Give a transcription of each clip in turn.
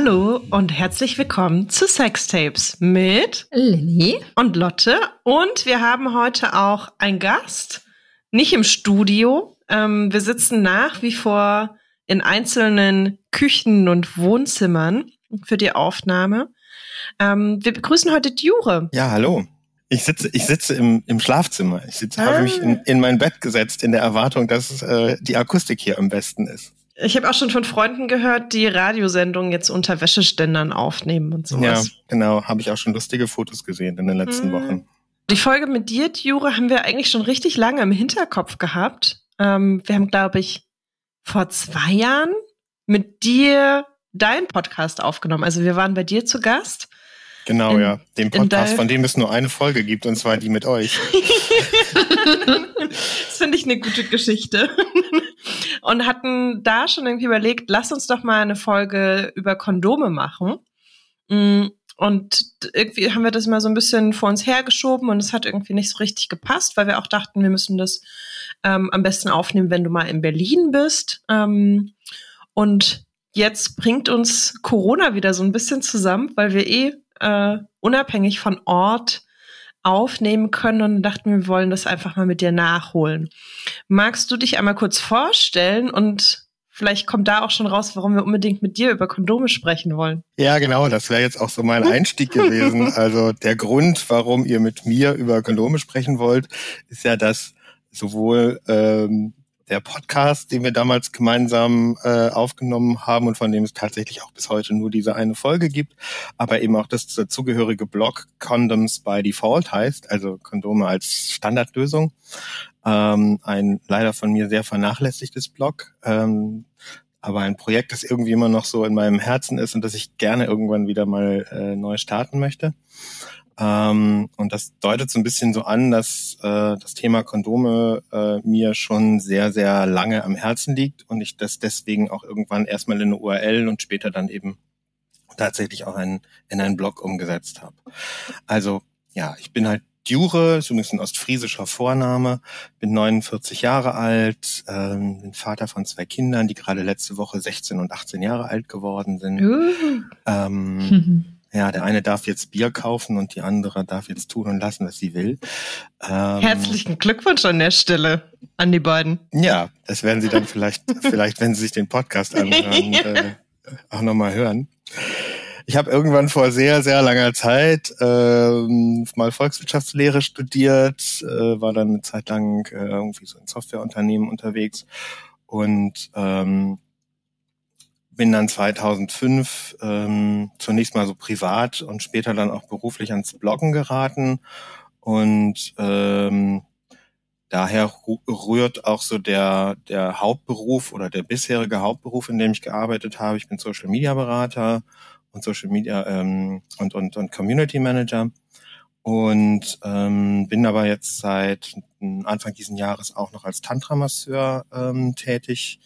Hallo und herzlich willkommen zu Sextapes mit Lilly und Lotte. Und wir haben heute auch einen Gast, nicht im Studio. Ähm, wir sitzen nach wie vor in einzelnen Küchen und Wohnzimmern für die Aufnahme. Ähm, wir begrüßen heute Jure. Ja, hallo. Ich sitze, ich sitze im, im Schlafzimmer. Ich sitze, ah. habe mich in, in mein Bett gesetzt in der Erwartung, dass äh, die Akustik hier am besten ist. Ich habe auch schon von Freunden gehört, die Radiosendungen jetzt unter Wäscheständern aufnehmen und sowas. Ja, genau. Habe ich auch schon lustige Fotos gesehen in den letzten hm. Wochen. Die Folge mit dir, Jure, haben wir eigentlich schon richtig lange im Hinterkopf gehabt. Ähm, wir haben, glaube ich, vor zwei Jahren mit dir deinen Podcast aufgenommen. Also wir waren bei dir zu Gast. Genau, in, ja. Den Podcast, von dem es nur eine Folge gibt, und zwar die mit euch. das finde ich eine gute Geschichte. und hatten da schon irgendwie überlegt, lass uns doch mal eine Folge über Kondome machen. Mm, und irgendwie haben wir das mal so ein bisschen vor uns hergeschoben und es hat irgendwie nicht so richtig gepasst, weil wir auch dachten, wir müssen das ähm, am besten aufnehmen, wenn du mal in Berlin bist. Ähm, und jetzt bringt uns Corona wieder so ein bisschen zusammen, weil wir eh äh, unabhängig von Ort aufnehmen können und dachten, wir wollen das einfach mal mit dir nachholen. Magst du dich einmal kurz vorstellen und vielleicht kommt da auch schon raus, warum wir unbedingt mit dir über Kondome sprechen wollen? Ja, genau, das wäre jetzt auch so mein Einstieg gewesen. Also der Grund, warum ihr mit mir über Kondome sprechen wollt, ist ja, dass sowohl ähm, der Podcast, den wir damals gemeinsam äh, aufgenommen haben und von dem es tatsächlich auch bis heute nur diese eine Folge gibt, aber eben auch das dazugehörige Blog Condoms by Default heißt, also Kondome als Standardlösung. Ähm, ein leider von mir sehr vernachlässigtes Blog, ähm, aber ein Projekt, das irgendwie immer noch so in meinem Herzen ist und das ich gerne irgendwann wieder mal äh, neu starten möchte. Ähm, und das deutet so ein bisschen so an, dass äh, das Thema Kondome äh, mir schon sehr, sehr lange am Herzen liegt und ich das deswegen auch irgendwann erstmal in eine URL und später dann eben tatsächlich auch ein, in einen Blog umgesetzt habe. Also ja, ich bin halt Dure, ist übrigens ein ostfriesischer Vorname, bin 49 Jahre alt, ähm, bin Vater von zwei Kindern, die gerade letzte Woche 16 und 18 Jahre alt geworden sind. Uh. Ähm, Ja, der eine darf jetzt Bier kaufen und die andere darf jetzt tun und lassen, was sie will. Ähm, Herzlichen Glückwunsch an der Stelle an die beiden. Ja, das werden sie dann vielleicht, vielleicht, wenn sie sich den Podcast anhören, äh, auch nochmal hören. Ich habe irgendwann vor sehr, sehr langer Zeit ähm, mal Volkswirtschaftslehre studiert, äh, war dann eine Zeit lang äh, irgendwie so in Softwareunternehmen unterwegs und ähm, bin dann 2005 ähm, zunächst mal so privat und später dann auch beruflich ans Bloggen geraten. Und ähm, daher rührt auch so der der Hauptberuf oder der bisherige Hauptberuf, in dem ich gearbeitet habe. Ich bin Social Media Berater und Social Media ähm, und und und Community Manager. Und ähm, bin aber jetzt seit Anfang diesen Jahres auch noch als Tantra Masseur ähm, tätig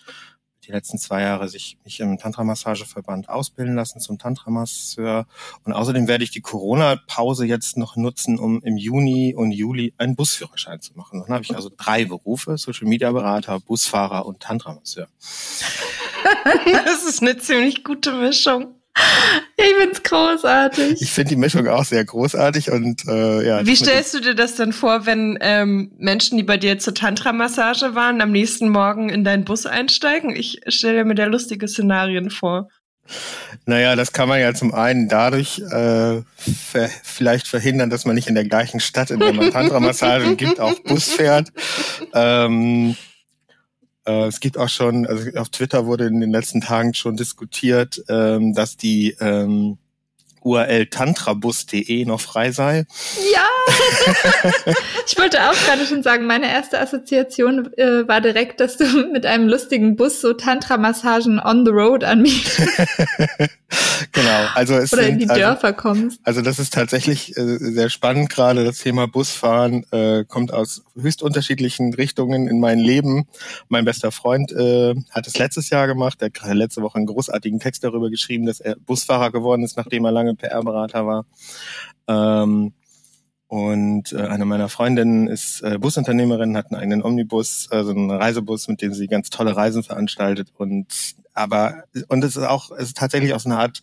die letzten zwei Jahre sich mich im Tantra-Massageverband ausbilden lassen zum Tantra-Masseur. Und außerdem werde ich die Corona-Pause jetzt noch nutzen, um im Juni und Juli einen Busführerschein zu machen. Dann habe ich also drei Berufe, Social-Media-Berater, Busfahrer und Tantra-Masseur. das ist eine ziemlich gute Mischung. Ich find's großartig. Ich finde die Mischung auch sehr großartig und äh, ja. Wie stellst du dir das denn vor, wenn ähm, Menschen, die bei dir zur Tantra-Massage waren, am nächsten Morgen in deinen Bus einsteigen? Ich stelle mir da lustige Szenarien vor. Naja, das kann man ja zum einen dadurch äh, ver vielleicht verhindern, dass man nicht in der gleichen Stadt, in der man Tantra-Massagen gibt, auch Bus fährt. Ähm, äh, es gibt auch schon, also auf Twitter wurde in den letzten Tagen schon diskutiert, ähm, dass die ähm, URL tantrabus.de noch frei sei. Ja! ich wollte auch gerade schon sagen, meine erste Assoziation äh, war direkt, dass du mit einem lustigen Bus so Tantra-Massagen on the road anbietest. genau, also es Oder in die also, Dörfer kommst. Also das ist tatsächlich äh, sehr spannend gerade. Das Thema Busfahren äh, kommt aus höchst unterschiedlichen Richtungen in mein Leben. Mein bester Freund äh, hat es letztes Jahr gemacht. Er hat letzte Woche einen großartigen Text darüber geschrieben, dass er Busfahrer geworden ist, nachdem er lange PR-Berater war. Ähm, und äh, eine meiner Freundinnen ist äh, Busunternehmerin, hat einen eigenen Omnibus, also einen Reisebus, mit dem sie ganz tolle Reisen veranstaltet. Und aber, und es ist auch, es ist tatsächlich auch so eine Art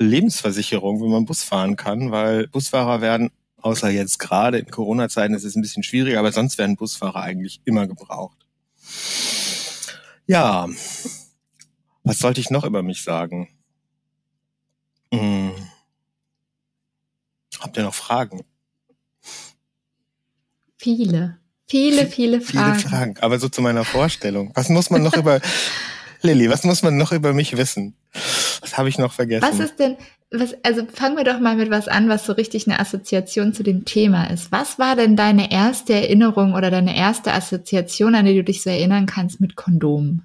Lebensversicherung, wenn man Bus fahren kann, weil Busfahrer werden, außer jetzt gerade in Corona-Zeiten, ist es ein bisschen schwieriger, aber sonst werden Busfahrer eigentlich immer gebraucht. Ja, was sollte ich noch über mich sagen? Hm. Habt ihr noch Fragen? Viele. Viele, viele Fragen. Viele Fragen. Aber so zu meiner Vorstellung. Was muss man noch über Lilly, was muss man noch über mich wissen? Was habe ich noch vergessen? Was ist denn, was, also fangen wir doch mal mit was an, was so richtig eine Assoziation zu dem Thema ist. Was war denn deine erste Erinnerung oder deine erste Assoziation, an die du dich so erinnern kannst mit Kondom?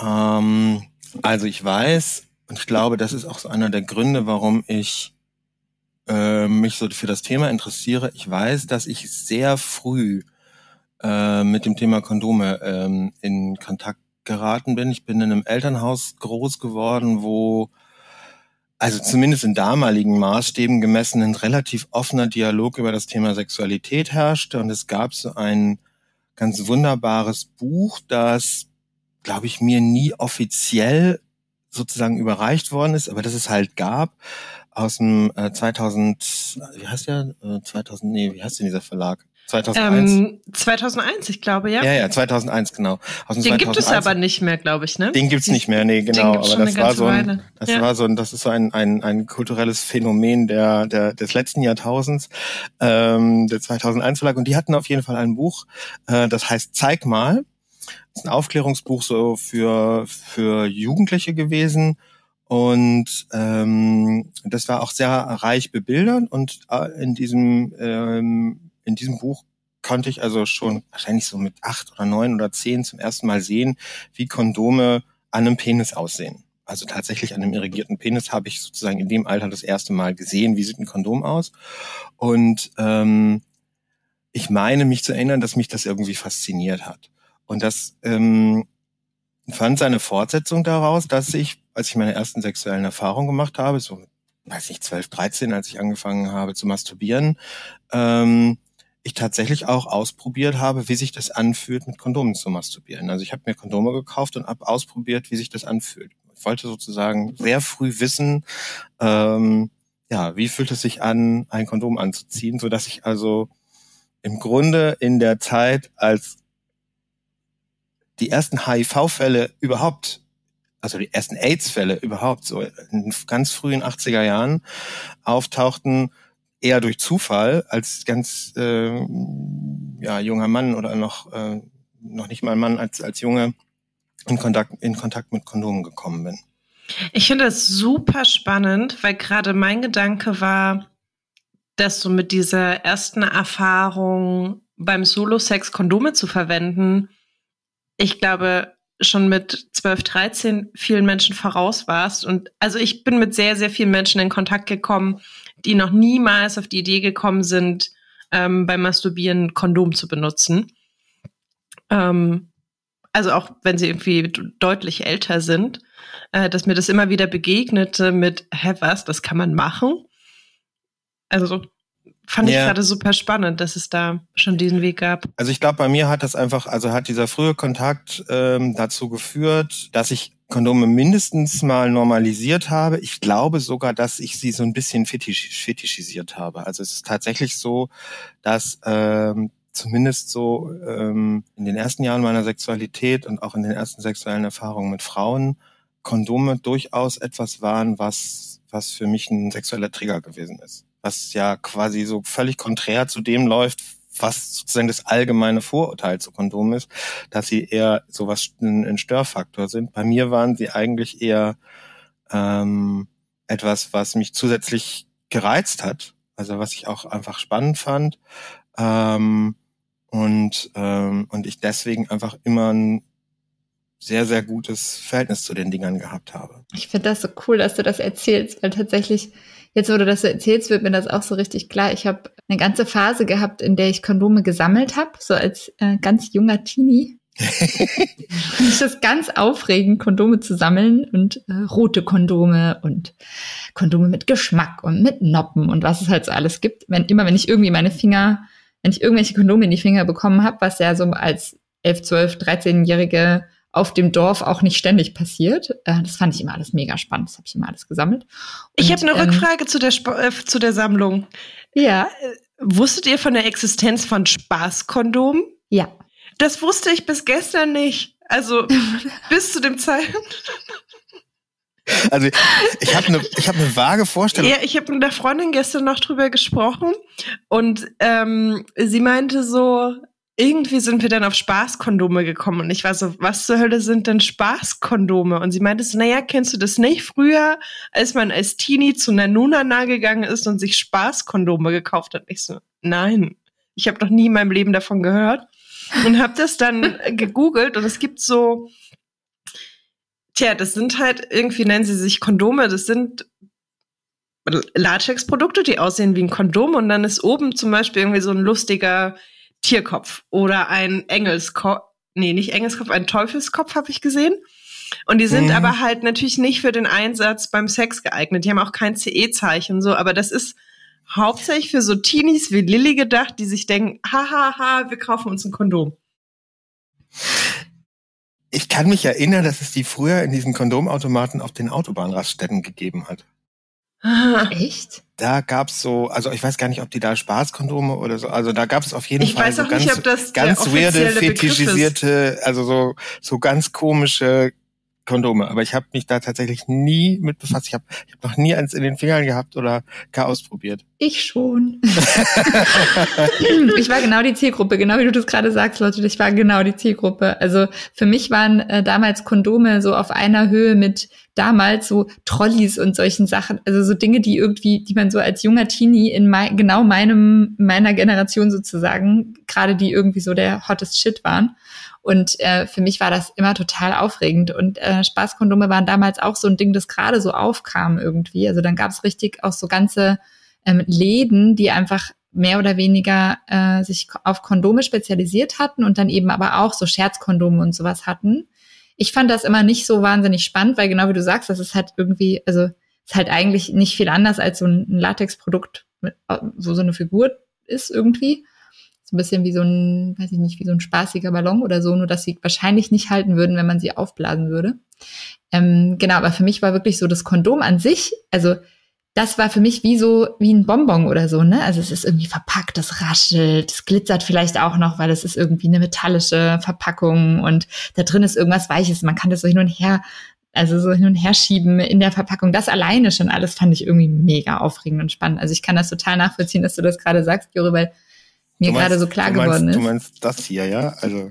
Ähm, also ich weiß, und ich glaube, das ist auch so einer der Gründe, warum ich äh, mich so für das Thema interessiere. Ich weiß, dass ich sehr früh äh, mit dem Thema Kondome ähm, in Kontakt geraten bin. Ich bin in einem Elternhaus groß geworden, wo also zumindest in damaligen Maßstäben gemessen ein relativ offener Dialog über das Thema Sexualität herrschte und es gab so ein ganz wunderbares Buch, das, glaube ich, mir nie offiziell sozusagen überreicht worden ist, aber das es halt gab aus dem äh, 2000, wie heißt der? Äh, 2000, nee, wie heißt denn dieser Verlag? 2001? Ähm, 2001, ich glaube, ja. Ja, ja, 2001, genau. Aus dem den 2001. gibt es aber nicht mehr, glaube ich, ne? Den gibt's nicht mehr, nee, genau. aber das war so ein, das ja. war so ein, das ist so ein, ein, ein kulturelles Phänomen der, der, des letzten Jahrtausends, ähm, der 2001 Verlag. Und die hatten auf jeden Fall ein Buch, äh, das heißt Zeig mal. Ist ein Aufklärungsbuch so für, für Jugendliche gewesen. Und ähm, das war auch sehr reich bebildert und äh, in diesem ähm, in diesem Buch konnte ich also schon wahrscheinlich so mit acht oder neun oder zehn zum ersten Mal sehen, wie Kondome an einem Penis aussehen. Also tatsächlich an einem irrigierten Penis habe ich sozusagen in dem Alter das erste Mal gesehen, wie sieht ein Kondom aus. Und ähm, ich meine mich zu erinnern, dass mich das irgendwie fasziniert hat. Und das ähm, fand seine Fortsetzung daraus, dass ich, als ich meine ersten sexuellen Erfahrungen gemacht habe, so weiß ich, 12, 13, als ich angefangen habe zu masturbieren, ähm, ich tatsächlich auch ausprobiert habe, wie sich das anfühlt, mit Kondomen zu masturbieren. Also ich habe mir Kondome gekauft und habe ausprobiert, wie sich das anfühlt. Ich wollte sozusagen sehr früh wissen, ähm, ja, wie fühlt es sich an, ein Kondom anzuziehen, so dass ich also im Grunde in der Zeit, als die ersten HIV-Fälle überhaupt, also die ersten AIDS-Fälle überhaupt so in ganz frühen 80er Jahren auftauchten, eher durch Zufall als ganz äh, ja, junger Mann oder noch, äh, noch nicht mal Mann als, als Junge in Kontakt, in Kontakt mit Kondomen gekommen bin. Ich finde das super spannend, weil gerade mein Gedanke war, dass du mit dieser ersten Erfahrung beim Solo-Sex Kondome zu verwenden, ich glaube, schon mit 12, 13 vielen Menschen voraus warst. Und also ich bin mit sehr, sehr vielen Menschen in Kontakt gekommen, die noch niemals auf die Idee gekommen sind, ähm, beim Masturbieren Kondom zu benutzen. Ähm, also auch wenn sie irgendwie deutlich älter sind, äh, dass mir das immer wieder begegnete mit, hä, was, das kann man machen? Also fand ja. ich gerade super spannend, dass es da schon diesen Weg gab. Also ich glaube, bei mir hat das einfach, also hat dieser frühe Kontakt ähm, dazu geführt, dass ich Kondome mindestens mal normalisiert habe. Ich glaube sogar, dass ich sie so ein bisschen fetisch, fetischisiert habe. Also es ist tatsächlich so, dass ähm, zumindest so ähm, in den ersten Jahren meiner Sexualität und auch in den ersten sexuellen Erfahrungen mit Frauen Kondome durchaus etwas waren, was, was für mich ein sexueller Trigger gewesen ist. Was ja quasi so völlig konträr zu dem läuft, was sozusagen das allgemeine Vorurteil zu Kondomen ist, dass sie eher sowas ein Störfaktor sind. Bei mir waren sie eigentlich eher ähm, etwas, was mich zusätzlich gereizt hat, also was ich auch einfach spannend fand ähm, und ähm, und ich deswegen einfach immer ein sehr, sehr gutes Verhältnis zu den Dingern gehabt habe. Ich finde das so cool, dass du das erzählst, weil tatsächlich Jetzt, wo du das so erzählst, wird mir das auch so richtig klar. Ich habe eine ganze Phase gehabt, in der ich Kondome gesammelt habe, so als äh, ganz junger Teenie. ich das ganz aufregend, Kondome zu sammeln und äh, rote Kondome und Kondome mit Geschmack und mit Noppen und was es halt so alles gibt. Wenn immer, wenn ich irgendwie meine Finger, wenn ich irgendwelche Kondome in die Finger bekommen habe, was ja so als 11, 12, 13-Jährige auf dem Dorf auch nicht ständig passiert. Äh, das fand ich immer alles mega spannend. Das habe ich immer alles gesammelt. Und, ich habe eine ähm, Rückfrage zu der, Sp äh, zu der Sammlung. Ja. Äh, wusstet ihr von der Existenz von Spaßkondomen? Ja. Das wusste ich bis gestern nicht. Also bis zu dem Zeitpunkt. Also ich habe eine ich hab ne vage Vorstellung. Ja, ich habe mit der Freundin gestern noch drüber gesprochen und ähm, sie meinte so, irgendwie sind wir dann auf Spaßkondome gekommen und ich war so, was zur Hölle sind denn Spaßkondome? Und sie meinte so, naja, kennst du das nicht? Früher, als man als Teenie zu Nanunana gegangen ist und sich Spaßkondome gekauft hat. Ich so, nein, ich habe noch nie in meinem Leben davon gehört und habe das dann gegoogelt und es gibt so, tja, das sind halt irgendwie nennen sie sich Kondome, das sind Latexprodukte, die aussehen wie ein Kondom und dann ist oben zum Beispiel irgendwie so ein lustiger Tierkopf oder ein Engelskopf, nee, nicht Engelskopf, ein Teufelskopf habe ich gesehen. Und die sind mhm. aber halt natürlich nicht für den Einsatz beim Sex geeignet. Die haben auch kein CE-Zeichen so, aber das ist hauptsächlich für so Teenies wie Lilly gedacht, die sich denken, hahaha, wir kaufen uns ein Kondom. Ich kann mich erinnern, dass es die früher in diesen Kondomautomaten auf den Autobahnraststätten gegeben hat. Echt? Da gab's so, also ich weiß gar nicht, ob die da Spaßkondome oder so, also da gab es auf jeden ich Fall so ganz, nicht, ganz weirde, fetischisierte, also so, so ganz komische Kondome, aber ich habe mich da tatsächlich nie mit befasst. Ich habe ich hab noch nie eins in den Fingern gehabt oder gar ausprobiert. Ich schon. ich war genau die Zielgruppe, genau wie du das gerade sagst, Leute. Ich war genau die Zielgruppe. Also für mich waren äh, damals Kondome so auf einer Höhe mit damals so Trolleys und solchen Sachen. Also so Dinge, die irgendwie, die man so als junger Teenie in mein, genau meinem meiner Generation sozusagen, gerade die irgendwie so der hottest Shit waren. Und äh, für mich war das immer total aufregend. Und äh, Spaßkondome waren damals auch so ein Ding, das gerade so aufkam irgendwie. Also dann gab es richtig auch so ganze ähm, Läden, die einfach mehr oder weniger äh, sich auf Kondome spezialisiert hatten und dann eben aber auch so Scherzkondome und sowas hatten. Ich fand das immer nicht so wahnsinnig spannend, weil genau wie du sagst, das ist halt irgendwie, also ist halt eigentlich nicht viel anders als so ein Latexprodukt, wo so eine Figur ist irgendwie so ein bisschen wie so ein, weiß ich nicht, wie so ein spaßiger Ballon oder so, nur dass sie wahrscheinlich nicht halten würden, wenn man sie aufblasen würde. Ähm, genau, aber für mich war wirklich so das Kondom an sich, also das war für mich wie so, wie ein Bonbon oder so, ne? Also es ist irgendwie verpackt, das raschelt, es glitzert vielleicht auch noch, weil es ist irgendwie eine metallische Verpackung und da drin ist irgendwas Weiches. Man kann das so hin und her, also so hin und her schieben in der Verpackung. Das alleine schon alles fand ich irgendwie mega aufregend und spannend. Also ich kann das total nachvollziehen, dass du das gerade sagst, Juri, weil mir gerade so klar meinst, geworden ist. Du meinst das hier, ja? Also.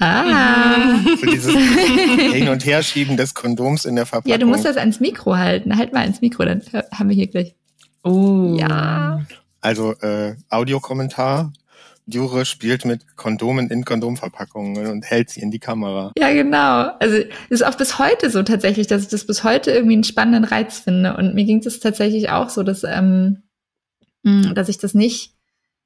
Ah. Für dieses Hin- und Herschieben des Kondoms in der Verpackung. Ja, du musst das ans Mikro halten. Halt mal ans Mikro, dann haben wir hier gleich. Oh. Ja. Also, äh, Audiokommentar. Jure spielt mit Kondomen in Kondomverpackungen und hält sie in die Kamera. Ja, genau. Also ist auch bis heute so tatsächlich, dass ich das bis heute irgendwie einen spannenden Reiz finde. Und mir ging es tatsächlich auch so, dass, ähm, dass ich das nicht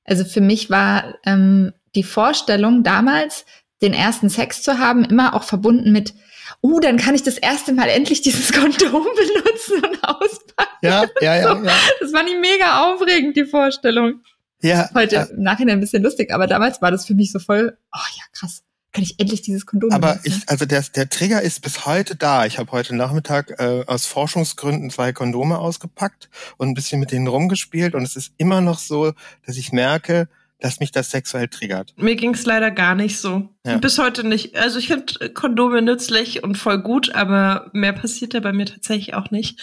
also für mich war ähm, die Vorstellung damals, den ersten Sex zu haben, immer auch verbunden mit, uh, dann kann ich das erste Mal endlich dieses Kondom benutzen und auspacken. Ja, ja, ja, so, ja. Das war nicht mega aufregend, die Vorstellung. Ja. Heute ja. im Nachhinein ein bisschen lustig, aber damals war das für mich so voll, oh ja, krass kann ich endlich dieses Kondom Aber benutzen. ich, also der, der Trigger ist bis heute da. Ich habe heute Nachmittag äh, aus Forschungsgründen zwei Kondome ausgepackt und ein bisschen mit denen rumgespielt und es ist immer noch so, dass ich merke, dass mich das sexuell triggert. Mir ging's leider gar nicht so. Ja. Bis heute nicht. Also ich finde Kondome nützlich und voll gut, aber mehr passiert da bei mir tatsächlich auch nicht.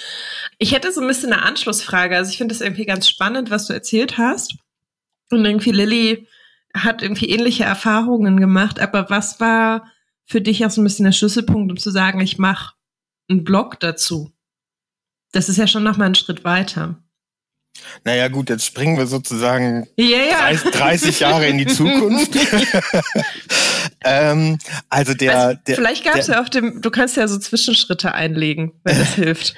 Ich hätte so ein bisschen eine Anschlussfrage. Also ich finde es irgendwie ganz spannend, was du erzählt hast. Und irgendwie Lilly hat irgendwie ähnliche Erfahrungen gemacht, aber was war für dich auch so ein bisschen der Schlüsselpunkt, um zu sagen, ich mache einen Blog dazu? Das ist ja schon noch mal ein Schritt weiter. Naja gut, jetzt springen wir sozusagen ja, ja. 30, 30 Jahre in die Zukunft. ähm, also der, also der vielleicht gab es ja auf dem, du kannst ja so Zwischenschritte einlegen, wenn das hilft.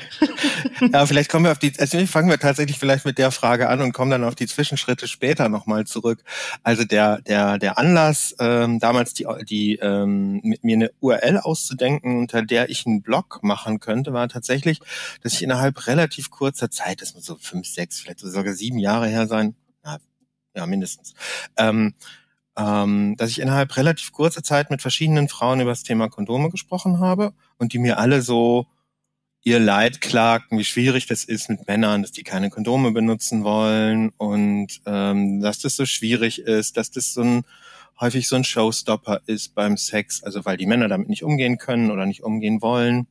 ja, vielleicht kommen wir auf die, also fangen wir tatsächlich vielleicht mit der Frage an und kommen dann auf die Zwischenschritte später nochmal zurück. Also der, der, der Anlass, ähm, damals die, die ähm, mit mir eine URL auszudenken, unter der ich einen Blog machen könnte, war tatsächlich, dass ich innerhalb relativ kurzer Zeit, das muss so fünf, sechs, vielleicht sogar sieben Jahre her sein, ja, ja mindestens, ähm, ähm, dass ich innerhalb relativ kurzer Zeit mit verschiedenen Frauen über das Thema Kondome gesprochen habe und die mir alle so ihr Leid klagten, wie schwierig das ist mit Männern, dass die keine Kondome benutzen wollen und ähm, dass das so schwierig ist, dass das so ein häufig so ein Showstopper ist beim Sex, also weil die Männer damit nicht umgehen können oder nicht umgehen wollen.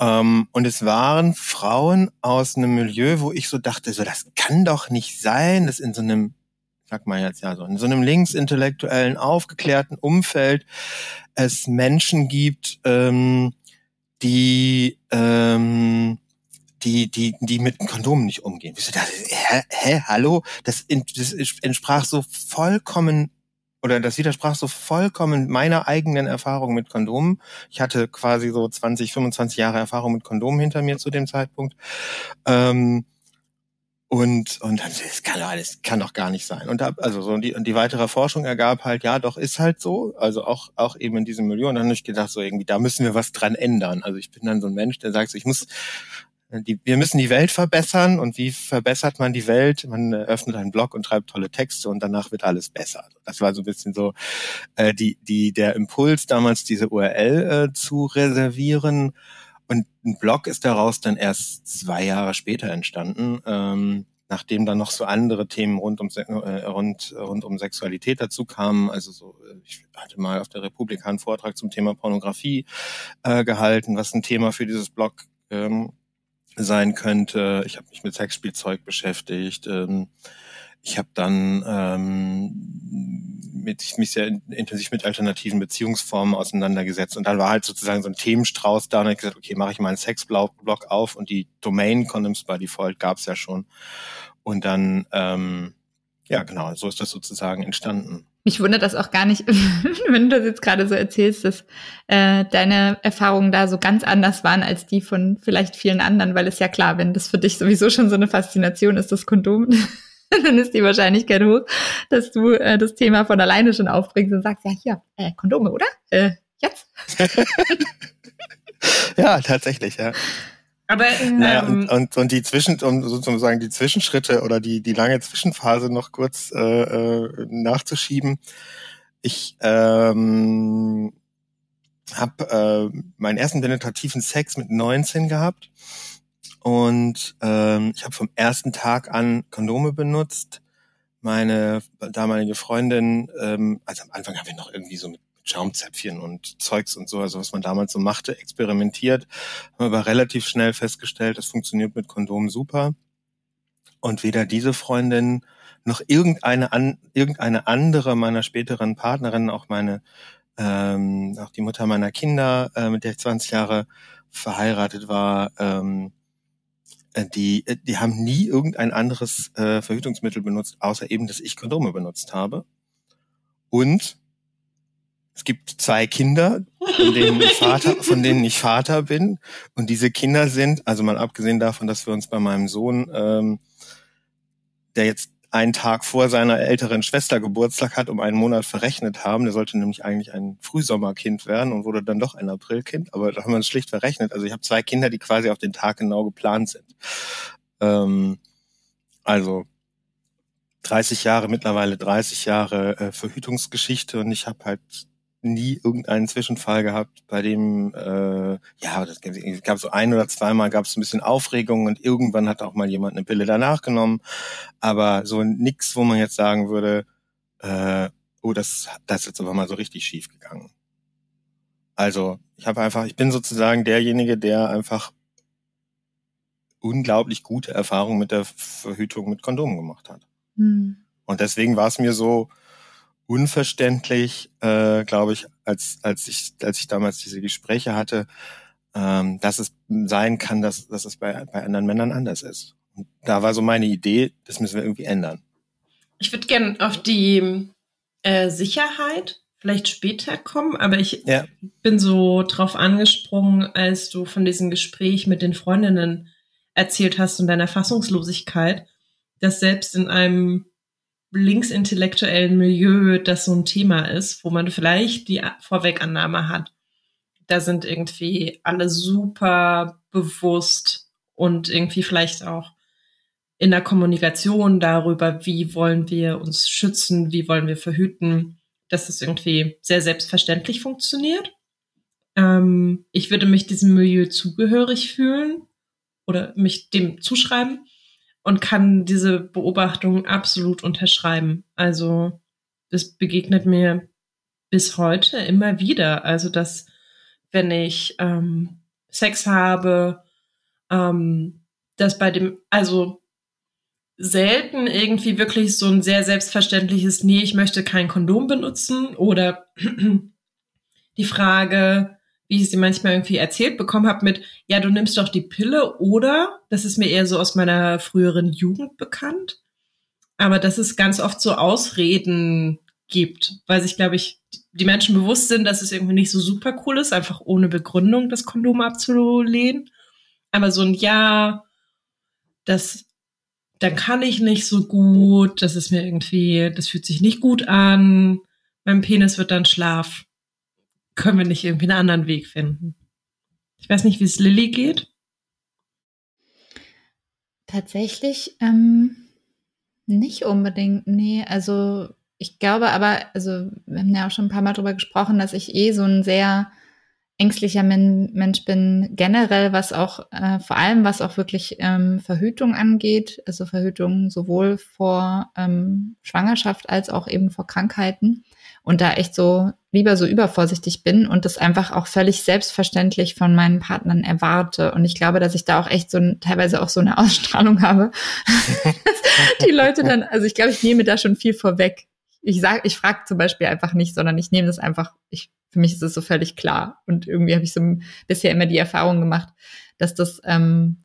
Ähm, und es waren Frauen aus einem Milieu, wo ich so dachte, so das kann doch nicht sein, dass in so einem sag mal jetzt ja so, in so einem linksintellektuellen, aufgeklärten Umfeld es Menschen gibt, ähm, die, ähm, die, die, die mit Kondomen nicht umgehen. Wieso das, hä, hä, hallo? Das, das entsprach so vollkommen oder das widersprach so vollkommen meiner eigenen Erfahrung mit Kondomen. Ich hatte quasi so 20, 25 Jahre Erfahrung mit Kondomen hinter mir zu dem Zeitpunkt. Ähm, und, und dann, das kann doch alles, kann doch gar nicht sein. Und da, also so, die, und die weitere Forschung ergab halt, ja, doch, ist halt so. Also auch, auch eben in diesem Milieu. Und dann habe ich gedacht, so irgendwie, da müssen wir was dran ändern. Also ich bin dann so ein Mensch, der sagt so, ich muss, die, wir müssen die Welt verbessern. Und wie verbessert man die Welt? Man öffnet einen Blog und schreibt tolle Texte und danach wird alles besser. Das war so ein bisschen so, äh, die, die, der Impuls damals, diese URL äh, zu reservieren und ein Blog ist daraus dann erst zwei Jahre später entstanden, ähm, nachdem dann noch so andere Themen rund um, äh, rund, rund um Sexualität dazu kamen. Also so, äh, ich hatte mal auf der Republik einen Vortrag zum Thema Pornografie äh, gehalten, was ein Thema für dieses Blog ähm, sein könnte. Ich habe mich mit Sexspielzeug beschäftigt. Ähm, ich habe dann ähm, mit, mich sehr intensiv mit alternativen Beziehungsformen auseinandergesetzt und dann war halt sozusagen so ein Themenstrauß da und ich gesagt, okay, mache ich mal einen Sexblog auf und die Domain Condoms by Default gab es ja schon. Und dann, ähm, ja genau, so ist das sozusagen entstanden. Mich wundert das auch gar nicht, wenn du das jetzt gerade so erzählst, dass äh, deine Erfahrungen da so ganz anders waren als die von vielleicht vielen anderen, weil es ja klar, wenn das für dich sowieso schon so eine Faszination ist, das Kondom, dann ist die Wahrscheinlichkeit hoch, dass du äh, das Thema von alleine schon aufbringst und sagst, ja, hier, äh, Kondome, oder? Äh, jetzt? ja, tatsächlich, ja. Aber ähm, naja, und, und, und die Zwischen, um sozusagen die Zwischenschritte oder die, die lange Zwischenphase noch kurz äh, äh, nachzuschieben. Ich ähm, habe äh, meinen ersten penetrativen Sex mit 19 gehabt und ähm, ich habe vom ersten Tag an Kondome benutzt. Meine damalige Freundin, ähm, also am Anfang haben wir noch irgendwie so mit Schaumzäpfchen und Zeugs und so, also was man damals so machte, experimentiert, haben aber relativ schnell festgestellt, das funktioniert mit Kondomen super. Und weder diese Freundin noch irgendeine, an, irgendeine andere meiner späteren Partnerinnen, auch meine, ähm, auch die Mutter meiner Kinder, äh, mit der ich 20 Jahre verheiratet war, ähm, äh, die, äh, die haben nie irgendein anderes äh, Verhütungsmittel benutzt, außer eben, dass ich Kondome benutzt habe. Und es gibt zwei Kinder, von denen ich Vater, von denen ich Vater bin. Und diese Kinder sind, also mal abgesehen davon, dass wir uns bei meinem Sohn, ähm, der jetzt einen Tag vor seiner älteren Schwester Geburtstag hat, um einen Monat verrechnet haben. Der sollte nämlich eigentlich ein Frühsommerkind werden und wurde dann doch ein Aprilkind, aber da haben wir uns schlicht verrechnet. Also ich habe zwei Kinder, die quasi auf den Tag genau geplant sind. Ähm, also 30 Jahre, mittlerweile 30 Jahre äh, Verhütungsgeschichte und ich habe halt nie irgendeinen Zwischenfall gehabt, bei dem, äh, ja, das gab so ein oder zweimal gab es ein bisschen Aufregung und irgendwann hat auch mal jemand eine Pille danach genommen. Aber so nix, wo man jetzt sagen würde, äh, oh, das, das ist jetzt aber mal so richtig schief gegangen. Also, ich habe einfach, ich bin sozusagen derjenige, der einfach unglaublich gute Erfahrungen mit der Verhütung mit Kondomen gemacht hat. Mhm. Und deswegen war es mir so, unverständlich, äh, glaube ich, als, als ich, als ich damals diese Gespräche hatte, ähm, dass es sein kann, dass, dass es bei, bei anderen Männern anders ist. Und da war so meine Idee, das müssen wir irgendwie ändern. Ich würde gerne auf die äh, Sicherheit vielleicht später kommen, aber ich ja. bin so drauf angesprungen, als du von diesem Gespräch mit den Freundinnen erzählt hast und deiner Fassungslosigkeit, dass selbst in einem linksintellektuellen Milieu das so ein Thema ist, wo man vielleicht die Vorwegannahme hat, da sind irgendwie alle super bewusst und irgendwie vielleicht auch in der Kommunikation darüber, wie wollen wir uns schützen, wie wollen wir verhüten, dass es irgendwie sehr selbstverständlich funktioniert. Ähm, ich würde mich diesem Milieu zugehörig fühlen oder mich dem zuschreiben und kann diese Beobachtung absolut unterschreiben. Also das begegnet mir bis heute immer wieder. Also dass wenn ich ähm, Sex habe, ähm, dass bei dem, also selten irgendwie wirklich so ein sehr selbstverständliches, nee, ich möchte kein Kondom benutzen oder die Frage, wie ich sie manchmal irgendwie erzählt bekommen habe mit, ja, du nimmst doch die Pille oder, das ist mir eher so aus meiner früheren Jugend bekannt, aber dass es ganz oft so Ausreden gibt, weil sich, glaube ich, die Menschen bewusst sind, dass es irgendwie nicht so super cool ist, einfach ohne Begründung das Kondom abzulehnen. Aber so ein Ja, das, dann kann ich nicht so gut, das ist mir irgendwie, das fühlt sich nicht gut an, mein Penis wird dann schlaf. Können wir nicht irgendwie einen anderen Weg finden? Ich weiß nicht, wie es Lilly geht. Tatsächlich ähm, nicht unbedingt, nee. Also ich glaube aber, also wir haben ja auch schon ein paar Mal drüber gesprochen, dass ich eh so ein sehr ängstlicher Men Mensch bin, generell, was auch, äh, vor allem was auch wirklich ähm, Verhütung angeht, also Verhütung sowohl vor ähm, Schwangerschaft als auch eben vor Krankheiten und da echt so lieber so übervorsichtig bin und das einfach auch völlig selbstverständlich von meinen Partnern erwarte. Und ich glaube, dass ich da auch echt so ein, teilweise auch so eine Ausstrahlung habe. die Leute dann, also ich glaube, ich nehme da schon viel vorweg ich sage, ich frage zum Beispiel einfach nicht, sondern ich nehme das einfach, ich, für mich ist es so völlig klar. Und irgendwie habe ich so bisher immer die Erfahrung gemacht, dass das ähm,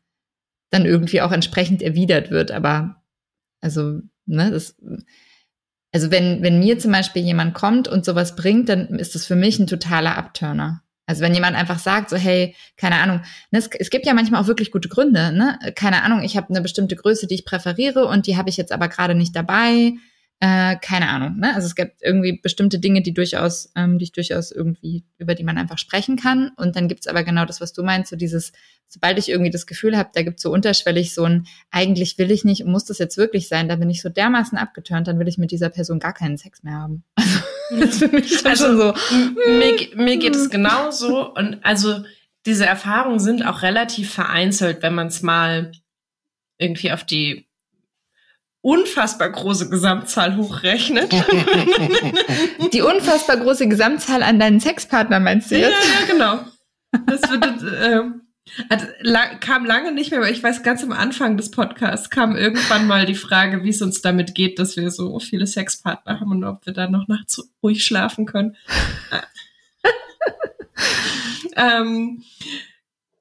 dann irgendwie auch entsprechend erwidert wird. Aber also, ne, das, also wenn, wenn mir zum Beispiel jemand kommt und sowas bringt, dann ist das für mich ein totaler Abturner. Also wenn jemand einfach sagt, so hey, keine Ahnung, ne, es, es, gibt ja manchmal auch wirklich gute Gründe, ne? Keine Ahnung, ich habe eine bestimmte Größe, die ich präferiere und die habe ich jetzt aber gerade nicht dabei äh, keine Ahnung. Ne? Also es gibt irgendwie bestimmte Dinge, die durchaus, ähm, die ich durchaus irgendwie, über die man einfach sprechen kann. Und dann gibt's aber genau das, was du meinst, so dieses, sobald ich irgendwie das Gefühl habe, da gibt's so unterschwellig so ein, eigentlich will ich nicht, muss das jetzt wirklich sein, da bin ich so dermaßen abgeturnt, dann will ich mit dieser Person gar keinen Sex mehr haben. Also, das für mich also, schon so. Mir, mir geht es genauso. Und also diese Erfahrungen sind auch relativ vereinzelt, wenn man es mal irgendwie auf die unfassbar große Gesamtzahl hochrechnet. Die unfassbar große Gesamtzahl an deinen Sexpartner meinst du jetzt? Ja, ja, genau. Das wird, äh, hat, la kam lange nicht mehr, aber ich weiß, ganz am Anfang des Podcasts kam irgendwann mal die Frage, wie es uns damit geht, dass wir so viele Sexpartner haben und ob wir da noch nachts ruhig schlafen können. ähm,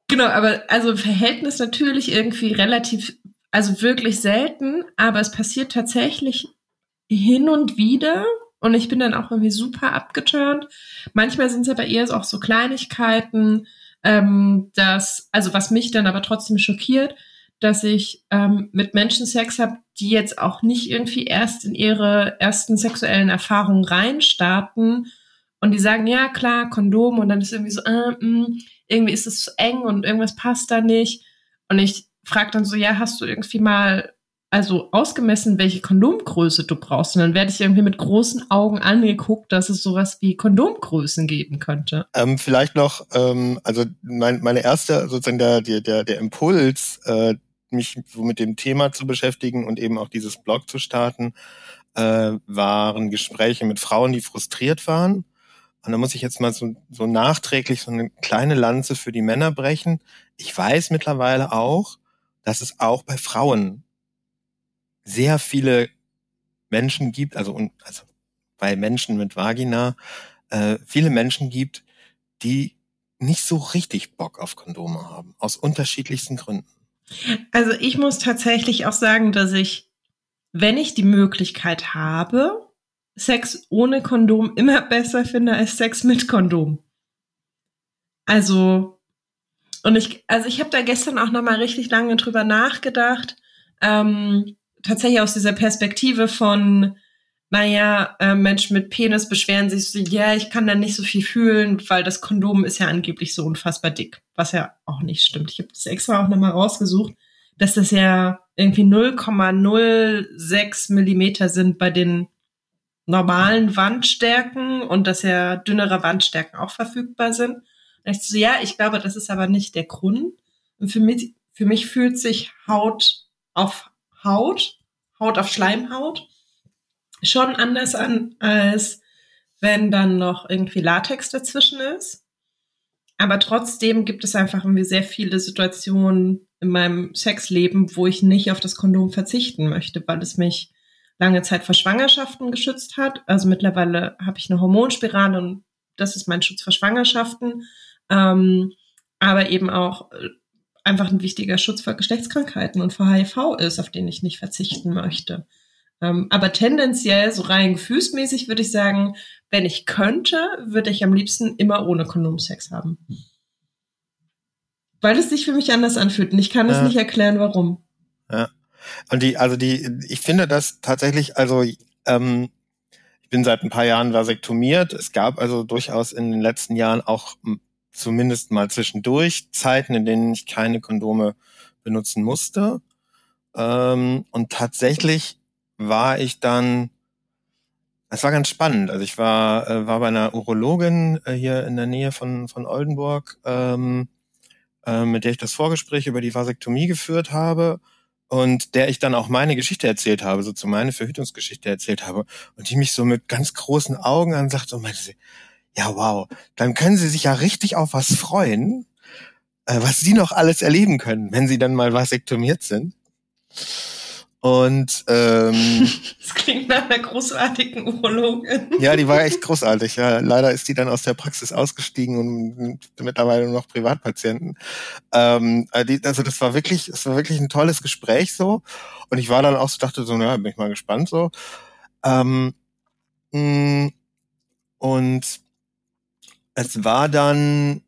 genau, aber also im Verhältnis natürlich irgendwie relativ also wirklich selten, aber es passiert tatsächlich hin und wieder. Und ich bin dann auch irgendwie super abgeturnt. Manchmal sind es aber eher auch so Kleinigkeiten, ähm, dass, also was mich dann aber trotzdem schockiert, dass ich ähm, mit Menschen Sex habe, die jetzt auch nicht irgendwie erst in ihre ersten sexuellen Erfahrungen reinstarten und die sagen, ja klar, Kondom und dann ist irgendwie so, äh, mh, mm, irgendwie ist es zu eng und irgendwas passt da nicht. Und ich fragt dann so, ja, hast du irgendwie mal also ausgemessen, welche Kondomgröße du brauchst. Und dann werde ich irgendwie mit großen Augen angeguckt, dass es sowas wie Kondomgrößen geben könnte. Ähm, vielleicht noch, ähm, also mein, meine erste, sozusagen der, der, der, der Impuls, äh, mich so mit dem Thema zu beschäftigen und eben auch dieses Blog zu starten, äh, waren Gespräche mit Frauen, die frustriert waren. Und da muss ich jetzt mal so, so nachträglich so eine kleine Lanze für die Männer brechen. Ich weiß mittlerweile auch, dass es auch bei Frauen sehr viele Menschen gibt, also, also bei Menschen mit Vagina, äh, viele Menschen gibt, die nicht so richtig Bock auf Kondome haben, aus unterschiedlichsten Gründen. Also ich muss tatsächlich auch sagen, dass ich, wenn ich die Möglichkeit habe, Sex ohne Kondom immer besser finde als Sex mit Kondom. Also und ich, also ich habe da gestern auch noch mal richtig lange drüber nachgedacht. Ähm, tatsächlich aus dieser Perspektive von, naja, äh, Menschen mit Penis beschweren sich so, ja, ich kann da nicht so viel fühlen, weil das Kondom ist ja angeblich so unfassbar dick, was ja auch nicht stimmt. Ich habe das extra auch noch mal rausgesucht, dass das ja irgendwie 0,06 Millimeter sind bei den normalen Wandstärken und dass ja dünnere Wandstärken auch verfügbar sind. Und ich so, ja, ich glaube, das ist aber nicht der Grund. Und für mich, für mich fühlt sich Haut auf Haut, Haut auf Schleimhaut schon anders an, als wenn dann noch irgendwie Latex dazwischen ist. Aber trotzdem gibt es einfach irgendwie sehr viele Situationen in meinem Sexleben, wo ich nicht auf das Kondom verzichten möchte, weil es mich lange Zeit vor Schwangerschaften geschützt hat. Also mittlerweile habe ich eine Hormonspirale und das ist mein Schutz vor Schwangerschaften. Ähm, aber eben auch äh, einfach ein wichtiger Schutz vor Geschlechtskrankheiten und vor HIV ist, auf den ich nicht verzichten möchte. Ähm, aber tendenziell, so rein gefühlsmäßig, würde ich sagen, wenn ich könnte, würde ich am liebsten immer ohne Kondom Sex haben. Weil es sich für mich anders anfühlt und ich kann ja. es nicht erklären, warum. Ja. Und die, also die, ich finde das tatsächlich, also ähm, ich bin seit ein paar Jahren vasektomiert. Es gab also durchaus in den letzten Jahren auch zumindest mal zwischendurch Zeiten, in denen ich keine Kondome benutzen musste. Ähm, und tatsächlich war ich dann, es war ganz spannend. Also ich war, äh, war bei einer Urologin äh, hier in der Nähe von, von Oldenburg, ähm, äh, mit der ich das Vorgespräch über die Vasektomie geführt habe und der ich dann auch meine Geschichte erzählt habe, so zu meine Verhütungsgeschichte erzählt habe und die mich so mit ganz großen Augen ansagt und meinte, ja wow, dann können Sie sich ja richtig auf was freuen, äh, was Sie noch alles erleben können, wenn Sie dann mal vasektomiert sind. Und ähm, das klingt nach einer großartigen Urologin. Ja, die war echt großartig. Ja, leider ist die dann aus der Praxis ausgestiegen und mittlerweile nur noch Privatpatienten. Ähm, äh, also das war wirklich, das war wirklich ein tolles Gespräch so. Und ich war dann auch so, dachte so, na, bin ich mal gespannt so. Ähm, mm, und es war dann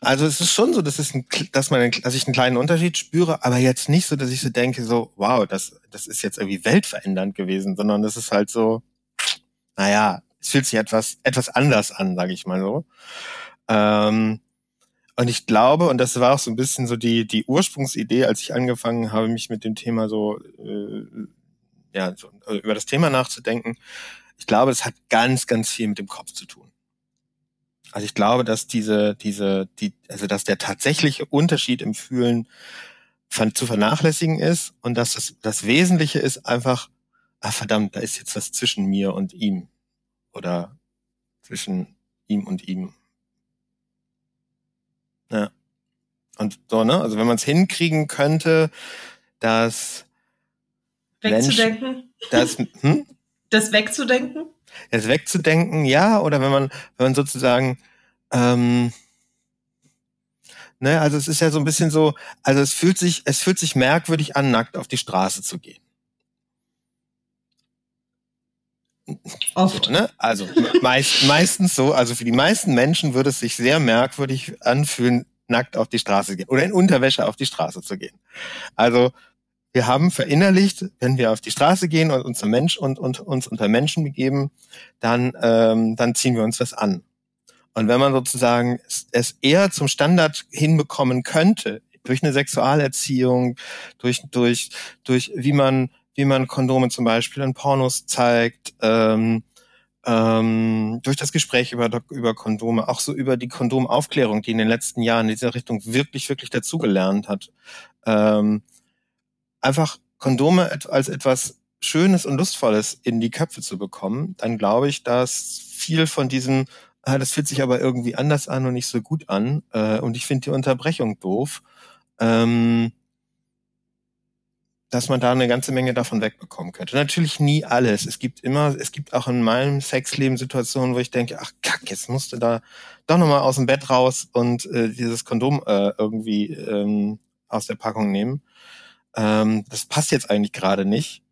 also es ist schon so, dass, es ein, dass, man, dass ich einen kleinen Unterschied spüre, aber jetzt nicht so, dass ich so denke, so, wow, das, das ist jetzt irgendwie weltverändernd gewesen, sondern das ist halt so, naja, es fühlt sich etwas, etwas anders an, sage ich mal so. Ähm, und ich glaube, und das war auch so ein bisschen so die, die Ursprungsidee, als ich angefangen habe, mich mit dem Thema so, äh, ja, so, über das Thema nachzudenken. Ich glaube, es hat ganz, ganz viel mit dem Kopf zu tun. Also ich glaube, dass diese, diese, die, also dass der tatsächliche Unterschied im Fühlen von, zu vernachlässigen ist und dass das, das Wesentliche ist einfach, ah verdammt, da ist jetzt was zwischen mir und ihm oder zwischen ihm und ihm. Ja. Und so, ne? Also wenn man es hinkriegen könnte, dass wegzudenken, das, hm? das wegzudenken, es wegzudenken, ja, oder wenn man, wenn man sozusagen, ähm, ne, also es ist ja so ein bisschen so, also es fühlt sich, es fühlt sich merkwürdig an, nackt auf die Straße zu gehen. Oft. So, ne? Also meist, meistens so, also für die meisten Menschen würde es sich sehr merkwürdig anfühlen, nackt auf die Straße zu gehen oder in Unterwäsche auf die Straße zu gehen. Also wir haben verinnerlicht, wenn wir auf die Straße gehen und uns, Mensch und, und uns unter Menschen begeben, dann, ähm, dann ziehen wir uns was an. Und wenn man sozusagen es eher zum Standard hinbekommen könnte, durch eine Sexualerziehung, durch, durch, durch wie man, wie man Kondome zum Beispiel in Pornos zeigt, ähm, ähm, durch das Gespräch über, über Kondome, auch so über die Kondomaufklärung, die in den letzten Jahren in dieser Richtung wirklich, wirklich dazugelernt hat. Ähm, einfach Kondome als etwas Schönes und Lustvolles in die Köpfe zu bekommen, dann glaube ich, dass viel von diesem, ah, das fühlt sich aber irgendwie anders an und nicht so gut an äh, und ich finde die Unterbrechung doof, ähm, dass man da eine ganze Menge davon wegbekommen könnte. Natürlich nie alles. Es gibt immer, es gibt auch in meinem Sexleben Situationen, wo ich denke, ach kack, jetzt musst du da doch nochmal aus dem Bett raus und äh, dieses Kondom äh, irgendwie ähm, aus der Packung nehmen. Ähm, das passt jetzt eigentlich gerade nicht.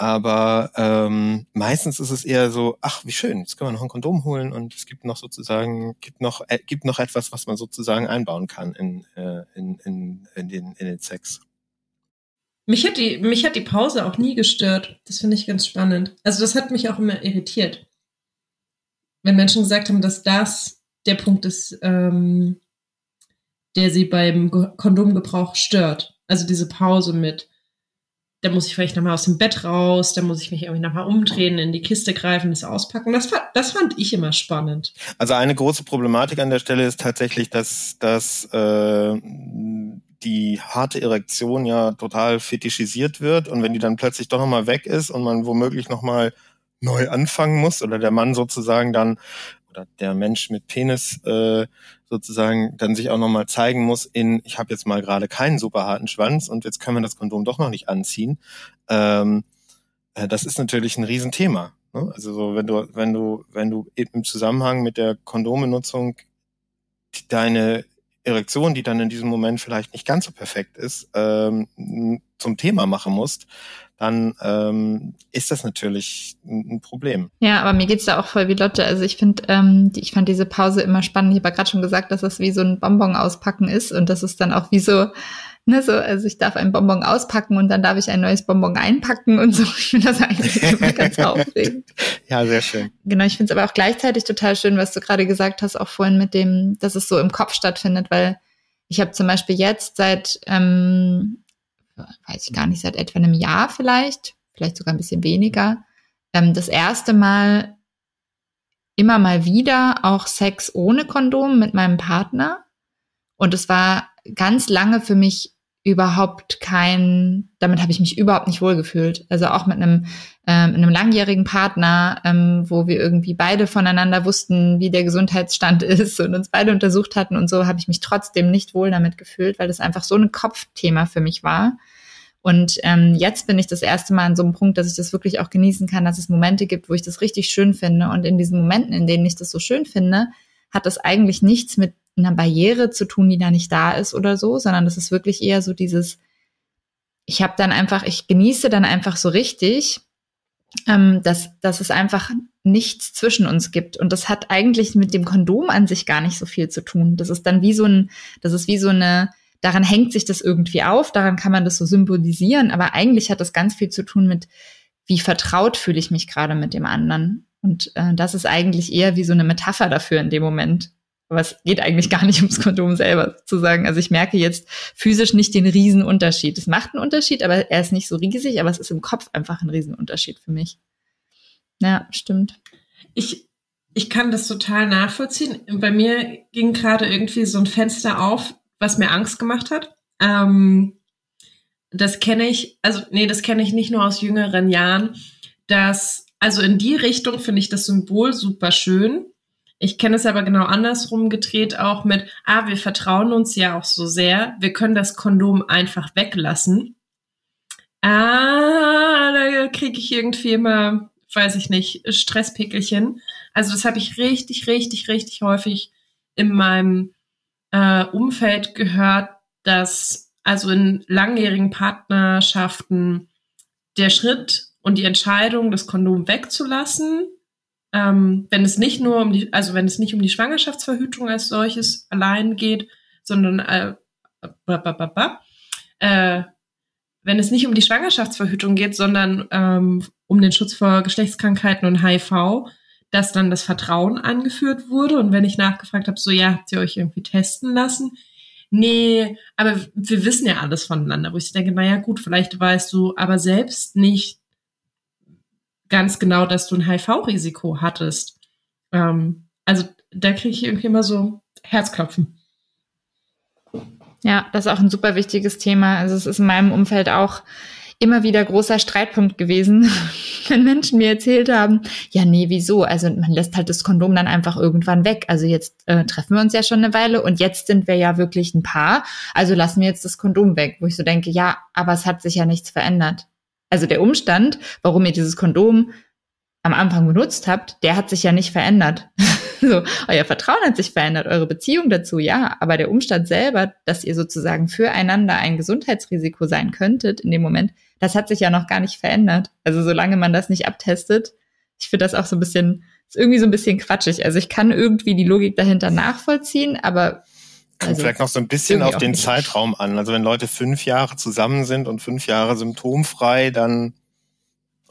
Aber ähm, meistens ist es eher so, ach, wie schön, jetzt können wir noch ein Kondom holen und es gibt noch sozusagen, gibt noch, äh, gibt noch etwas, was man sozusagen einbauen kann in, äh, in, in, in, den, in den Sex. Mich hat, die, mich hat die Pause auch nie gestört. Das finde ich ganz spannend. Also das hat mich auch immer irritiert. Wenn Menschen gesagt haben, dass das der Punkt ist, ähm, der sie beim Kondomgebrauch stört. Also diese Pause mit, da muss ich vielleicht nochmal aus dem Bett raus, da muss ich mich irgendwie nochmal umdrehen, in die Kiste greifen, das auspacken. Das, das fand ich immer spannend. Also eine große Problematik an der Stelle ist tatsächlich, dass, dass äh, die harte Erektion ja total fetischisiert wird und wenn die dann plötzlich doch nochmal weg ist und man womöglich nochmal neu anfangen muss oder der Mann sozusagen dann oder der Mensch mit Penis äh, sozusagen dann sich auch nochmal zeigen muss in, ich habe jetzt mal gerade keinen super harten Schwanz und jetzt können wir das Kondom doch noch nicht anziehen. Ähm, äh, das ist natürlich ein Riesenthema. Ne? Also so, wenn du, wenn du, wenn du im Zusammenhang mit der Kondombenutzung deine Erektion, die dann in diesem Moment vielleicht nicht ganz so perfekt ist, ähm, zum Thema machen musst, dann ähm, ist das natürlich ein, Problem. Ja, aber mir geht's da auch voll wie Lotte. Also ich finde, ähm, ich fand diese Pause immer spannend. Ich habe ja gerade schon gesagt, dass das wie so ein Bonbon auspacken ist und das ist dann auch wie so, ne, so, also ich darf ein Bonbon auspacken und dann darf ich ein neues Bonbon einpacken und so. Ich finde das eigentlich immer ganz aufregend. Ja, sehr schön. Genau, ich finde es aber auch gleichzeitig total schön, was du gerade gesagt hast, auch vorhin mit dem, dass es so im Kopf stattfindet, weil ich habe zum Beispiel jetzt seit ähm, weiß ich gar nicht, seit etwa einem Jahr vielleicht, vielleicht sogar ein bisschen weniger, ähm, das erste Mal immer mal wieder auch Sex ohne Kondom mit meinem Partner. Und es war ganz lange für mich überhaupt kein, damit habe ich mich überhaupt nicht wohlgefühlt. Also auch mit einem, ähm, einem langjährigen Partner, ähm, wo wir irgendwie beide voneinander wussten, wie der Gesundheitsstand ist und uns beide untersucht hatten und so, habe ich mich trotzdem nicht wohl damit gefühlt, weil das einfach so ein Kopfthema für mich war. Und ähm, jetzt bin ich das erste Mal an so einem Punkt, dass ich das wirklich auch genießen kann, dass es Momente gibt, wo ich das richtig schön finde. Und in diesen Momenten, in denen ich das so schön finde, hat das eigentlich nichts mit einer Barriere zu tun, die da nicht da ist oder so, sondern das ist wirklich eher so dieses, ich habe dann einfach, ich genieße dann einfach so richtig, ähm, dass, dass es einfach nichts zwischen uns gibt. Und das hat eigentlich mit dem Kondom an sich gar nicht so viel zu tun. Das ist dann wie so ein, das ist wie so eine, daran hängt sich das irgendwie auf, daran kann man das so symbolisieren, aber eigentlich hat das ganz viel zu tun mit, wie vertraut fühle ich mich gerade mit dem anderen. Und äh, das ist eigentlich eher wie so eine Metapher dafür in dem Moment. Aber es geht eigentlich gar nicht ums Kondom selber zu sagen. Also ich merke jetzt physisch nicht den Riesenunterschied. Es macht einen Unterschied, aber er ist nicht so riesig, aber es ist im Kopf einfach ein Riesenunterschied für mich. Ja, stimmt. Ich, ich kann das total nachvollziehen. Bei mir ging gerade irgendwie so ein Fenster auf, was mir Angst gemacht hat. Ähm, das kenne ich, also nee, das kenne ich nicht nur aus jüngeren Jahren. dass, also in die Richtung finde ich das Symbol super schön. Ich kenne es aber genau andersrum gedreht auch mit, ah, wir vertrauen uns ja auch so sehr, wir können das Kondom einfach weglassen. Ah, da kriege ich irgendwie immer, weiß ich nicht, Stresspickelchen. Also das habe ich richtig, richtig, richtig häufig in meinem äh, Umfeld gehört, dass also in langjährigen Partnerschaften der Schritt und die Entscheidung, das Kondom wegzulassen, ähm, wenn es nicht nur um die, also wenn es nicht um die Schwangerschaftsverhütung als solches allein geht, sondern äh, äh, wenn es nicht um die Schwangerschaftsverhütung geht, sondern ähm, um den Schutz vor Geschlechtskrankheiten und HIV, dass dann das Vertrauen angeführt wurde. Und wenn ich nachgefragt habe, so ja, habt ihr euch irgendwie testen lassen? Nee, aber wir wissen ja alles voneinander, wo ich denke, naja gut, vielleicht weißt du aber selbst nicht ganz genau, dass du ein HIV-Risiko hattest. Ähm, also da kriege ich irgendwie immer so Herzklopfen. Ja, das ist auch ein super wichtiges Thema. Also es ist in meinem Umfeld auch immer wieder großer Streitpunkt gewesen, wenn Menschen mir erzählt haben, ja, nee, wieso? Also man lässt halt das Kondom dann einfach irgendwann weg. Also jetzt äh, treffen wir uns ja schon eine Weile und jetzt sind wir ja wirklich ein Paar. Also lassen wir jetzt das Kondom weg, wo ich so denke, ja, aber es hat sich ja nichts verändert. Also der Umstand, warum ihr dieses Kondom am Anfang benutzt habt, der hat sich ja nicht verändert. so, euer Vertrauen hat sich verändert, eure Beziehung dazu, ja, aber der Umstand selber, dass ihr sozusagen füreinander ein Gesundheitsrisiko sein könntet in dem Moment, das hat sich ja noch gar nicht verändert. Also solange man das nicht abtestet, ich finde das auch so ein bisschen, ist irgendwie so ein bisschen quatschig. Also ich kann irgendwie die Logik dahinter nachvollziehen, aber Kommt also, vielleicht noch so ein bisschen auf den Zeitraum an. Also wenn Leute fünf Jahre zusammen sind und fünf Jahre symptomfrei, dann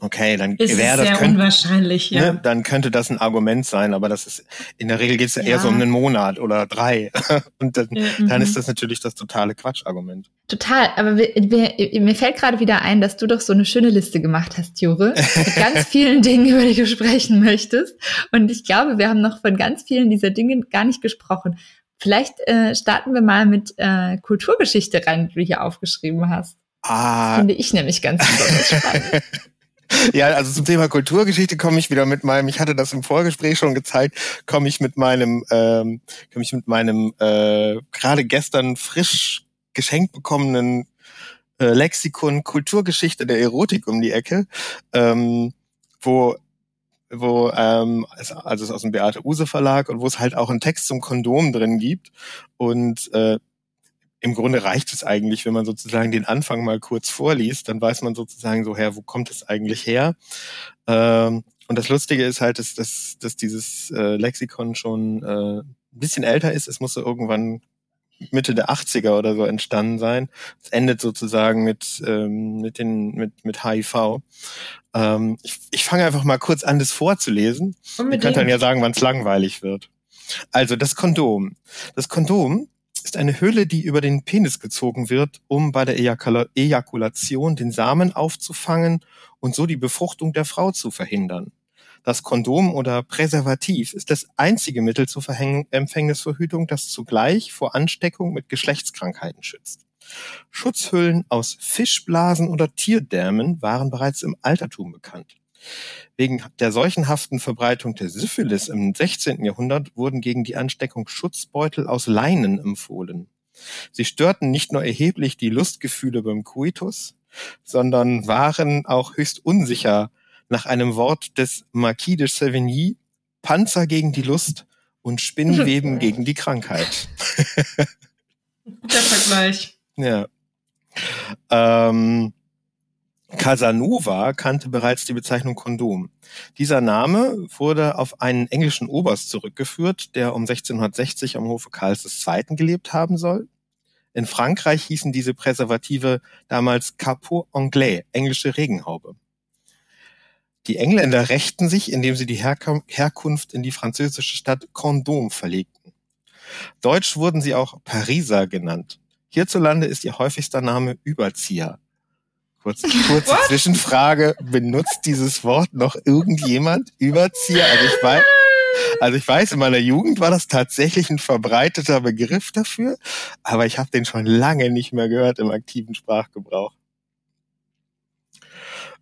Okay, dann ist wäre das sehr unwahrscheinlich, ja. ne, dann könnte das ein Argument sein, aber das ist in der Regel geht es ja, eher so um einen Monat oder drei und dann, Ja. dann Mhm. ist das natürlich das totale Quatschargument. Total, aber wir, wir, mir fällt gerade wieder ein, dass du doch so eine schöne Liste gemacht hast, Jure, mit ganz vielen Dingen, über die du sprechen möchtest. Und ich glaube, wir haben noch von ganz vielen dieser Dinge gar nicht gesprochen. Vielleicht äh, starten wir mal mit äh, Kulturgeschichte rein, die du hier aufgeschrieben hast. Ah, Finde ich nämlich ganz besonders spannend. Ja, also zum Thema Kulturgeschichte komme ich wieder mit meinem, ich hatte das im Vorgespräch schon gezeigt, komme ich mit meinem, ähm, komme ich mit meinem äh, gerade gestern frisch geschenkt bekommenen äh, Lexikon Kulturgeschichte der Erotik um die Ecke, ähm, wo wo ähm, also es ist aus dem Beate Use Verlag und wo es halt auch einen Text zum Kondom drin gibt und äh, im Grunde reicht es eigentlich, wenn man sozusagen den Anfang mal kurz vorliest, dann weiß man sozusagen so her, wo kommt es eigentlich her? Ähm, und das Lustige ist halt, dass, dass, dass dieses äh, Lexikon schon äh, ein bisschen älter ist. Es muss so irgendwann Mitte der 80er oder so entstanden sein. Es endet sozusagen mit, ähm, mit, den, mit, mit HIV. Ähm, ich ich fange einfach mal kurz an, das vorzulesen. Ihr Unbedingt. könnt dann ja sagen, wann es langweilig wird. Also das Kondom. Das Kondom ist eine Hülle, die über den Penis gezogen wird, um bei der Ejakula Ejakulation den Samen aufzufangen und so die Befruchtung der Frau zu verhindern. Das Kondom oder Präservativ ist das einzige Mittel zur Verhäng Empfängnisverhütung, das zugleich vor Ansteckung mit Geschlechtskrankheiten schützt. Schutzhüllen aus Fischblasen oder Tierdärmen waren bereits im Altertum bekannt. Wegen der seuchenhaften Verbreitung der Syphilis im 16. Jahrhundert wurden gegen die Ansteckung Schutzbeutel aus Leinen empfohlen. Sie störten nicht nur erheblich die Lustgefühle beim Coitus, sondern waren auch höchst unsicher nach einem Wort des Marquis de Sevigny, Panzer gegen die Lust und Spinnweben gegen die Krankheit. Guter Vergleich. Ja. Ähm, Casanova kannte bereits die Bezeichnung Kondom. Dieser Name wurde auf einen englischen Oberst zurückgeführt, der um 1660 am Hofe Karls II. gelebt haben soll. In Frankreich hießen diese Präservative damals Capot Anglais, englische Regenhaube. Die Engländer rächten sich, indem sie die Herkom Herkunft in die französische Stadt Condom verlegten. Deutsch wurden sie auch Pariser genannt. Hierzulande ist ihr häufigster Name Überzieher. Kurz, kurze What? Zwischenfrage, benutzt dieses Wort noch irgendjemand? Überzieher? Also ich weiß, also ich weiß, in meiner Jugend war das tatsächlich ein verbreiteter Begriff dafür, aber ich habe den schon lange nicht mehr gehört im aktiven Sprachgebrauch.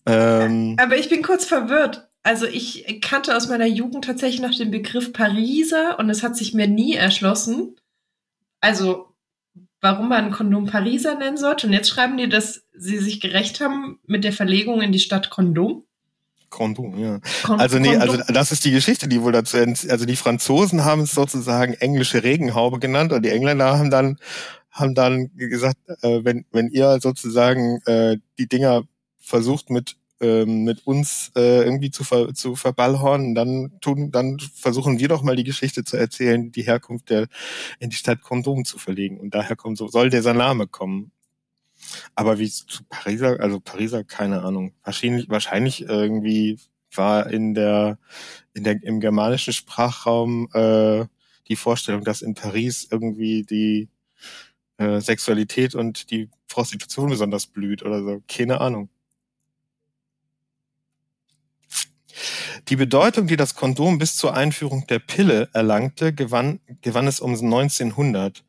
Ähm, Aber ich bin kurz verwirrt. Also ich kannte aus meiner Jugend tatsächlich noch den Begriff Pariser und es hat sich mir nie erschlossen. Also warum man ein Kondom Pariser nennen sollte. Und jetzt schreiben die, dass sie sich gerecht haben mit der Verlegung in die Stadt Kondom. Kondom, ja. Kon Also nee, Kondom. also das ist die Geschichte, die wohl dazu, also die Franzosen haben es sozusagen englische Regenhaube genannt und die Engländer haben dann haben dann gesagt, äh, wenn wenn ihr sozusagen äh, die Dinger versucht mit ähm, mit uns äh, irgendwie zu ver zu verballhornen, dann tun dann versuchen wir doch mal die Geschichte zu erzählen, die Herkunft der in die Stadt Kondom zu verlegen und daher kommt so soll dieser Name kommen. Aber wie zu Pariser, also Pariser, keine Ahnung. Wahrscheinlich, wahrscheinlich irgendwie war in der, in der, im germanischen Sprachraum äh, die Vorstellung, dass in Paris irgendwie die äh, Sexualität und die Prostitution besonders blüht oder so. Keine Ahnung. Die Bedeutung, die das Kondom bis zur Einführung der Pille erlangte, gewann, gewann es um 1900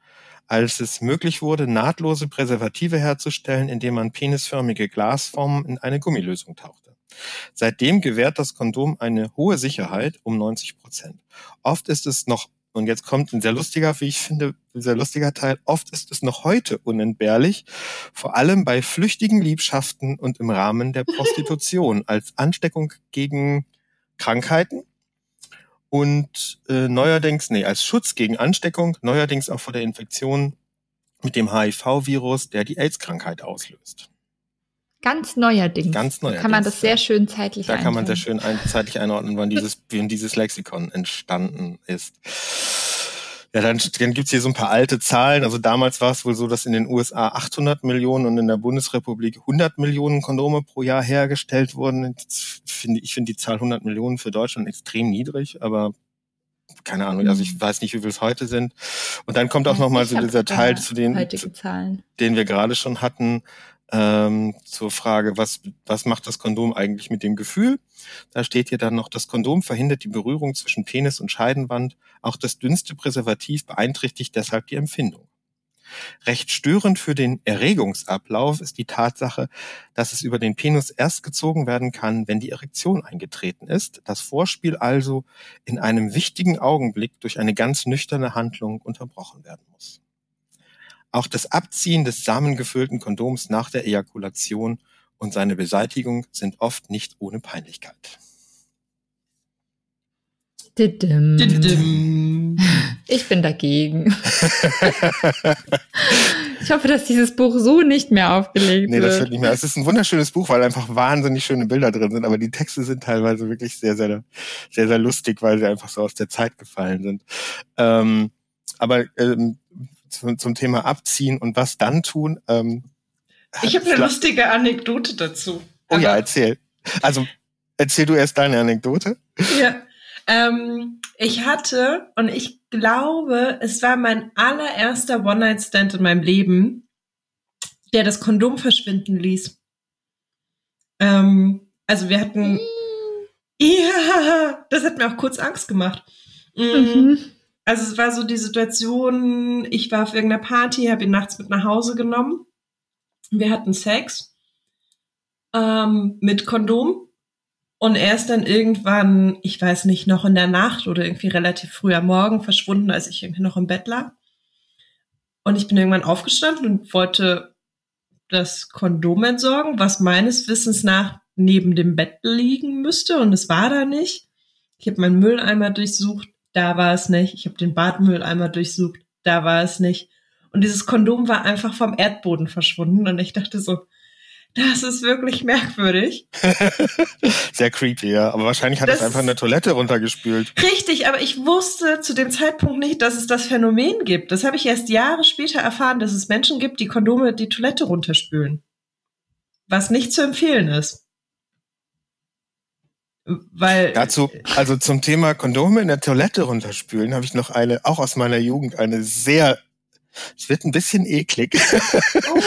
als es möglich wurde, nahtlose Präservative herzustellen, indem man penisförmige Glasformen in eine Gummilösung tauchte. Seitdem gewährt das Kondom eine hohe Sicherheit um 90 Prozent. Oft ist es noch, und jetzt kommt ein sehr lustiger, wie ich finde, ein sehr lustiger Teil, oft ist es noch heute unentbehrlich, vor allem bei flüchtigen Liebschaften und im Rahmen der Prostitution als Ansteckung gegen Krankheiten und äh, neuerdings, nee, als Schutz gegen Ansteckung, neuerdings auch vor der Infektion mit dem HIV-Virus, der die AIDS-Krankheit auslöst. Ganz neuerdings. Ganz neuerdings. Kann man das sehr schön zeitlich Da kann man sehr schön ein, zeitlich einordnen, wann dieses, wann dieses Lexikon entstanden ist. Ja, dann, dann gibt's hier so ein paar alte Zahlen. Also damals war es wohl so, dass in den USA 800 Millionen und in der Bundesrepublik 100 Millionen Kondome pro Jahr hergestellt wurden. Ich finde, ich finde die Zahl 100 Millionen für Deutschland extrem niedrig, aber keine Ahnung, also ich mhm. weiß nicht, wie viel es heute sind. Und dann kommt auch nochmal so dieser Teil zu den, den wir gerade schon hatten, ähm, zur Frage, was, was macht das Kondom eigentlich mit dem Gefühl? Da steht hier dann noch, das Kondom verhindert die Berührung zwischen Penis und Scheidenwand. Auch das dünnste Präservativ beeinträchtigt deshalb die Empfindung. Recht störend für den Erregungsablauf ist die Tatsache, dass es über den Penis erst gezogen werden kann, wenn die Erektion eingetreten ist, das Vorspiel also in einem wichtigen Augenblick durch eine ganz nüchterne Handlung unterbrochen werden muss. Auch das Abziehen des samengefüllten Kondoms nach der Ejakulation und seine Beseitigung sind oft nicht ohne Peinlichkeit. Ich bin dagegen. ich hoffe, dass dieses Buch so nicht mehr aufgelegt wird. Nee, das wird nicht mehr. Es ist ein wunderschönes Buch, weil einfach wahnsinnig schöne Bilder drin sind, aber die Texte sind teilweise wirklich sehr, sehr, sehr, sehr lustig, weil sie einfach so aus der Zeit gefallen sind. Ähm, aber ähm, zum, zum Thema Abziehen und was dann tun. Ähm, ich habe eine lustige Anekdote dazu. Oh ja, erzähl. Also erzähl du erst deine Anekdote. Ja. Ähm, ich hatte, und ich glaube, es war mein allererster One-Night-Stand in meinem Leben, der das Kondom verschwinden ließ. Ähm, also wir hatten. Ja, das hat mir auch kurz Angst gemacht. Mm. Mhm. Also es war so die Situation, ich war auf irgendeiner Party, habe ihn nachts mit nach Hause genommen. Wir hatten Sex ähm, mit Kondom. Und er ist dann irgendwann, ich weiß nicht, noch in der Nacht oder irgendwie relativ früh am Morgen verschwunden, als ich irgendwie noch im Bett lag. Und ich bin irgendwann aufgestanden und wollte das Kondom entsorgen, was meines Wissens nach neben dem Bett liegen müsste. Und es war da nicht. Ich habe meinen Mülleimer durchsucht da war es nicht. Ich habe den Badmülleimer durchsucht, da war es nicht. Und dieses Kondom war einfach vom Erdboden verschwunden und ich dachte so, das ist wirklich merkwürdig. Sehr creepy, ja. Aber wahrscheinlich hat das, es einfach in der Toilette runtergespült. Richtig, aber ich wusste zu dem Zeitpunkt nicht, dass es das Phänomen gibt. Das habe ich erst Jahre später erfahren, dass es Menschen gibt, die Kondome die Toilette runterspülen. Was nicht zu empfehlen ist. Weil dazu, also zum Thema Kondome in der Toilette runterspülen, habe ich noch eine, auch aus meiner Jugend, eine sehr, es wird ein bisschen eklig, oh.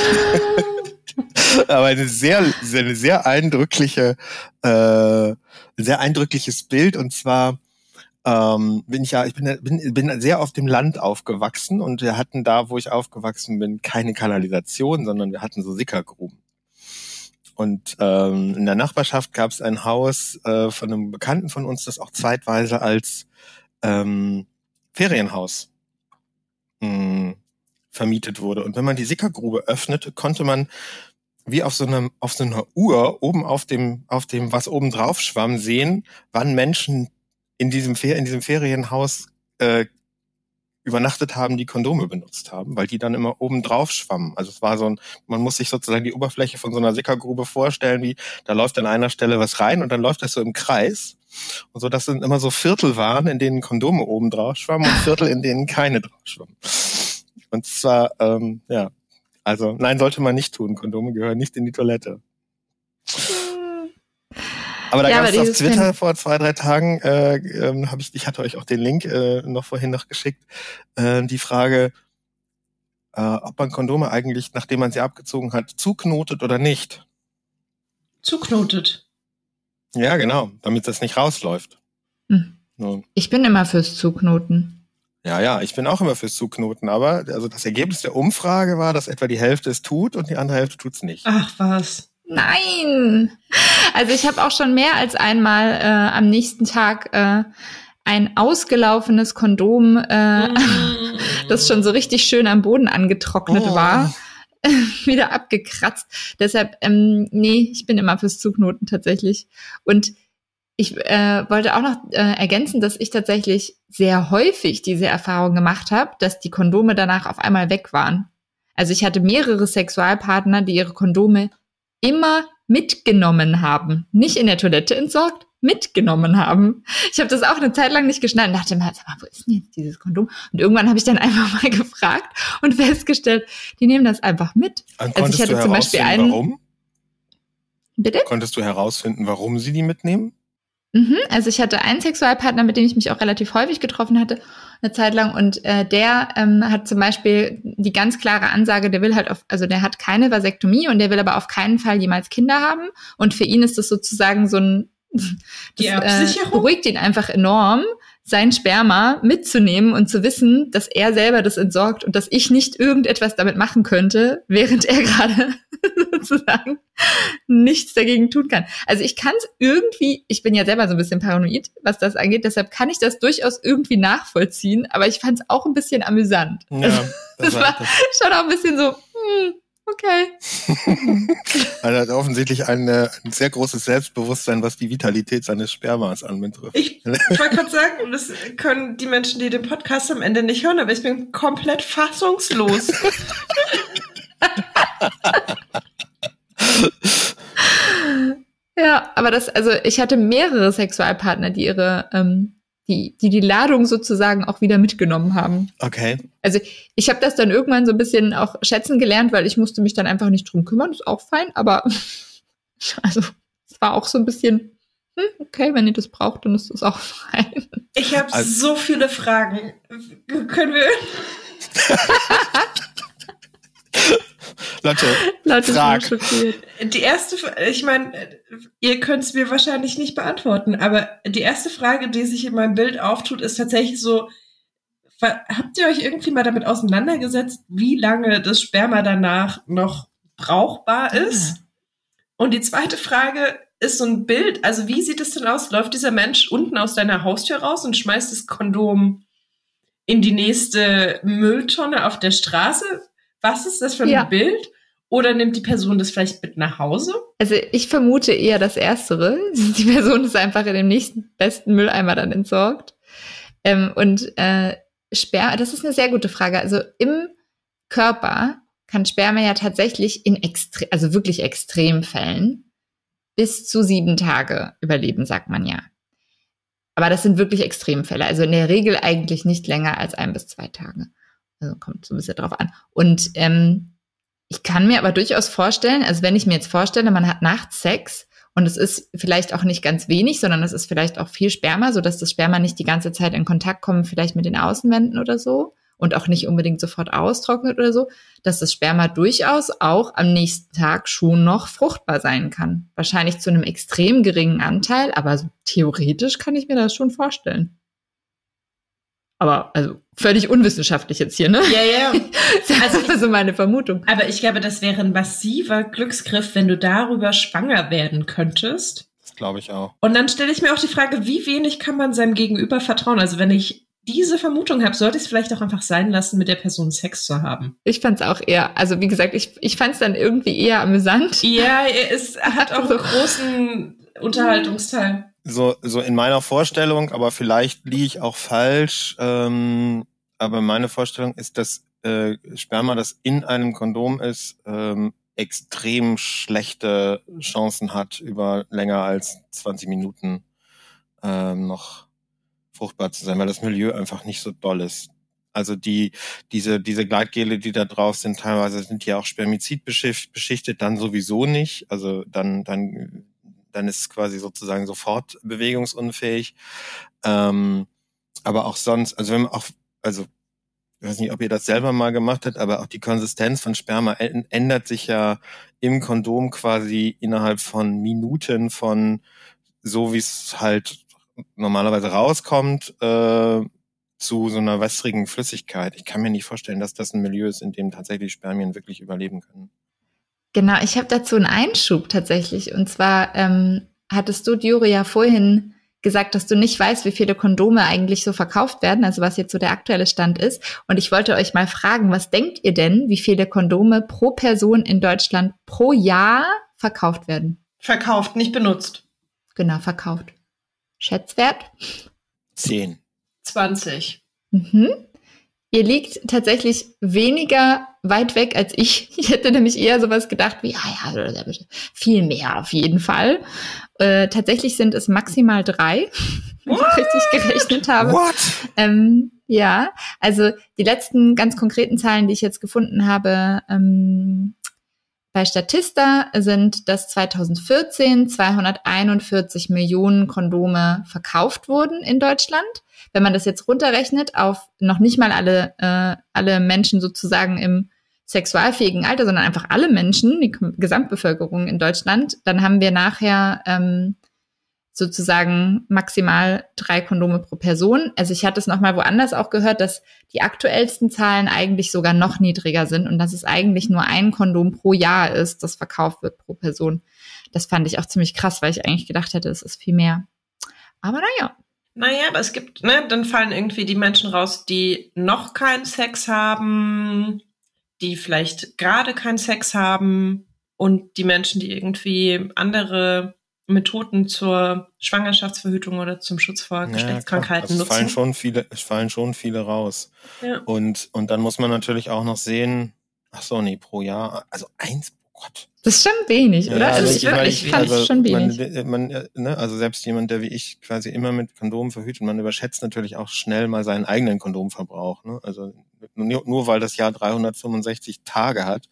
aber eine sehr, eine sehr eindrückliche, äh, sehr eindrückliches Bild und zwar ähm, bin ich ja, ich bin, bin, bin sehr auf dem Land aufgewachsen und wir hatten da, wo ich aufgewachsen bin, keine Kanalisation, sondern wir hatten so Sickergruben. Und ähm, in der Nachbarschaft gab es ein Haus äh, von einem Bekannten von uns, das auch zeitweise als ähm, Ferienhaus mh, hm, vermietet wurde. Und wenn man die Sickergrube öffnete, konnte man wie auf so einer auf so einer Uhr oben auf dem auf dem was oben drauf schwamm sehen, wann Menschen in diesem Fer in diesem Ferienhaus äh, übernachtet haben, die Kondome benutzt haben, weil die dann immer oben drauf schwammen. Also es war so ein, man muss sich sozusagen die Oberfläche von so einer Sickergrube vorstellen, wie da läuft an einer Stelle was rein und dann läuft das so im Kreis. Und so, dass es immer so Viertel waren, in denen Kondome oben drauf schwammen und Viertel, in denen keine drauf schwammen. Und zwar, ähm, ja, also nein, sollte man nicht tun. Kondome gehören nicht in die Toilette. Aber da ja, gab es auf Twitter Fan vor zwei, drei Tagen, äh, äh, habe ich, ich hatte euch auch den Link äh, noch vorhin noch geschickt, äh, die Frage, äh, ob man Kondome eigentlich, nachdem man sie abgezogen hat, zuknotet oder nicht. Zuknotet. Ja, genau, damit das nicht rausläuft. Hm. So. Ich bin immer fürs Zuknoten. Ja, ja, ich bin auch immer fürs Zuknoten, aber also das Ergebnis der Umfrage war, dass etwa die Hälfte es tut und die andere Hälfte tut's nicht. Ach was. Nein. Also ich habe auch schon mehr als einmal äh, am nächsten Tag äh, ein ausgelaufenes Kondom, äh, mm. das schon so richtig schön am Boden angetrocknet oh. war, wieder abgekratzt. Deshalb, ähm, nee, ich bin immer fürs Zugnoten tatsächlich. Und ich äh, wollte auch noch äh, ergänzen, dass ich tatsächlich sehr häufig diese Erfahrung gemacht habe, dass die Kondome danach auf einmal weg waren. Also ich hatte mehrere Sexualpartner, die ihre Kondome immer mitgenommen haben. Nicht in der Toilette entsorgt, mitgenommen haben. Ich habe das auch eine Zeit lang nicht geschnallt und dachte mir, sag mal, wo ist denn jetzt dieses Kondom? Und irgendwann habe ich dann einfach mal gefragt und festgestellt, die nehmen das einfach mit. Und also ich hatte zum Beispiel einen. Warum? Bitte? Konntest du herausfinden, warum sie die mitnehmen? Mhm, also ich hatte einen Sexualpartner, mit dem ich mich auch relativ häufig getroffen hatte, eine Zeit lang. Und äh, der ähm, hat zum Beispiel die ganz klare Ansage, der will halt auf, also der hat keine Vasektomie und der will aber auf keinen Fall jemals Kinder haben. Und für ihn ist das sozusagen so ein das, äh, beruhigt ihn einfach enorm, sein Sperma mitzunehmen und zu wissen, dass er selber das entsorgt und dass ich nicht irgendetwas damit machen könnte, während er gerade sozusagen nichts dagegen tun kann. Also ich kann es irgendwie, ich bin ja selber so ein bisschen paranoid, was das angeht, deshalb kann ich das durchaus irgendwie nachvollziehen, aber ich fand es auch ein bisschen amüsant. Ja, das, das war das. schon auch ein bisschen so, hm, Okay. er hat offensichtlich ein, ein, sehr großes Selbstbewusstsein, was die Vitalität seines Spermas anbetrifft. Ich, ich wollte gerade sagen, das können die Menschen, die den Podcast am Ende nicht hören, aber ich bin komplett fassungslos. ja, aber das, also ich hatte mehrere Sexualpartner, die ihre ähm, die, die die Ladung sozusagen auch wieder mitgenommen haben. Okay. Also ich habe das dann irgendwann so ein bisschen auch schätzen gelernt, weil ich musste mich dann einfach nicht drum kümmern, ist auch fein, aber also es war auch so ein bisschen, hm, okay, wenn ihr das braucht, dann ist das auch fein. Ich habe also, so viele Fragen. Können wir Leute, Leute frag. Die erste, ich meine, ihr könnt es mir wahrscheinlich nicht beantworten, aber die erste Frage, die sich in meinem Bild auftut, ist tatsächlich so, habt ihr euch irgendwie mal damit auseinandergesetzt, wie lange das Sperma danach noch brauchbar ah. ist? Ah. Und die zweite Frage ist so ein Bild, also wie sieht es denn aus? Läuft dieser Mensch unten aus deiner Haustür raus und schmeißt das Kondom in die nächste Mülltonne auf der Straße? Was ist das für ein ja. Bild? Oder nimmt die Person das vielleicht mit nach Hause? Also ich vermute eher das Erstere. Die Person ist einfach in dem nächsten besten Mülleimer dann entsorgt. Ähm, und äh, Sperma, das ist eine sehr gute Frage. Also im Körper kann Sperma ja tatsächlich in extrem, also wirklich Extremfällen bis zu sieben Tage überleben, sagt man ja. Aber das sind wirklich Extremfälle. Also in der Regel eigentlich nicht länger als ein bis zwei Tage. Also kommt so ein bisschen drauf an. Und ähm, ich kann mir aber durchaus vorstellen, also wenn ich mir jetzt vorstelle, man hat nachts Sex und es ist vielleicht auch nicht ganz wenig, sondern es ist vielleicht auch viel Sperma, so dass das Sperma nicht die ganze Zeit in Kontakt kommt, vielleicht mit den Außenwänden oder so und auch nicht unbedingt sofort austrocknet oder so, dass das Sperma durchaus auch am nächsten Tag schon noch fruchtbar sein kann. Wahrscheinlich zu einem extrem geringen Anteil, aber theoretisch kann ich mir das schon vorstellen. Aber also völlig unwissenschaftlich jetzt hier, ne? Ja, ja. das ist also meine Vermutung. Aber ich glaube, das wäre ein massiver Glücksgriff, wenn du darüber schwanger werden könntest. Das glaube ich auch. Und dann stelle ich mir auch die Frage, wie wenig kann man seinem Gegenüber vertrauen? Also wenn ich diese Vermutung habe, sollte ich es vielleicht auch einfach sein lassen, mit der Person Sex zu haben. Ich fand es auch eher, also wie gesagt, ich, ich fand es dann irgendwie eher amüsant. Ja, es hat auch einen großen Unterhaltungsteil so, so in meiner Vorstellung, aber vielleicht liege ich auch falsch, ähm, aber meine Vorstellung ist, dass äh, Sperma, das in einem Kondom ist, ähm, extrem schlechte Chancen hat, über länger als 20 Minuten ähm, noch fruchtbar zu sein, weil das Milieu einfach nicht so doll ist. Also die, diese, diese Gleitgele, die da drauf sind, teilweise sind die auch Spermizid beschichtet, dann sowieso nicht. Also dann, dann dann ist es quasi sozusagen sofort bewegungsunfähig. Ähm, aber auch sonst, also wenn man auch, also ich weiß nicht, ob ihr das selber mal gemacht habt, aber auch die Konsistenz von Sperma ändert sich ja im Kondom quasi innerhalb von Minuten von so, wie es halt normalerweise rauskommt, äh, zu so einer wässrigen Flüssigkeit. Ich kann mir nicht vorstellen, dass das ein Milieu ist, in dem tatsächlich Spermien wirklich überleben können. Genau, ich habe dazu einen Einschub tatsächlich. Und zwar ähm, hattest du, Juri, ja vorhin gesagt, dass du nicht weißt, wie viele Kondome eigentlich so verkauft werden, also was jetzt so der aktuelle Stand ist. Und ich wollte euch mal fragen, was denkt ihr denn, wie viele Kondome pro Person in Deutschland pro Jahr verkauft werden? Verkauft, nicht benutzt. Genau, verkauft. Schätzwert? Zehn. Zwanzig. Mhm. Ihr liegt tatsächlich weniger weit weg als ich. Ich hätte nämlich eher sowas gedacht wie, ja, ja, viel mehr auf jeden Fall. Äh, tatsächlich sind es maximal drei, wenn ich richtig gerechnet habe. What? Ähm, ja, also die letzten ganz konkreten Zahlen, die ich jetzt gefunden habe, ähm, bei Statista sind, dass 2014 241 Millionen Kondome verkauft wurden in Deutschland. Wenn man das jetzt runterrechnet auf noch nicht mal alle, äh, alle Menschen sozusagen im sexualfähigen Alter, sondern einfach alle Menschen, die Gesamtbevölkerung in Deutschland, dann haben wir nachher ähm, sozusagen maximal drei Kondome pro Person. Also ich hatte es nochmal woanders auch gehört, dass die aktuellsten Zahlen eigentlich sogar noch niedriger sind und dass es eigentlich nur ein Kondom pro Jahr ist, das verkauft wird pro Person. Das fand ich auch ziemlich krass, weil ich eigentlich gedacht hätte, es ist viel mehr. Aber naja. Naja, aber es gibt, ne, dann fallen irgendwie die Menschen raus, die noch keinen Sex haben, die vielleicht gerade keinen Sex haben und die Menschen, die irgendwie andere Methoden zur Schwangerschaftsverhütung oder zum Schutz vor Geschlechtskrankheiten ja, nutzen. Es fallen schon viele, es fallen schon viele raus. Ja. Und, und dann muss man natürlich auch noch sehen, ach so, nee, pro Jahr, also eins, oh Gott. Das ist schon wenig, oder? Ja, also, also ich, ich meine, ich fand es schon wenig. Man, man, ne, also selbst jemand, der wie ich quasi immer mit Kondomen verhütet, man überschätzt natürlich auch schnell mal seinen eigenen Kondomverbrauch. Ne? Also nur, nur weil das Jahr 365 Tage hat,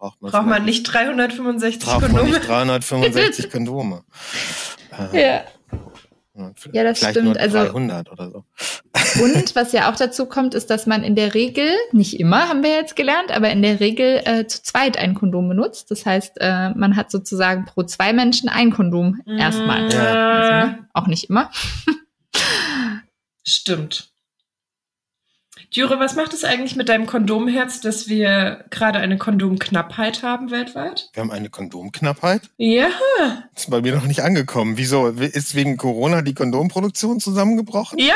braucht man, braucht man nicht 365 braucht Kondome. Man nicht 365 Kondome. Äh, ja. Ja, das Vielleicht stimmt. Nur 300 also, oder so. Und was ja auch dazu kommt, ist, dass man in der Regel, nicht immer haben wir jetzt gelernt, aber in der Regel äh, zu zweit ein Kondom benutzt. Das heißt, äh, man hat sozusagen pro zwei Menschen ein Kondom erstmal. Ja. Also, ne? Auch nicht immer. Stimmt. Jure, was macht es eigentlich mit deinem Kondomherz, dass wir gerade eine Kondomknappheit haben weltweit? Wir haben eine Kondomknappheit? Ja. Ist bei mir noch nicht angekommen. Wieso? Ist wegen Corona die Kondomproduktion zusammengebrochen? Ja.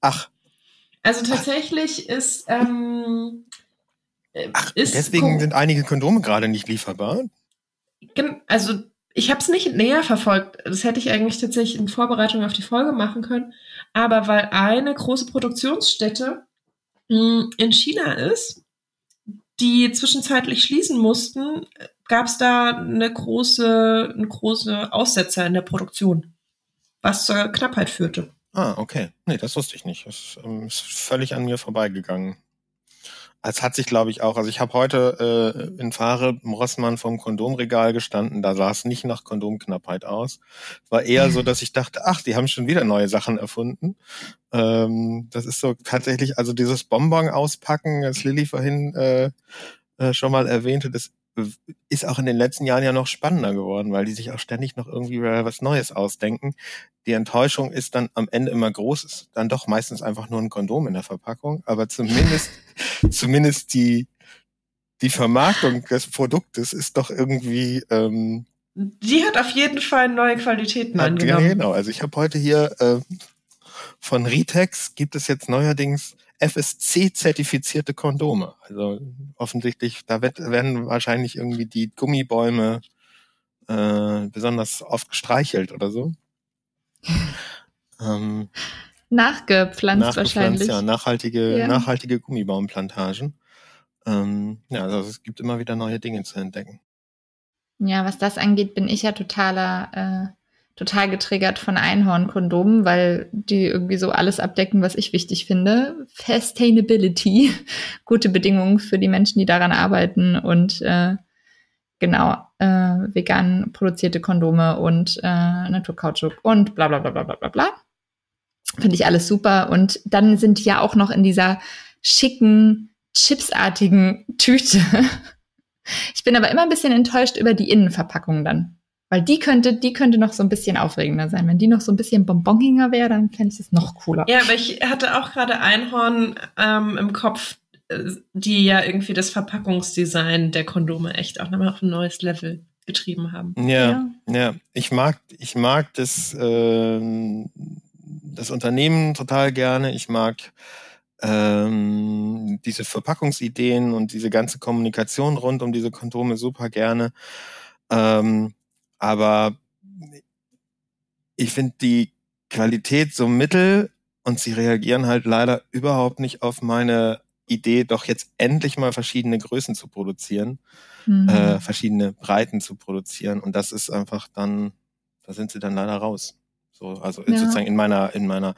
Ach. Also tatsächlich Ach. ist, ähm, Ach, ist deswegen sind einige Kondome gerade nicht lieferbar? Also ich habe es nicht näher verfolgt. Das hätte ich eigentlich tatsächlich in Vorbereitung auf die Folge machen können. Aber weil eine große Produktionsstätte hm, in China ist, die zwischenzeitlich schließen mussten, gab es da eine große, eine große Aussetzer in der Produktion, was zur Knappheit führte. Ah, okay. Nee, das wusste ich nicht. Das ähm, ist völlig an mir vorbeigegangen. Es hat sich, glaube ich, auch, also ich habe heute äh, in Fahre im Rossmann vom Kondomregal gestanden, da sah es nicht nach Kondomknappheit aus. Es war eher so, dass ich dachte, ach, die haben schon wieder neue Sachen erfunden. Ähm, das ist so tatsächlich, also dieses Bonbon auspacken, das Lilly vorhin äh, äh, schon mal erwähnte, das ist auch in den letzten Jahren ja noch spannender geworden, weil die sich auch ständig noch irgendwie was Neues ausdenken. Die Enttäuschung ist dann am Ende immer groß, ist dann doch meistens einfach nur ein Kondom in der Verpackung, aber zumindest, zumindest die, die Vermarktung des Produktes ist doch irgendwie, ähm, die hat auf jeden Fall neue Qualitäten hat, angenommen. Genau, also ich habe heute hier äh, von Ritex gibt es jetzt neuerdings FSC-zertifizierte Kondome. Also offensichtlich, da wird, werden wahrscheinlich irgendwie die Gummibäume äh, besonders oft gestreichelt oder so. ähm, nachgepflanzt, wahrscheinlich. Ja, nachhaltige, ja. nachhaltige Gummibaumplantagen. Ähm, ja, also es gibt immer wieder neue Dinge zu entdecken. Ja, was das angeht, bin ich ja totaler äh, total getriggert von Einhornkondomen, weil die irgendwie so alles abdecken, was ich wichtig finde. Sustainability, gute Bedingungen für die Menschen, die daran arbeiten und äh, genau äh, vegan produzierte Kondome und äh, Naturkautschuk und bla bla bla bla bla bla. Finde ich alles super. Und dann sind ja auch noch in dieser schicken, chipsartigen Tüte. Ich bin aber immer ein bisschen enttäuscht über die Innenverpackung dann. Weil die könnte, die könnte noch so ein bisschen aufregender sein. Wenn die noch so ein bisschen bonboniger wäre, dann fände ich das noch cooler. Ja, aber ich hatte auch gerade Einhorn ähm, im Kopf, äh, die ja irgendwie das Verpackungsdesign der Kondome echt auch nochmal auf ein neues Level getrieben haben. Ja, ja, ja. Ich mag, ich mag das, äh, das Unternehmen total gerne. Ich mag ähm, diese Verpackungsideen und diese ganze Kommunikation rund um diese Kondome super gerne. Ähm, aber ich finde die Qualität so mittel und sie reagieren halt leider überhaupt nicht auf meine Idee, doch jetzt endlich mal verschiedene Größen zu produzieren, mhm. äh, verschiedene Breiten zu produzieren. Und das ist einfach dann, da sind sie dann leider raus. So, also ja. sozusagen in meiner, in meiner,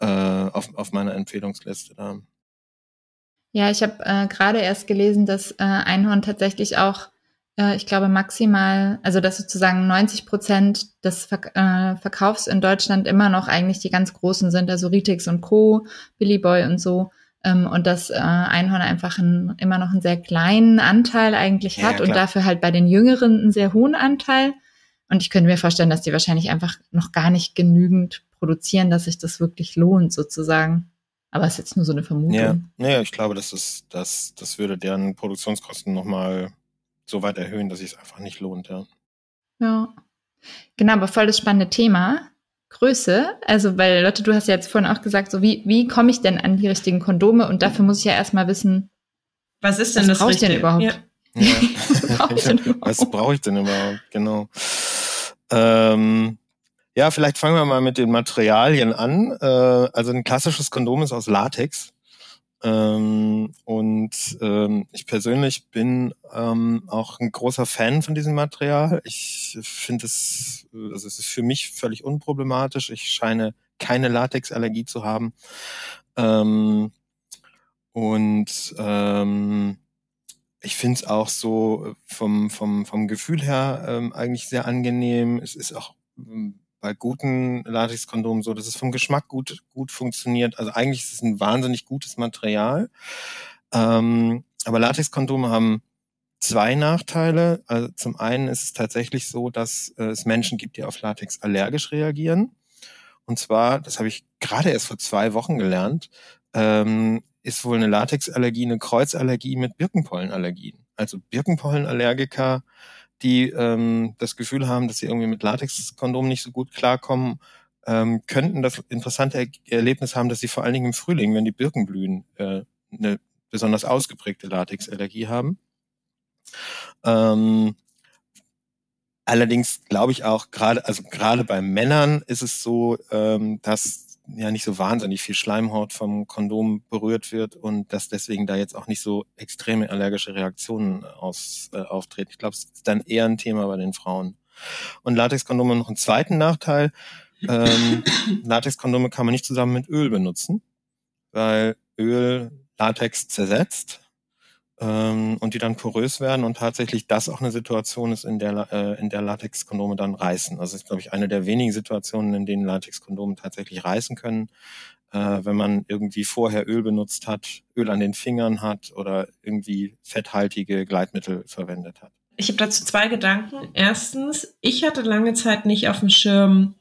äh, auf, auf meiner Empfehlungsliste da. Ja, ich habe äh, gerade erst gelesen, dass äh, Einhorn tatsächlich auch, äh, ich glaube, maximal, also dass sozusagen 90 Prozent des Ver äh, Verkaufs in Deutschland immer noch eigentlich die ganz großen sind, also Ritix und Co., Billy Boy und so. Ähm, und dass äh, Einhorn einfach ein, immer noch einen sehr kleinen Anteil eigentlich ja, hat ja, und dafür halt bei den Jüngeren einen sehr hohen Anteil. Und ich könnte mir vorstellen, dass die wahrscheinlich einfach noch gar nicht genügend produzieren, dass sich das wirklich lohnt, sozusagen. Aber es ist jetzt nur so eine Vermutung. Ja, naja, ich glaube, das ist, das, das würde deren Produktionskosten nochmal so weit erhöhen, dass es einfach nicht lohnt, ja. Ja. Genau, aber voll das spannende Thema. Größe, also weil Lotte, du hast ja jetzt vorhin auch gesagt, so wie, wie komme ich denn an die richtigen Kondome? Und dafür muss ich ja erstmal wissen, was ist denn was das brauche ich denn überhaupt? Ja. Ja. was brauche ich denn überhaupt? Genau. Ähm, ja, vielleicht fangen wir mal mit den Materialien an. Äh, also ein klassisches Kondom ist aus Latex. Ähm, und ähm, ich persönlich bin ähm, auch ein großer Fan von diesem Material. Ich finde es, also es ist für mich völlig unproblematisch. Ich scheine keine Latexallergie zu haben. Ähm, und ähm, ich finde es auch so vom, vom, vom Gefühl her ähm, eigentlich sehr angenehm. Es ist auch ähm, bei guten Latexkondomen so, dass es vom Geschmack gut, gut funktioniert. Also eigentlich ist es ein wahnsinnig gutes Material. Ähm, aber Latexkondome haben zwei Nachteile. Also zum einen ist es tatsächlich so, dass äh, es Menschen gibt, die auf Latex allergisch reagieren. Und zwar, das habe ich gerade erst vor zwei Wochen gelernt, ähm, ist wohl eine Latexallergie eine Kreuzallergie mit Birkenpollenallergien. Also Birkenpollenallergiker die ähm, das Gefühl haben, dass sie irgendwie mit Latexkondomen nicht so gut klarkommen, ähm, könnten das interessante er Erlebnis haben, dass sie vor allen Dingen im Frühling, wenn die Birken blühen, äh, eine besonders ausgeprägte Latexallergie haben. Ähm, allerdings glaube ich auch gerade, also gerade bei Männern ist es so, ähm, dass ja nicht so wahnsinnig viel Schleimhaut vom Kondom berührt wird und dass deswegen da jetzt auch nicht so extreme allergische Reaktionen aus, äh, auftreten. Ich glaube, es ist dann eher ein Thema bei den Frauen. Und Latexkondome noch einen zweiten Nachteil. Ähm, Latexkondome kann man nicht zusammen mit Öl benutzen, weil Öl Latex zersetzt ähm, und die dann porös werden und tatsächlich das auch eine Situation ist, in der, äh, in der Latexkondome dann reißen. Also ist, glaube ich, eine der wenigen Situationen, in denen Latexkondome tatsächlich reißen können, äh, wenn man irgendwie vorher Öl benutzt hat, Öl an den Fingern hat oder irgendwie fetthaltige Gleitmittel verwendet hat. Ich habe dazu zwei Gedanken. Erstens, ich hatte lange Zeit nicht auf dem Schirm,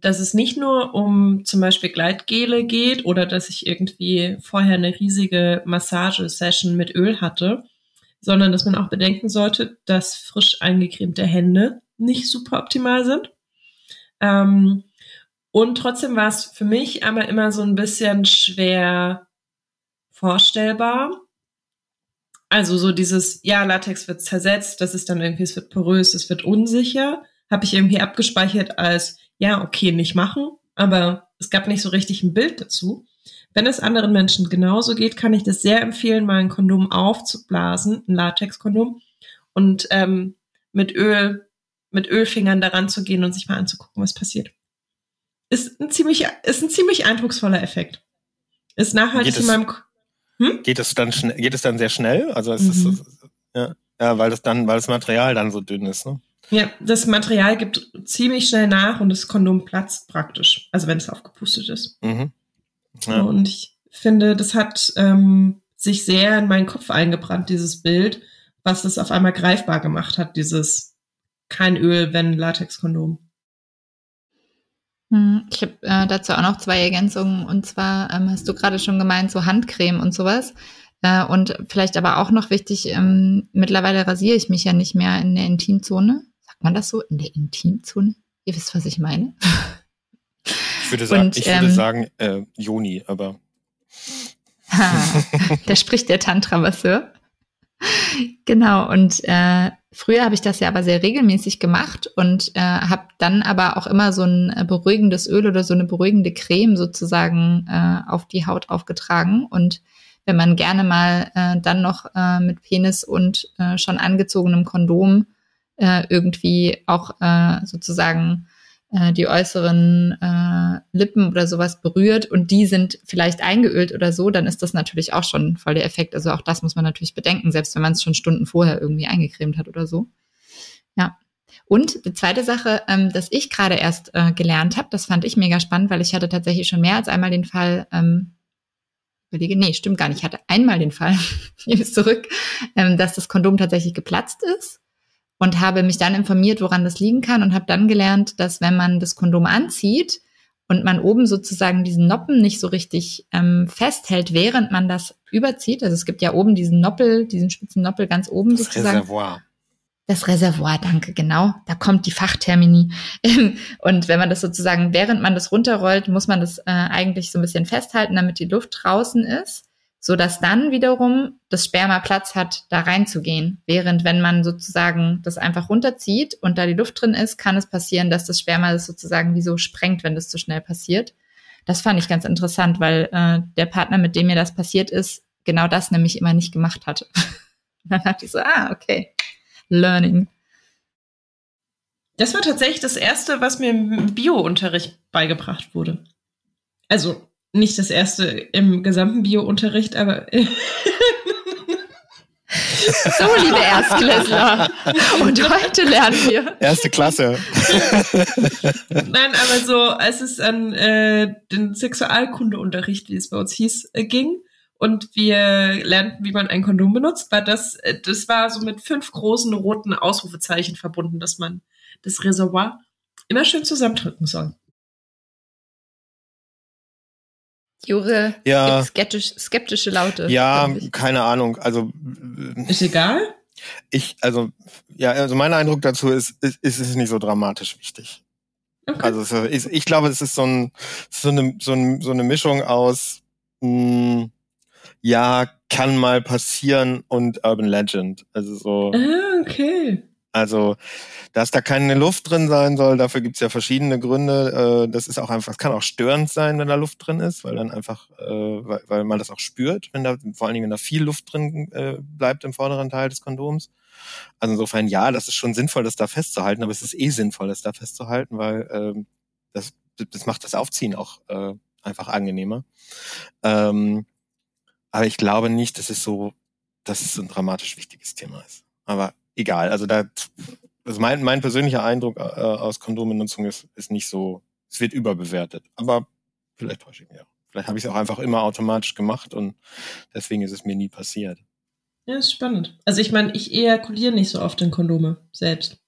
dass es nicht nur um zum Beispiel Gleitgele geht oder dass ich irgendwie vorher eine riesige Massagesession mit Öl hatte, sondern dass man auch bedenken sollte, dass frisch eingecremte Hände nicht super optimal sind. Ähm, und trotzdem war es für mich aber immer so ein bisschen schwer vorstellbar. Also so dieses, ja, Latex wird zersetzt, das ist dann irgendwie, es wird porös, es wird unsicher, habe ich irgendwie abgespeichert als, ja, okay, nicht machen, aber es gab nicht so richtig ein Bild dazu. Wenn es anderen Menschen genauso geht, kann ich das sehr empfehlen, mal ein Kondom aufzublasen, ein Latexkondom, und ähm, mit Öl, mit Ölfingern daran zu gehen und sich mal anzugucken, was passiert. Ist ein ziemlich, ist ein ziemlich eindrucksvoller Effekt. Ist nachhaltig geht in meinem. Hm? Geht es dann geht es dann sehr schnell? Also es mhm. ist, ja, ja, weil das dann, weil das Material dann so dünn ist, ne? Ja, das Material gibt ziemlich schnell nach und das Kondom platzt praktisch. Also wenn es aufgepustet ist. Mhm. Ja. Und ich finde, das hat ähm, sich sehr in meinen Kopf eingebrannt, dieses Bild, was das auf einmal greifbar gemacht hat, dieses kein Öl, wenn Latexkondom. Hm, ich habe äh, dazu auch noch zwei Ergänzungen. Und zwar ähm, hast du gerade schon gemeint, so Handcreme und sowas. Äh, und vielleicht aber auch noch wichtig, ähm, mittlerweile rasiere ich mich ja nicht mehr in der Intimzone. Sagt man das so? In der Intimzone? Ihr wisst, was ich meine. Ich würde sagen, Und, ich würde ähm, sagen äh, Joni, aber. Ha, da spricht der Tantra-Masseur. Genau, und äh, früher habe ich das ja aber sehr regelmäßig gemacht und äh, habe dann aber auch immer so ein beruhigendes Öl oder so eine beruhigende Creme sozusagen äh, auf die Haut aufgetragen. Und wenn man gerne mal äh, dann noch äh, mit Penis und äh, schon angezogenem Kondom äh, irgendwie auch äh, sozusagen äh, die äußeren äh, Lippen oder sowas berührt und die sind vielleicht eingeölt oder so, dann ist das natürlich auch schon voll der Effekt. Also auch das muss man natürlich bedenken, selbst wenn man es schon Stunden vorher irgendwie eingecremt hat oder so. Ja. Und die zweite Sache, ähm, dass ich gerade erst äh, gelernt habe, das fand ich mega spannend, weil ich hatte tatsächlich schon mehr als einmal den Fall, ähm, überlege, nee, stimmt gar nicht, ich hatte einmal den Fall, ich zurück, ähm, dass das Kondom tatsächlich geplatzt ist und habe mich dann informiert, woran das liegen kann und habe dann gelernt, dass wenn man das Kondom anzieht und man oben sozusagen diesen Noppen nicht so richtig ähm, festhält, während man das überzieht, also es gibt ja oben diesen Noppel, diesen spitzen Noppel ganz oben das sozusagen. Reservoir. Das Reservoir, danke, genau. Da kommt die Fachtermini. Und wenn man das sozusagen, während man das runterrollt, muss man das äh, eigentlich so ein bisschen festhalten, damit die Luft draußen ist so dass dann wiederum das Sperma Platz hat, da reinzugehen. Während wenn man sozusagen das einfach runterzieht und da die Luft drin ist, kann es passieren, dass das Sperma das sozusagen wie so sprengt, wenn das zu schnell passiert. Das fand ich ganz interessant, weil äh, der Partner, mit dem mir das passiert ist, genau das nämlich immer nicht gemacht hat. dann dachte ich so, ah, okay, Learning. Das war tatsächlich das erste, was mir im Bio-Unterricht beigebracht wurde. Also nicht das erste im gesamten Bio-Unterricht, aber. so, liebe Erstklässler. Und heute lernen wir. Erste Klasse. Nein, aber so, als es an äh, den Sexualkundeunterricht, wie es bei uns hieß, äh, ging und wir lernten, wie man ein Kondom benutzt, war das, äh, das war so mit fünf großen roten Ausrufezeichen verbunden, dass man das Reservoir immer schön zusammendrücken soll. Jure ja. skeptisch, skeptische Laute. Ja, keine Ahnung. Also ist egal. Ich, also ja, also mein Eindruck dazu ist, ist, ist es nicht so dramatisch wichtig. Okay. Also ist, ich glaube, es ist so, ein, so, eine, so, ein, so eine Mischung aus mh, hm, ja, kann mal passieren und Urban Legend. Also so. Ah, okay. Also, dass da keine Luft drin sein soll, dafür gibt's ja verschiedene Gründe. Äh, das ist auch einfach, es kann auch störend sein, wenn da Luft drin ist, weil dann einfach, äh, weil, weil man das auch spürt, wenn da, vor allen Dingen, wenn da viel Luft drin äh, bleibt im vorderen Teil des Kondoms. Also insofern, ja, das ist schon sinnvoll, das da festzuhalten, aber es ist eh sinnvoll, das da festzuhalten, weil ähm, das, das macht das Aufziehen auch äh, einfach angenehmer. Ähm, aber ich glaube nicht, dass es so, dass es so ein dramatisch wichtiges Thema ist. Aber egal. Also da, also mein, mein persönlicher Eindruck äh, aus Kondombenutzung ist, ist nicht so, es wird überbewertet. Aber vielleicht täusche ich mich auch. Vielleicht habe ich es auch einfach immer automatisch gemacht und deswegen ist es mir nie passiert. Ja, ist spannend. Also ich meine, ich ejakuliere nicht so oft in Kondome selbst.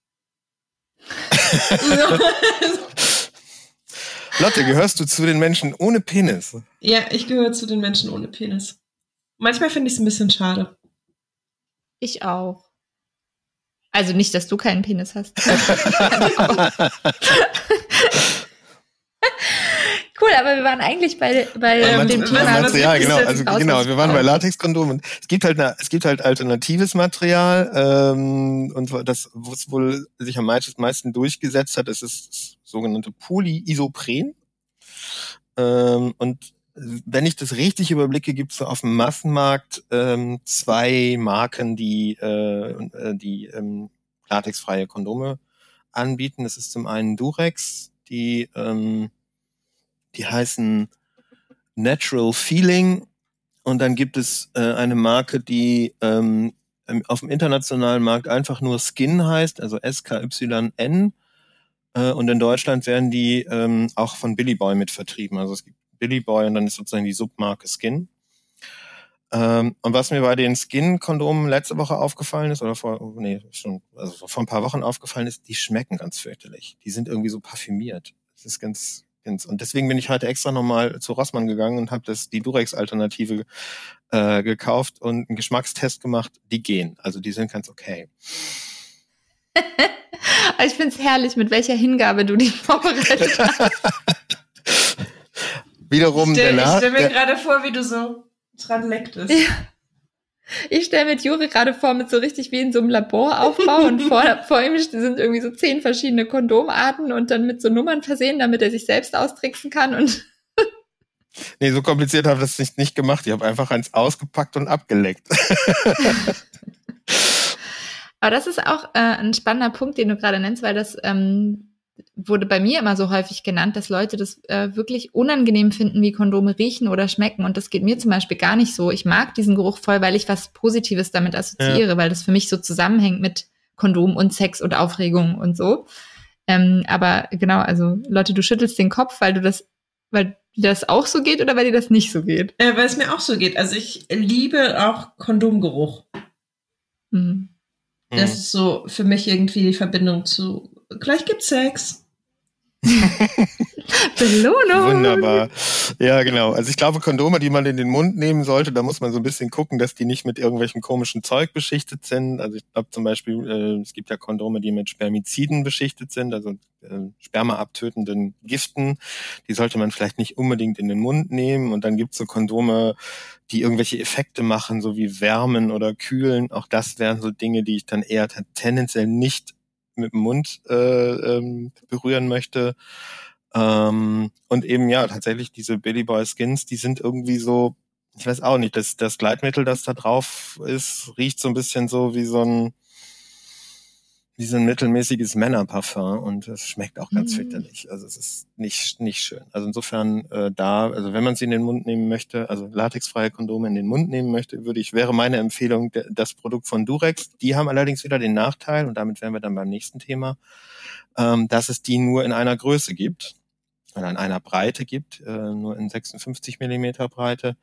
Lotte, gehörst du zu den Menschen ohne Penis? Ja, ich gehöre zu den Menschen ohne Penis. Manchmal finde ich es ein bisschen schade. Ich auch. Also nicht, dass du keinen Penis hast. cool, aber wir waren eigentlich bei, bei ja, dem Thema. Material, genau. Also genau, wir waren bei Latexkondomen. Es gibt halt eine, es gibt halt alternatives Material ähm, und das, was wohl sich am meisten durchgesetzt hat, ist das sogenannte Polyisopren. Ähm, und wenn ich das richtig überblicke, gibt es auf dem Massenmarkt ähm, zwei Marken, die, äh, äh, die ähm, latexfreie Kondome anbieten. Das ist zum einen Durex, die, ähm, die heißen Natural Feeling. Und dann gibt es äh, eine Marke, die ähm, auf dem internationalen Markt einfach nur Skin heißt, also S-K-Y-N. Äh, und in Deutschland werden die ähm, auch von Billy Boy mit vertrieben. Also es gibt Billy Boy und dann ist sozusagen die Submarke Skin. Ähm, und was mir bei den Skin-Kondomen letzte Woche aufgefallen ist, oder vor, nee, schon, also vor ein paar Wochen aufgefallen ist, die schmecken ganz fürchterlich. Die sind irgendwie so parfümiert. Das ist ganz, ganz, und deswegen bin ich heute extra nochmal zu Rossmann gegangen und habe das, die Durex-Alternative äh, gekauft und einen Geschmackstest gemacht. Die gehen. Also die sind ganz okay. ich find's herrlich, mit welcher Hingabe du die vorbereitet hast. Wiederum ich stell, der Ich stelle mir gerade vor, wie du so dran lecktest. Ja. Ich stelle mit Juri gerade vor, mit so richtig wie in so einem Laboraufbau und vor, vor ihm sind irgendwie so zehn verschiedene Kondomarten und dann mit so Nummern versehen, damit er sich selbst austricksen kann und Nee, so kompliziert habe ich das nicht, nicht gemacht. Ich habe einfach eins ausgepackt und abgeleckt. Aber das ist auch äh, ein spannender Punkt, den du gerade nennst, weil das ähm, wurde bei mir immer so häufig genannt, dass Leute das äh, wirklich unangenehm finden, wie Kondome riechen oder schmecken. Und das geht mir zum Beispiel gar nicht so. Ich mag diesen Geruch voll, weil ich was Positives damit assoziiere, ja. weil das für mich so zusammenhängt mit Kondom und Sex und Aufregung und so. Ähm, aber genau, also Leute, du schüttelst den Kopf, weil du das, weil dir das auch so geht oder weil dir das nicht so geht? Äh, weil es mir auch so geht. Also ich liebe auch Kondomgeruch. Mhm. Das ist so für mich irgendwie die Verbindung zu gleich gibt's Sex. Belohnung. Wunderbar. Ja, genau. Also ich glaube, Kondome, die man in den Mund nehmen sollte, da muss man so ein bisschen gucken, dass die nicht mit irgendwelchen komischen Zeug beschichtet sind. Also ich glaube zum Beispiel, äh, es gibt ja Kondome, die mit Spermiziden beschichtet sind, also äh, spermaabtötenden Giften. Die sollte man vielleicht nicht unbedingt in den Mund nehmen. Und dann gibt es so Kondome, die irgendwelche Effekte machen, so wie Wärmen oder Kühlen. Auch das wären so Dinge, die ich dann eher tendenziell nicht mit dem Mund äh, ähm, berühren möchte. Ähm, und eben ja, tatsächlich diese Billy Boy Skins, die sind irgendwie so, ich weiß auch nicht, das, das Gleitmittel, das da drauf ist, riecht so ein bisschen so wie so ein wie so ein mittelmäßiges Männerparfum und es schmeckt auch ganz mhm. fürchterlich. Also es ist nicht nicht schön. Also insofern äh, da, also wenn man sie in den Mund nehmen möchte, also latexfreie Kondome in den Mund nehmen möchte, würde ich wäre meine Empfehlung das Produkt von Durex. Die haben allerdings wieder den Nachteil und damit wären wir dann beim nächsten Thema, ähm, dass es die nur in einer Größe gibt oder in einer Breite gibt, äh, nur in 56 Millimeter Breite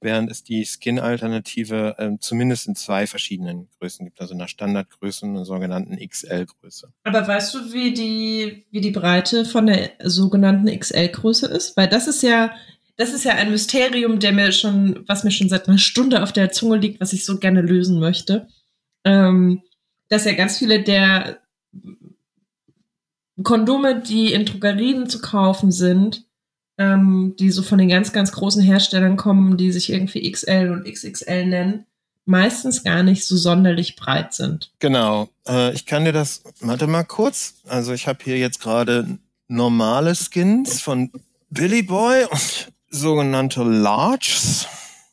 während es die Skin-Alternative äh, zumindest in zwei verschiedenen Größen gibt, also in der Standardgröße und einer sogenannten XL-Größe. Aber weißt du, wie die, wie die Breite von der sogenannten XL-Größe ist? Weil das ist ja, das ist ja ein Mysterium, der mir schon, was mir schon seit einer Stunde auf der Zunge liegt, was ich so gerne lösen möchte. Ähm, dass ja ganz viele der Kondome, die in Drogerien zu kaufen sind, ähm, die so von den ganz, ganz großen Herstellern kommen, die sich irgendwie XL und XXL nennen, meistens gar nicht so sonderlich breit sind. Genau. Äh, ich kann dir das, warte mal kurz. Also ich habe hier jetzt gerade normale Skins von Billy Boy und sogenannte Larges.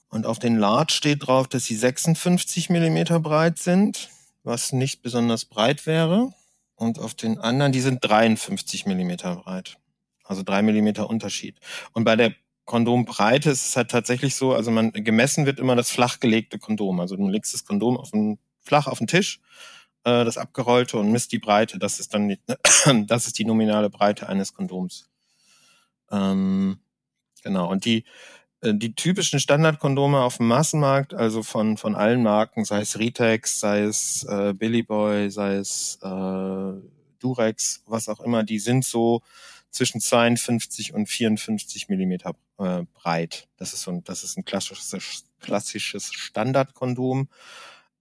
Und auf den Large steht drauf, dass sie 56 Millimeter breit sind, was nicht besonders breit wäre. Und auf den anderen, die sind 53 Millimeter breit. Also drei Millimeter Unterschied. Und bei der Kondombreite ist es halt tatsächlich so, also man gemessen wird immer das flachgelegte Kondom. Also du legst das Kondom auf den, flach auf den Tisch, äh, das abgerollte und misst die Breite. Das ist dann die, das ist die nominale Breite eines Kondoms. Ähm, genau. Und die äh, die typischen Standardkondome auf dem Massenmarkt, also von von allen Marken, sei es Ritex, sei es äh, Billy Boy, sei es äh, Durex, was auch immer, die sind so zwischen 52 und 54 Millimeter äh, breit. Das ist so ein, das ist ein klassisches, klassisches Standardkondom.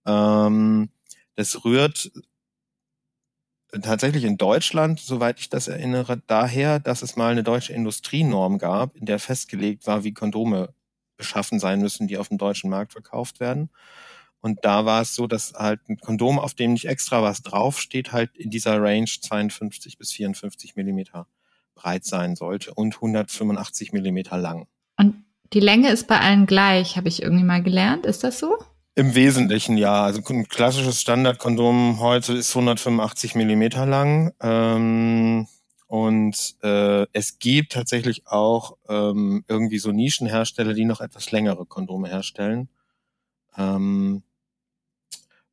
Ähm, das rührt tatsächlich in Deutschland, soweit ich das erinnere, daher, dass es mal eine deutsche Industrienorm gab, in der festgelegt war, wie Kondome beschaffen sein müssen, die auf dem deutschen Markt verkauft werden. Und da war es so, dass halt ein Kondom, auf dem nicht extra was draufsteht, halt in dieser Range 52 bis 54 Millimeter breit sein sollte und 185 Millimeter lang. Und die Länge ist bei allen gleich, habe ich irgendwie mal gelernt. Ist das so? Im Wesentlichen ja. Also ein klassisches Standardkondom heute ist 185 Millimeter lang. Ähm, und äh, es gibt tatsächlich auch ähm, irgendwie so Nischenhersteller, die noch etwas längere Kondome herstellen. Ähm,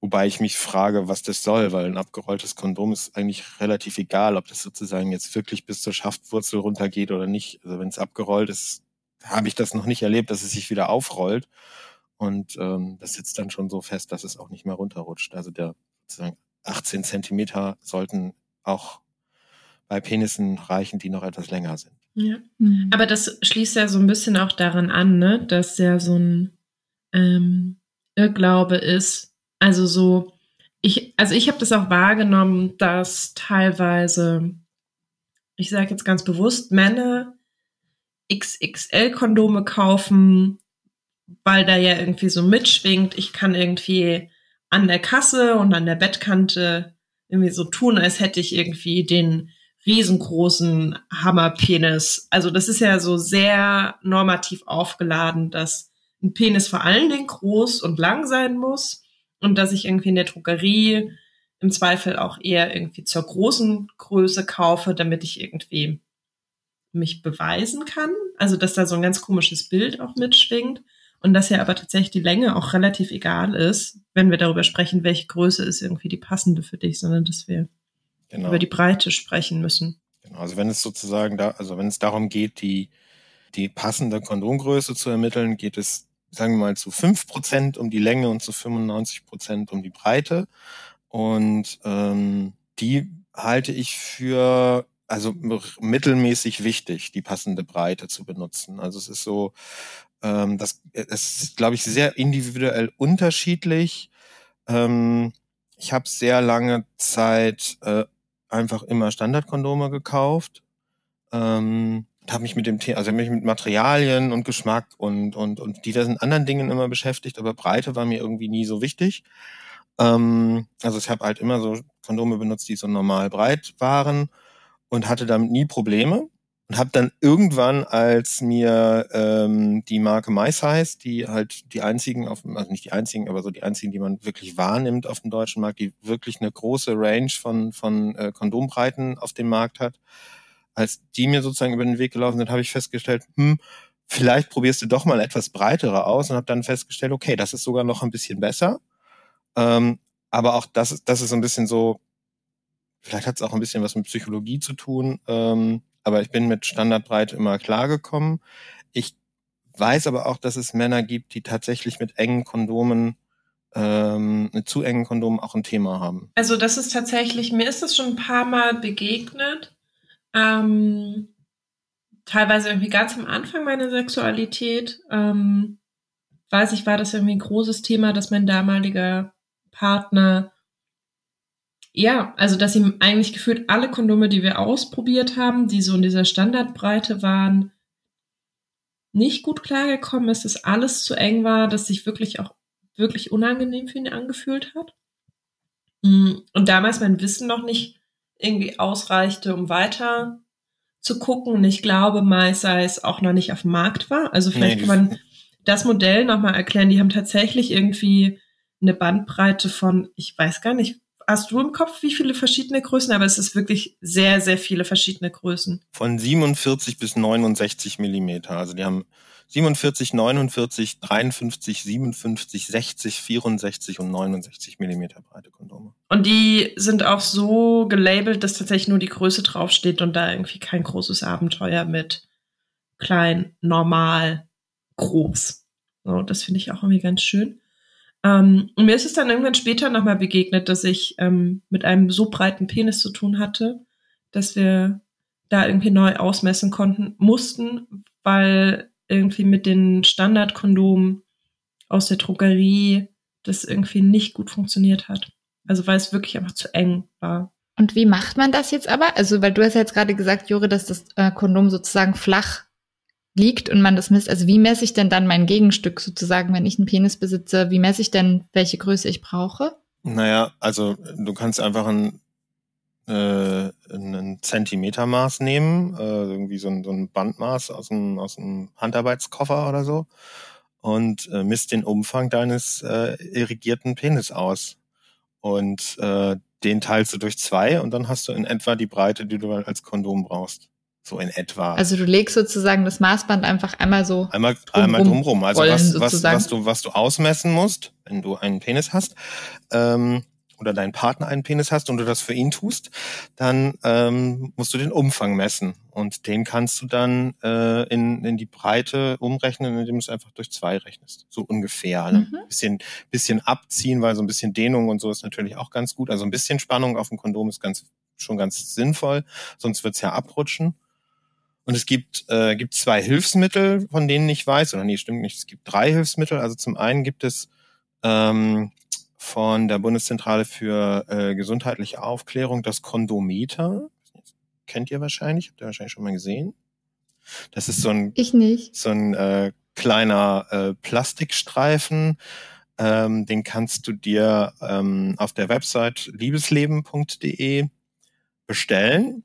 Wobei ich mich frage, was das soll, weil ein abgerolltes Kondom ist eigentlich relativ egal, ob das sozusagen jetzt wirklich bis zur Schaftwurzel runtergeht oder nicht. Also wenn es abgerollt ist, habe ich das noch nicht erlebt, dass es sich wieder aufrollt. Und ähm, das sitzt dann schon so fest, dass es auch nicht mehr runterrutscht. Also der sozusagen 18 Zentimeter sollten auch bei Penissen reichen, die noch etwas länger sind. Ja. Mhm. Aber das schließt ja so ein bisschen auch daran an, ne, dass ja so ein ähm, Irrglaube ist, also so, ich, also ich habe das auch wahrgenommen, dass teilweise, ich sage jetzt ganz bewusst, Männer XXL-Kondome kaufen, weil da ja irgendwie so mitschwingt, ich kann irgendwie an der Kasse und an der Bettkante irgendwie so tun, als hätte ich irgendwie den riesengroßen Hammerpenis. Also das ist ja so sehr normativ aufgeladen, dass ein Penis vor allen Dingen groß und lang sein muss und dass ich irgendwie in der Drogerie im Zweifel auch eher irgendwie zur großen Größe kaufe, damit ich irgendwie mich beweisen kann. Also dass da so ein ganz komisches Bild auch mitschwingt und dass ja aber tatsächlich die Länge auch relativ egal ist, wenn wir darüber sprechen, welche Größe ist irgendwie die passende für dich, sondern dass wir genau. über die Breite sprechen müssen. Genau, also wenn es sozusagen da, also wenn es darum geht, die, die passende Kondomgröße zu ermitteln, geht es, sagen wir mal, zu fünf Prozent um die Länge und zu 95 Prozent um die Breite. Und ähm, die halte ich für also mittelmäßig wichtig, die passende Breite zu benutzen. Also es ist so, ähm, das es ist, glaube ich, sehr individuell unterschiedlich. Ähm, ich habe sehr lange Zeit äh, einfach immer Standardkondome gekauft. Ähm, habe mich mit dem Thema, also mich mit Materialien und Geschmack und und und diversen anderen Dingen immer beschäftigt, aber Breite war mir irgendwie nie so wichtig. Ähm, also ich habe halt immer so Kondome benutzt, die so normal breit waren und hatte damit nie Probleme und habe dann irgendwann, als mir ähm, die Marke MySize, die halt die einzigen, auf, also nicht die einzigen, aber so die einzigen, die man wirklich wahrnimmt auf dem deutschen Markt, die wirklich eine große Range von von äh, Kondombreiten auf dem Markt hat, als die mir sozusagen über den Weg gelaufen sind, habe ich festgestellt, hm, vielleicht probierst du doch mal etwas breitere aus und habe dann festgestellt, okay, das ist sogar noch ein bisschen besser. Ähm, aber auch das, ist das ist so ein bisschen so, vielleicht hat es auch ein bisschen was mit Psychologie zu tun. Ähm, aber ich bin mit Standardbreite immer klargekommen. Ich weiß aber auch, dass es Männer gibt, die tatsächlich mit engen Kondomen ähm, mit zu engen Kondomen auch ein Thema haben. Also das ist tatsächlich, mir ist das schon ein paar Mal begegnet. Ähm, teilweise irgendwie ganz am Anfang meiner Sexualität. Ähm, weiß ich, war das irgendwie ein großes Thema, dass mein damaliger Partner ja, also dass ihm eigentlich gefühlt alle Kondome, die wir ausprobiert haben, die so in dieser Standardbreite waren, nicht gut klargekommen ist, dass alles zu eng war, dass sich wirklich auch wirklich unangenehm für ihn angefühlt hat. Mm, und damals mein Wissen noch nicht irgendwie ausreichte, um weiter zu gucken. Und ich glaube, MySize auch noch nicht auf dem Markt war. Also vielleicht nee, kann man das Modell nochmal erklären. Die haben tatsächlich irgendwie eine Bandbreite von, ich weiß gar nicht, Hast du im Kopf, wie viele verschiedene Größen? Aber es ist wirklich sehr, sehr viele verschiedene Größen. Von 47 bis 69 Millimeter. Also die haben 47, 49, 53, 57, 60, 64 und 69 Millimeter breite Kondome. Und die sind auch so gelabelt, dass tatsächlich nur die Größe draufsteht und da irgendwie kein großes Abenteuer mit klein, normal, groß. So, das finde ich auch irgendwie ganz schön. Ähm, und mir ist es dann irgendwann später nochmal begegnet, dass ich ähm, mit einem so breiten Penis zu tun hatte, dass wir da irgendwie neu ausmessen konnten, mussten, weil irgendwie mit den Standardkondomen aus der Drogerie das irgendwie nicht gut funktioniert hat. Also weil es wirklich einfach zu eng war. Und wie macht man das jetzt aber? Also, weil du hast ja jetzt gerade gesagt, Jure, dass das äh, Kondom sozusagen flach liegt und man das misst. Also wie messe ich denn dann mein Gegenstück sozusagen, wenn ich einen Penis besitze? Wie messe ich denn, welche Größe ich brauche? Naja, also du kannst einfach ein, äh, ein Zentimetermaß nehmen, äh, irgendwie so ein, so ein Bandmaß aus einem, aus einem Handarbeitskoffer oder so und äh, misst den Umfang deines äh, irrigierten Penis aus. Und äh, den teilst du durch zwei und dann hast du in etwa die Breite, die du als Kondom brauchst. So in etwa. Also du legst sozusagen das Maßband einfach einmal so einmal drum einmal drumrum. Also was, was, was du was du ausmessen musst, wenn du einen Penis hast ähm, oder dein Partner einen Penis hast und du das für ihn tust, dann ähm, musst du den Umfang messen und den kannst du dann äh, in, in die Breite umrechnen, indem du es einfach durch zwei rechnest, so ungefähr. Ne? Mhm. Bisschen bisschen abziehen, weil so ein bisschen Dehnung und so ist natürlich auch ganz gut. Also ein bisschen Spannung auf dem Kondom ist ganz schon ganz sinnvoll, sonst wird's ja abrutschen. Und es gibt, äh, gibt zwei Hilfsmittel, von denen ich weiß, oder nee, stimmt nicht, es gibt drei Hilfsmittel. Also zum einen gibt es ähm, von der Bundeszentrale für äh, gesundheitliche Aufklärung das Kondometer. Kennt ihr wahrscheinlich, habt ihr wahrscheinlich schon mal gesehen. Das ist so ein, ich nicht. So ein äh, kleiner äh, Plastikstreifen. Ähm, den kannst du dir ähm, auf der Website liebesleben.de bestellen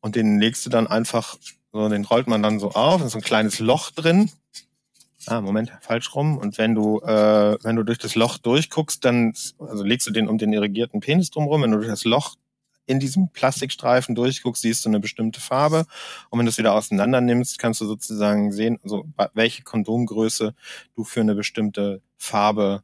und den legst du dann einfach, so, den rollt man dann so auf, ist so ein kleines Loch drin. Ah, Moment, falsch rum. Und wenn du, äh, wenn du durch das Loch durchguckst, dann, also legst du den um den irrigierten Penis drumherum, wenn du durch das Loch in diesem Plastikstreifen durchguckst, siehst du eine bestimmte Farbe. Und wenn du es wieder auseinander nimmst, kannst du sozusagen sehen, also welche Kondomgröße du für eine bestimmte Farbe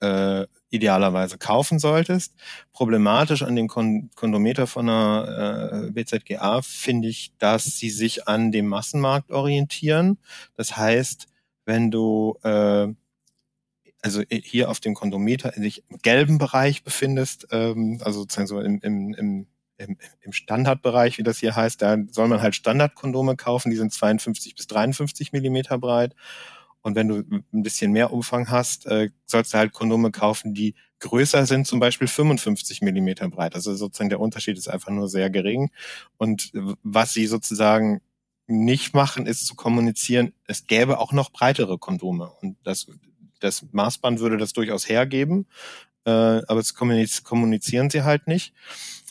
äh, idealerweise kaufen solltest. Problematisch an dem Kon Kondometer von der äh, BZGA finde ich, dass sie sich an dem Massenmarkt orientieren. Das heißt, wenn du äh, also hier auf dem Kondometer dich im gelben Bereich befindest, ähm, also sozusagen so im, im, im, im, im Standardbereich, wie das hier heißt, da soll man halt Standardkondome kaufen, die sind 52 bis 53 Millimeter breit. Und wenn du ein bisschen mehr Umfang hast, äh, sollst du halt Kondome kaufen, die größer sind, zum Beispiel 55 Millimeter breit. Also sozusagen der Unterschied ist einfach nur sehr gering. Und was sie sozusagen nicht machen, ist zu kommunizieren, es gäbe auch noch breitere Kondome. Und das, das Maßband würde das durchaus hergeben, äh, aber es kommunizieren sie halt nicht.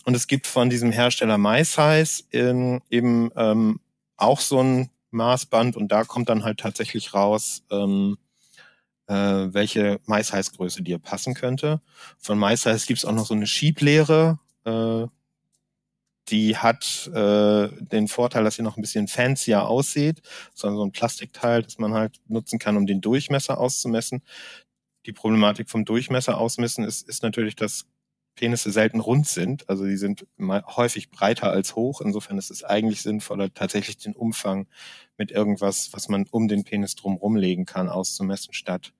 Und es gibt von diesem Hersteller MySize ähm, eben ähm, auch so ein Maßband und da kommt dann halt tatsächlich raus, ähm, äh, welche MySize-Größe dir passen könnte. Von MySize gibt es auch noch so eine Schieblehre, äh, die hat äh, den Vorteil, dass sie noch ein bisschen fancier aussieht, sondern so ein Plastikteil, das man halt nutzen kann, um den Durchmesser auszumessen. Die Problematik vom Durchmesser ausmessen ist, ist natürlich, dass Penisse selten rund sind. Also die sind häufig breiter als hoch. Insofern ist es eigentlich sinnvoller, tatsächlich den Umfang mit irgendwas, was man um den Penis drumherum legen kann, auszumessen, statt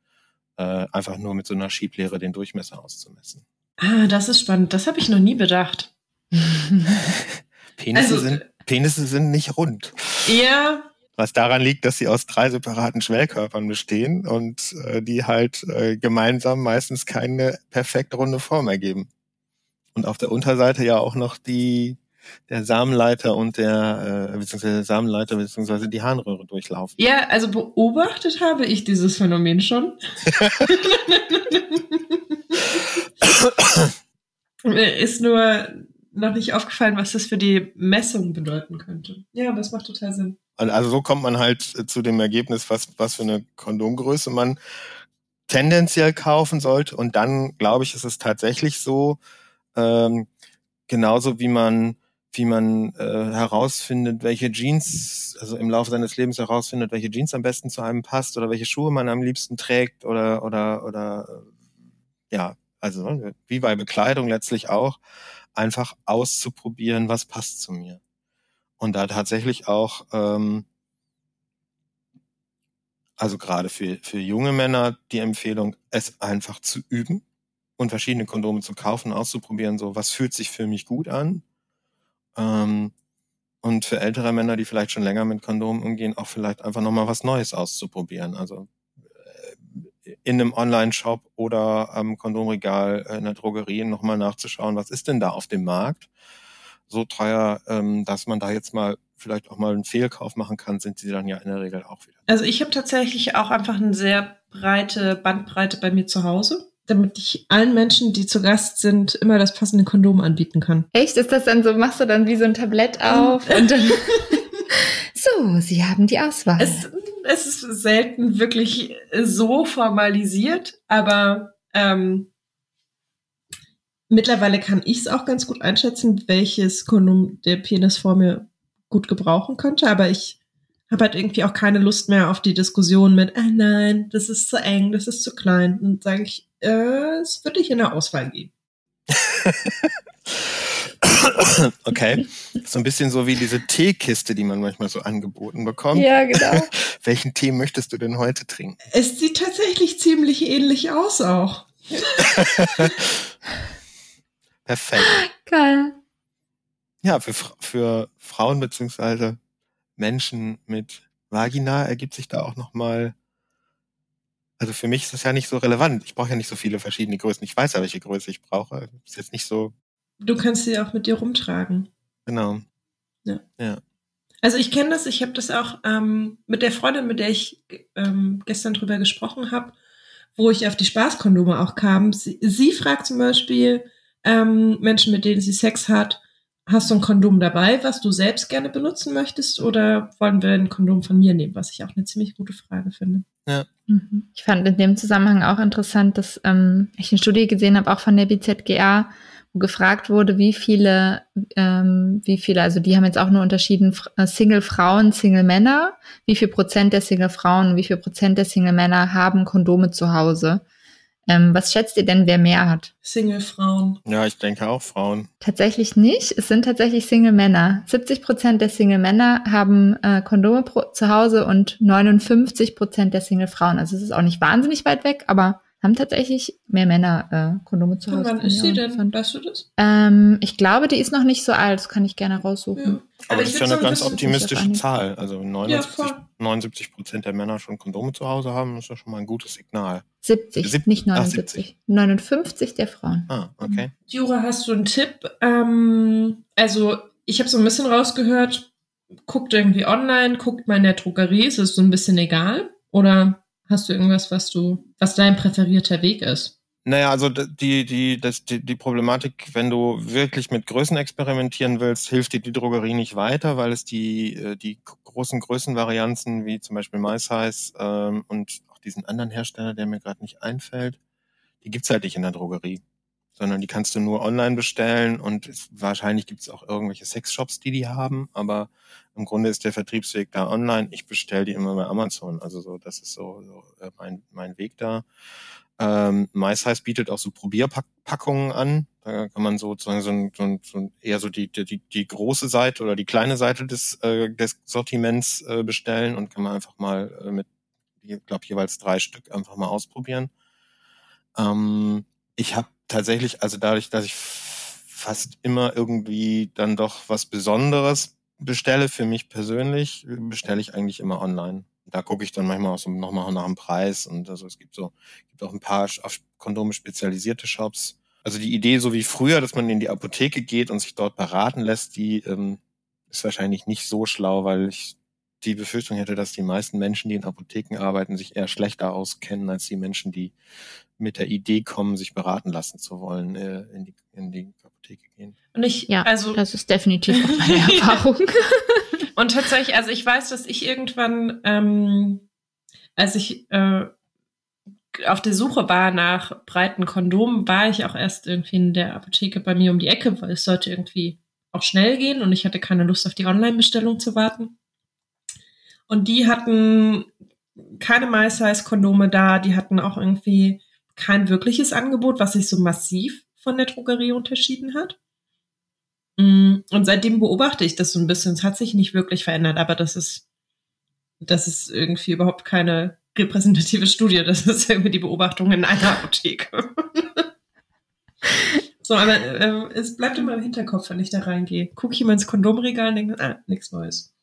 äh, einfach nur mit so einer Schieblehre den Durchmesser auszumessen. Ah, das ist spannend. Das habe ich noch nie bedacht. Penisse, also, sind, Penisse sind nicht rund. Ja. Was daran liegt, dass sie aus drei separaten Schwellkörpern bestehen und äh, die halt äh, gemeinsam meistens keine perfekt runde Form ergeben. Und auf der Unterseite ja auch noch die der Samenleiter und der äh, beziehungsweise der Samenleiter beziehungsweise die Harnröhre durchlaufen. Ja, also beobachtet habe ich dieses Phänomen schon. Ist nur noch nicht aufgefallen, was das für die Messung bedeuten könnte. Ja, das macht total Sinn. Also so kommt man halt zu dem Ergebnis, was, was für eine Kondomgröße man tendenziell kaufen sollte. Und dann, glaube ich, ist es tatsächlich so, ähm, genauso wie man wie man äh, herausfindet, welche Jeans, also im Laufe seines Lebens herausfindet, welche Jeans am besten zu einem passt oder welche Schuhe man am liebsten trägt oder oder oder äh, ja, also ne, wie bei Bekleidung letztlich auch einfach auszuprobieren, was passt zu mir. Und da tatsächlich auch, ähm, also gerade für, für junge Männer die Empfehlung, es einfach zu üben und verschiedene Kondome zu kaufen, auszuprobieren, so was fühlt sich für mich gut an. Ähm, und für ältere Männer, die vielleicht schon länger mit Kondomen umgehen, auch vielleicht einfach nochmal was Neues auszuprobieren. Also in einem Online-Shop oder am Kondomregal in der Drogerie nochmal nachzuschauen, was ist denn da auf dem Markt? So teuer, ähm, dass man da jetzt mal vielleicht auch mal einen Fehlkauf machen kann, sind sie dann ja in der Regel auch wieder. Also ich habe tatsächlich auch einfach eine sehr breite Bandbreite bei mir zu Hause, damit ich allen Menschen, die zu Gast sind, immer das passende Kondom anbieten kann. Echt? Ist das dann so, machst du dann wie so ein Tablett auf und dann... so, Sie haben die Auswahl. Es, es ist selten wirklich so formalisiert, aber ähm, mittlerweile kann ich es auch ganz gut einschätzen, welches Kondom der Penis vor mir gut gebrauchen könnte, aber ich habe halt irgendwie auch keine Lust mehr auf die Diskussion mit, ah nein, das ist zu eng, das ist zu klein. Und sage ich, äh, es würde ich in der Auswahl gehen. okay. So ein bisschen so wie diese Teekiste, die man manchmal so angeboten bekommt. Ja, genau. Welchen Tee möchtest du denn heute trinken? Es sieht tatsächlich ziemlich ähnlich aus auch. Perfekt. Geil. Ja, für, für Frauen beziehungsweise Menschen mit Vagina ergibt sich da auch nochmal also für mich ist das ja nicht so relevant. Ich brauche ja nicht so viele verschiedene Größen. Ich weiß ja, welche Größe ich brauche. Ist jetzt nicht so Du kannst sie auch mit dir rumtragen. Genau. Ja. ja. Also ich kenne das, ich habe das auch ähm, mit der Freundin, mit der ich ähm, gestern drüber gesprochen habe, wo ich auf die Spaßkondome auch kam. Sie, sie fragt zum Beispiel ähm, Menschen, mit denen sie Sex hat, hast du ein Kondom dabei, was du selbst gerne benutzen möchtest, oder wollen wir ein Kondom von mir nehmen? Was ich auch eine ziemlich gute Frage finde. Ja. Mhm. Ich fand in dem Zusammenhang auch interessant, dass ähm, ich eine Studie gesehen habe, auch von der BZGA, gefragt wurde, wie viele, ähm, wie viele, also die haben jetzt auch nur unterschieden, äh, Single-Frauen, Single-Männer, wie viel Prozent der Single-Frauen, wie viel Prozent der Single-Männer haben Kondome zu Hause. Ähm, was schätzt ihr denn, wer mehr hat? Single-Frauen. Ja, ich denke auch Frauen. Tatsächlich nicht. Es sind tatsächlich Single-Männer. 70 Prozent der Single-Männer haben äh, Kondome pro, zu Hause und 59 Prozent der Single-Frauen. Also es ist auch nicht wahnsinnig weit weg, aber haben tatsächlich mehr Männer äh, Kondome zu Hause. Und wann ist sie denn? Weißt du das? Ähm, ich glaube, die ist noch nicht so alt. Das kann ich gerne raussuchen. Ja. Aber ich das ist ja eine ganz optimistische Zahl. Also 79, voll. 79 Prozent der Männer schon Kondome zu Hause haben, ist ja schon mal ein gutes Signal. 70, Sieb- nicht ach, 79. 59 der Frauen. Ah, okay. Jura, hast du einen Tipp? Ähm, also, ich habe so ein bisschen rausgehört, guckt irgendwie online, guckt mal in der Drogerie, ist es so ein bisschen egal? Oder hast du irgendwas, was du, was dein präferierter Weg ist? Naja, also die, die, das, die, die Problematik, wenn du wirklich mit Größen experimentieren willst, hilft dir die Drogerie nicht weiter, weil es die, äh, die großen Größenvarianzen, wie zum Beispiel MySize ähm, und auch diesen anderen Hersteller, der mir gerade nicht einfällt, die gibt's halt nicht in der Drogerie. Sondern die kannst du nur online bestellen und es, wahrscheinlich gibt's auch irgendwelche Sexshops, die die haben, aber im Grunde ist der Vertriebsweg da online. Ich bestelle die immer bei Amazon. Also so, das ist so, so äh, mein, mein Weg da. Ähm, MySize bietet auch so Probierpackungen an. Da kann man sozusagen so, so, so eher so die, die, die große Seite oder die kleine Seite des, äh, des Sortiments äh, bestellen und kann man einfach mal äh, mit, ich glaube, jeweils drei Stück einfach mal ausprobieren. Ähm, ich habe tatsächlich, also dadurch, dass ich fast immer irgendwie dann doch was Besonderes bestelle für mich persönlich, bestelle ich eigentlich immer online. Da gucke ich dann manchmal auch so nochmal nach dem Preis und also es gibt so gibt auch ein paar auf Kondome spezialisierte Shops. Also die Idee, so wie früher, dass man in die Apotheke geht und sich dort beraten lässt, die ähm, ist wahrscheinlich nicht so schlau, weil ich die Befürchtung hätte, dass die meisten Menschen, die in Apotheken arbeiten, sich eher schlechter auskennen als die Menschen, die mit der Idee kommen, sich beraten lassen zu wollen, äh, in, die, in die Apotheke gehen. Und ich, Ja, also, das ist definitiv auch meine Erfahrung. Und tatsächlich, also ich weiß, dass ich irgendwann, ähm, als ich äh, auf der Suche war nach breiten Kondomen, war ich auch erst irgendwie in der Apotheke bei mir um die Ecke, weil es sollte irgendwie auch schnell gehen und ich hatte keine Lust auf die Online-Bestellung zu warten. Und die hatten keine MySize-Kondome da, die hatten auch irgendwie kein wirkliches Angebot, was sich so massiv von der Drogerie unterschieden hat. Mm, Und seitdem beobachte ich das so ein bisschen. Es hat sich nicht wirklich verändert, aber das ist, das ist irgendwie überhaupt keine repräsentative Studie. Das ist irgendwie die Beobachtung in einer Apotheke. so, aber ähm, es bleibt immer im Hinterkopf, wenn ich da reingehe. Gucke ich immer ins Kondomregal und denke, ah, nichts Neues.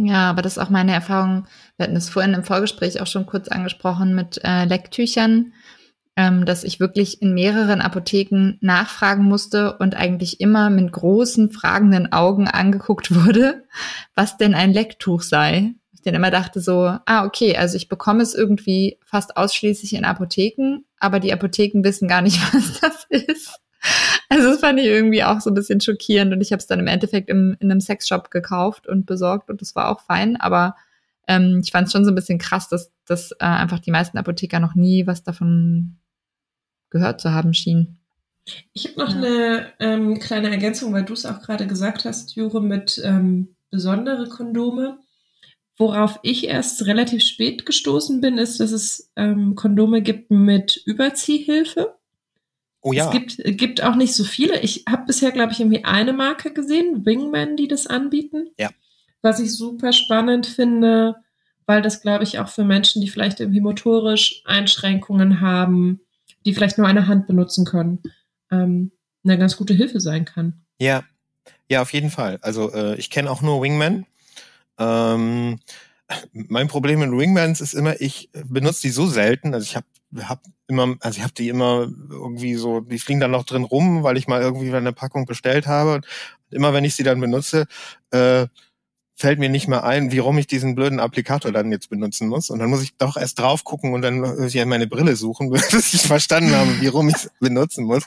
Ja, aber das ist auch meine Erfahrung. Wir hatten es vorhin im Vorgespräch auch schon kurz angesprochen mit äh, Lecktüchern, ähm, dass ich wirklich in mehreren Apotheken nachfragen musste und eigentlich immer mit großen fragenden Augen angeguckt wurde, was denn ein Lecktuch sei. Ich dann immer dachte so, ah, okay, also ich bekomme es irgendwie fast ausschließlich in Apotheken, aber die Apotheken wissen gar nicht, was das ist. Also das fand ich irgendwie auch so ein bisschen schockierend und ich habe es dann im Endeffekt im, in einem Sexshop gekauft und besorgt und das war auch fein, aber ähm, ich fand es schon so ein bisschen krass, dass, dass äh, einfach die meisten Apotheker noch nie was davon gehört zu haben schienen. Ich habe noch Ja. eine ähm, kleine Ergänzung, weil du es auch gerade gesagt hast, Jure, mit ähm, besondere Kondome. Worauf ich erst relativ spät gestoßen bin, ist, dass es ähm, Kondome gibt mit Überziehhilfe. Oh ja, Es gibt, gibt auch nicht so viele. Ich habe bisher, glaube ich, irgendwie eine Marke gesehen, Wingman, die das anbieten. Ja. Was ich super spannend finde, weil das, glaube ich, auch für Menschen, die vielleicht irgendwie motorisch Einschränkungen haben, die vielleicht nur eine Hand benutzen können, ähm, eine ganz gute Hilfe sein kann. Ja, ja, auf jeden Fall. Also äh, ich kenne auch nur Wingman. Ähm, mein Problem mit Wingmans ist immer, ich benutze die so selten. Also ich habe hab immer, also ich habe die immer irgendwie so, die fliegen dann noch drin rum, weil ich mal irgendwie eine Packung bestellt habe. Und immer wenn ich sie dann benutze, äh, fällt mir nicht mehr ein, wie rum ich diesen blöden Applikator dann jetzt benutzen muss. Und dann muss ich doch erst drauf gucken und dann muss ich meine Brille suchen, bis ich verstanden habe, wie rum ich es benutzen muss.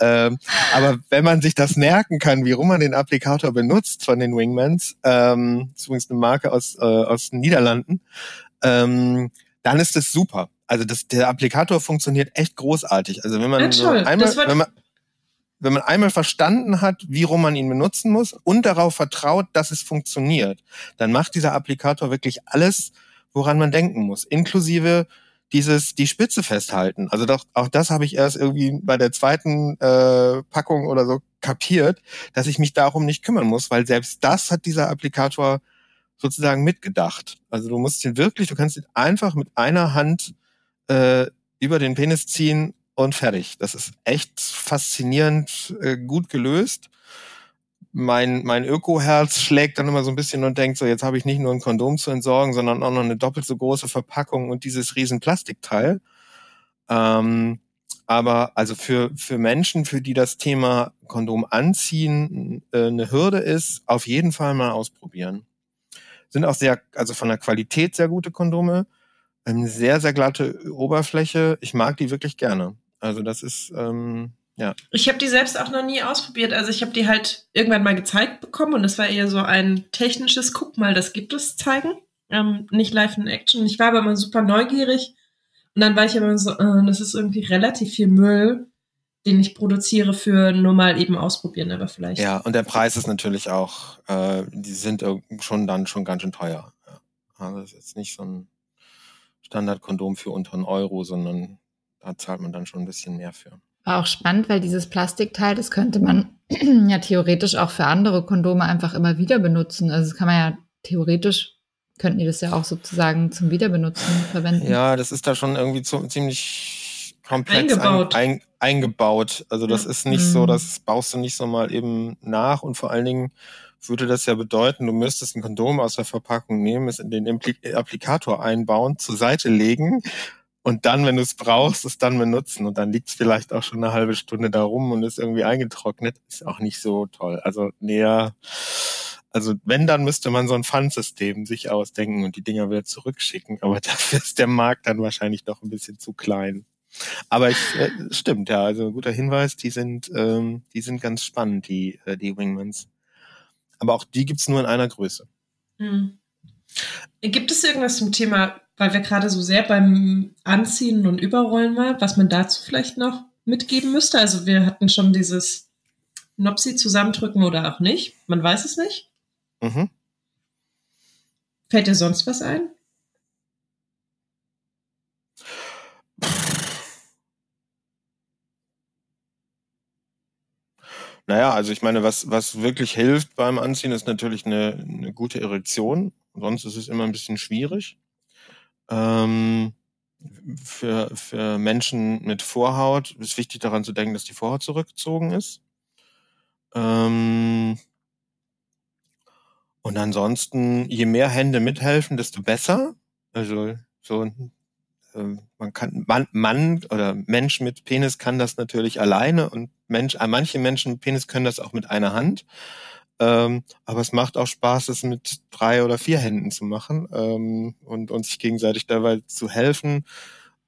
Ähm, aber wenn man sich das merken kann, wie rum man den Applikator benutzt von den Wingmans, ähm, ist übrigens eine Marke aus, äh, aus den Niederlanden, ähm, dann ist das super. Also das, der Applikator funktioniert echt großartig. Also wenn man Ja, so einmal, wenn man, wenn man einmal verstanden hat, wie rum man ihn benutzen muss und darauf vertraut, dass es funktioniert, dann macht dieser Applikator wirklich alles, woran man denken muss, inklusive dieses die Spitze festhalten. Also doch auch das habe ich erst irgendwie bei der zweiten äh, Packung oder so kapiert, dass ich mich darum nicht kümmern muss, weil selbst das hat dieser Applikator sozusagen mitgedacht. Also du musst ihn wirklich, du kannst ihn einfach mit einer Hand äh, über den Penis ziehen und fertig. Das ist echt faszinierend äh, gut gelöst. Mein, mein Öko-Herz schlägt dann immer so ein bisschen und denkt so, jetzt habe ich nicht nur ein Kondom zu entsorgen, sondern auch noch eine doppelt so große Verpackung und dieses riesen Plastikteil. Ähm, aber also für, für Menschen, für die das Thema Kondom anziehen äh, eine Hürde ist, auf jeden Fall mal ausprobieren. Sind auch sehr, also von der Qualität sehr gute Kondome. Eine sehr, sehr glatte Oberfläche. Ich mag die wirklich gerne. Also das ist, ähm, ja. Ich habe die selbst auch noch nie ausprobiert. Also ich habe die halt irgendwann mal gezeigt bekommen und das war eher so ein technisches, guck mal, das gibt es zeigen. Ähm, nicht live in Action. Ich war aber immer super neugierig und dann war ich immer so, äh, das ist irgendwie relativ viel Müll, den ich produziere für nur mal eben ausprobieren, aber vielleicht. Ja, und der Preis ist natürlich auch, äh, die sind schon dann schon ganz schön teuer. Ja. Also das ist jetzt nicht so ein Standardkondom für unter einen Euro, sondern da zahlt man dann schon ein bisschen mehr für. War auch spannend, weil dieses Plastikteil, das könnte man ja theoretisch auch für andere Kondome einfach immer wieder benutzen. Also das kann man ja theoretisch, könnten die das ja auch sozusagen zum Wiederbenutzen verwenden. Ja, das ist da schon irgendwie zu, ziemlich komplex Eingebaut. Ein, ein, eingebaut. Also das Ja. ist nicht so, Mhm. das baust du nicht so mal eben nach und vor allen Dingen würde das ja bedeuten, du müsstest ein Kondom aus der Verpackung nehmen, es in den Impli Applikator einbauen, zur Seite legen und dann, wenn du es brauchst, es dann benutzen. Und dann liegt es vielleicht auch schon eine halbe Stunde da rum und ist irgendwie eingetrocknet. Ist auch nicht so toll. Also näher, also wenn, dann müsste man so ein Pfandsystem sich ausdenken und die Dinger wieder zurückschicken. Aber dafür ist der Markt dann wahrscheinlich doch ein bisschen zu klein. Aber ich, äh, stimmt, ja, also guter Hinweis, die sind, ähm, die sind ganz spannend, die, äh, die Wingmans. Aber auch die gibt's nur in einer Größe. Hm. Gibt es irgendwas zum Thema, weil wir gerade so sehr beim Anziehen und Überrollen waren, was man dazu vielleicht noch mitgeben müsste? Also wir hatten schon dieses Nopsi zusammendrücken oder auch nicht. Man weiß es nicht. Mhm. Fällt dir sonst was ein? Naja, also ich meine, was, was wirklich hilft beim Anziehen, ist natürlich eine, eine gute Erektion. Sonst ist es immer ein bisschen schwierig. Ähm, für, für Menschen mit Vorhaut ist wichtig daran zu denken, dass die Vorhaut zurückgezogen ist. Ähm, und ansonsten, je mehr Hände mithelfen, desto besser. Also so ähm, man kann Mann, Mann oder Mensch mit Penis kann das natürlich alleine und Mensch, äh, manche Menschen mit Penis können das auch mit einer Hand. Ähm, aber es macht auch Spaß, es mit drei oder vier Händen zu machen ähm, und, und sich gegenseitig dabei zu helfen.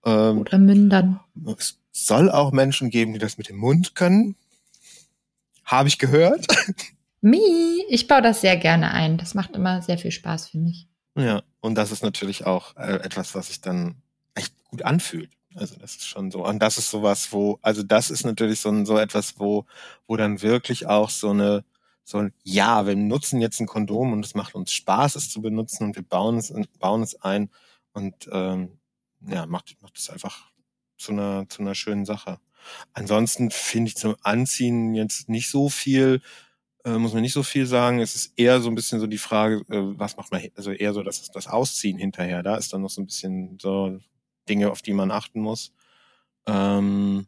Ähm, Oder Mündern. es soll auch Menschen geben, die das mit dem Mund können. Habe ich gehört. Mi, ich baue das sehr gerne ein. Das macht immer sehr viel Spaß, finde ich. Ja, und das ist natürlich auch äh, etwas, was sich dann echt gut anfühlt. Also das ist schon so. Und das ist sowas, wo, also das ist natürlich so, ein, so etwas, wo, wo dann wirklich auch so eine, so ja, wir nutzen jetzt ein Kondom und es macht uns Spaß, es zu benutzen und wir bauen es, bauen es ein und ähm, ja, macht, macht es einfach zu einer, zu einer schönen Sache. Ansonsten finde ich zum Anziehen jetzt nicht so viel, äh, muss man nicht so viel sagen. Es ist eher so ein bisschen so die Frage, äh, was macht man, also eher so das, das Ausziehen hinterher. Da ist dann noch so ein bisschen so Dinge, auf die man achten muss. Ähm,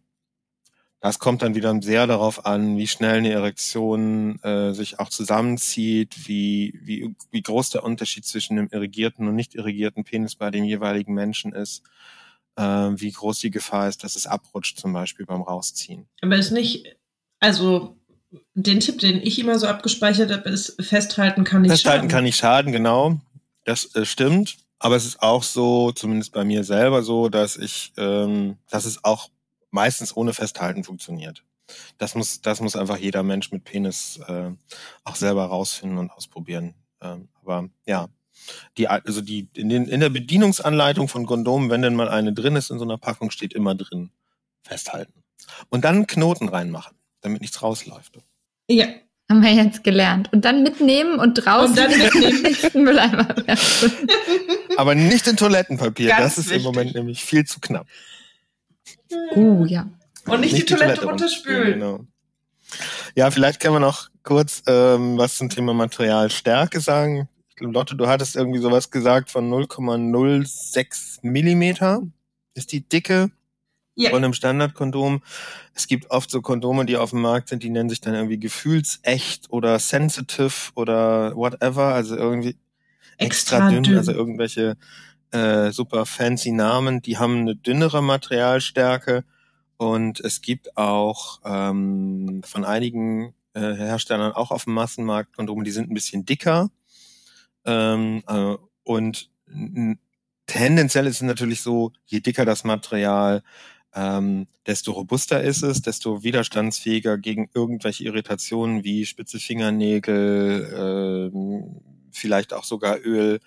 das kommt dann wieder sehr darauf an, wie schnell eine Erektion äh, sich auch zusammenzieht, wie, wie, wie groß der Unterschied zwischen dem irrigierten und nicht irrigierten Penis bei dem jeweiligen Menschen ist, äh, wie groß die Gefahr ist, dass es abrutscht, zum Beispiel beim Rausziehen. Aber ist nicht, also den Tipp, den ich immer so abgespeichert habe, ist festhalten kann nicht Festhalten schaden. kann nicht schaden, genau. Das äh, stimmt. Aber es ist auch so, zumindest bei mir selber so, dass ich, ähm, dass es auch meistens ohne Festhalten funktioniert. Das muss, das muss einfach jeder Mensch mit Penis äh, auch selber rausfinden und ausprobieren. Ähm, aber ja, die, also die in, den, in der Bedienungsanleitung von Kondomen, wenn denn mal eine drin ist in so einer Packung, steht immer drin festhalten und dann Knoten reinmachen, damit nichts rausläuft. Ja, Haben wir jetzt gelernt. Und dann mitnehmen und draußen Und dann mitnehmen. den nächsten Mülleimer werfen. Aber nicht in Toilettenpapier. Ganz das ist wichtig. im Moment nämlich viel zu knapp. Uh, ja. und nicht, die Toilette runterspülen. Genau. Ja, vielleicht können wir noch kurz ähm, was zum Thema Materialstärke sagen. Ich glaube, Lotte, du hattest irgendwie sowas gesagt von 0,06 Millimeter ist die Dicke Ja, von einem Standardkondom. Es gibt oft so Kondome, die auf dem Markt sind, die nennen sich dann irgendwie gefühlsecht oder sensitive oder whatever, also irgendwie extra, Extra dünn, dünn. also irgendwelche äh, super fancy Namen, die haben eine dünnere Materialstärke. Und es gibt auch ähm, von einigen äh, Herstellern auch auf dem Massenmarkt Kondome, die sind ein bisschen dicker. Ähm, äh, und tendenziell ist es natürlich so, je dicker das Material, ähm, desto robuster ist es, desto widerstandsfähiger gegen irgendwelche Irritationen wie spitze Fingernägel, ähm, vielleicht auch sogar Öl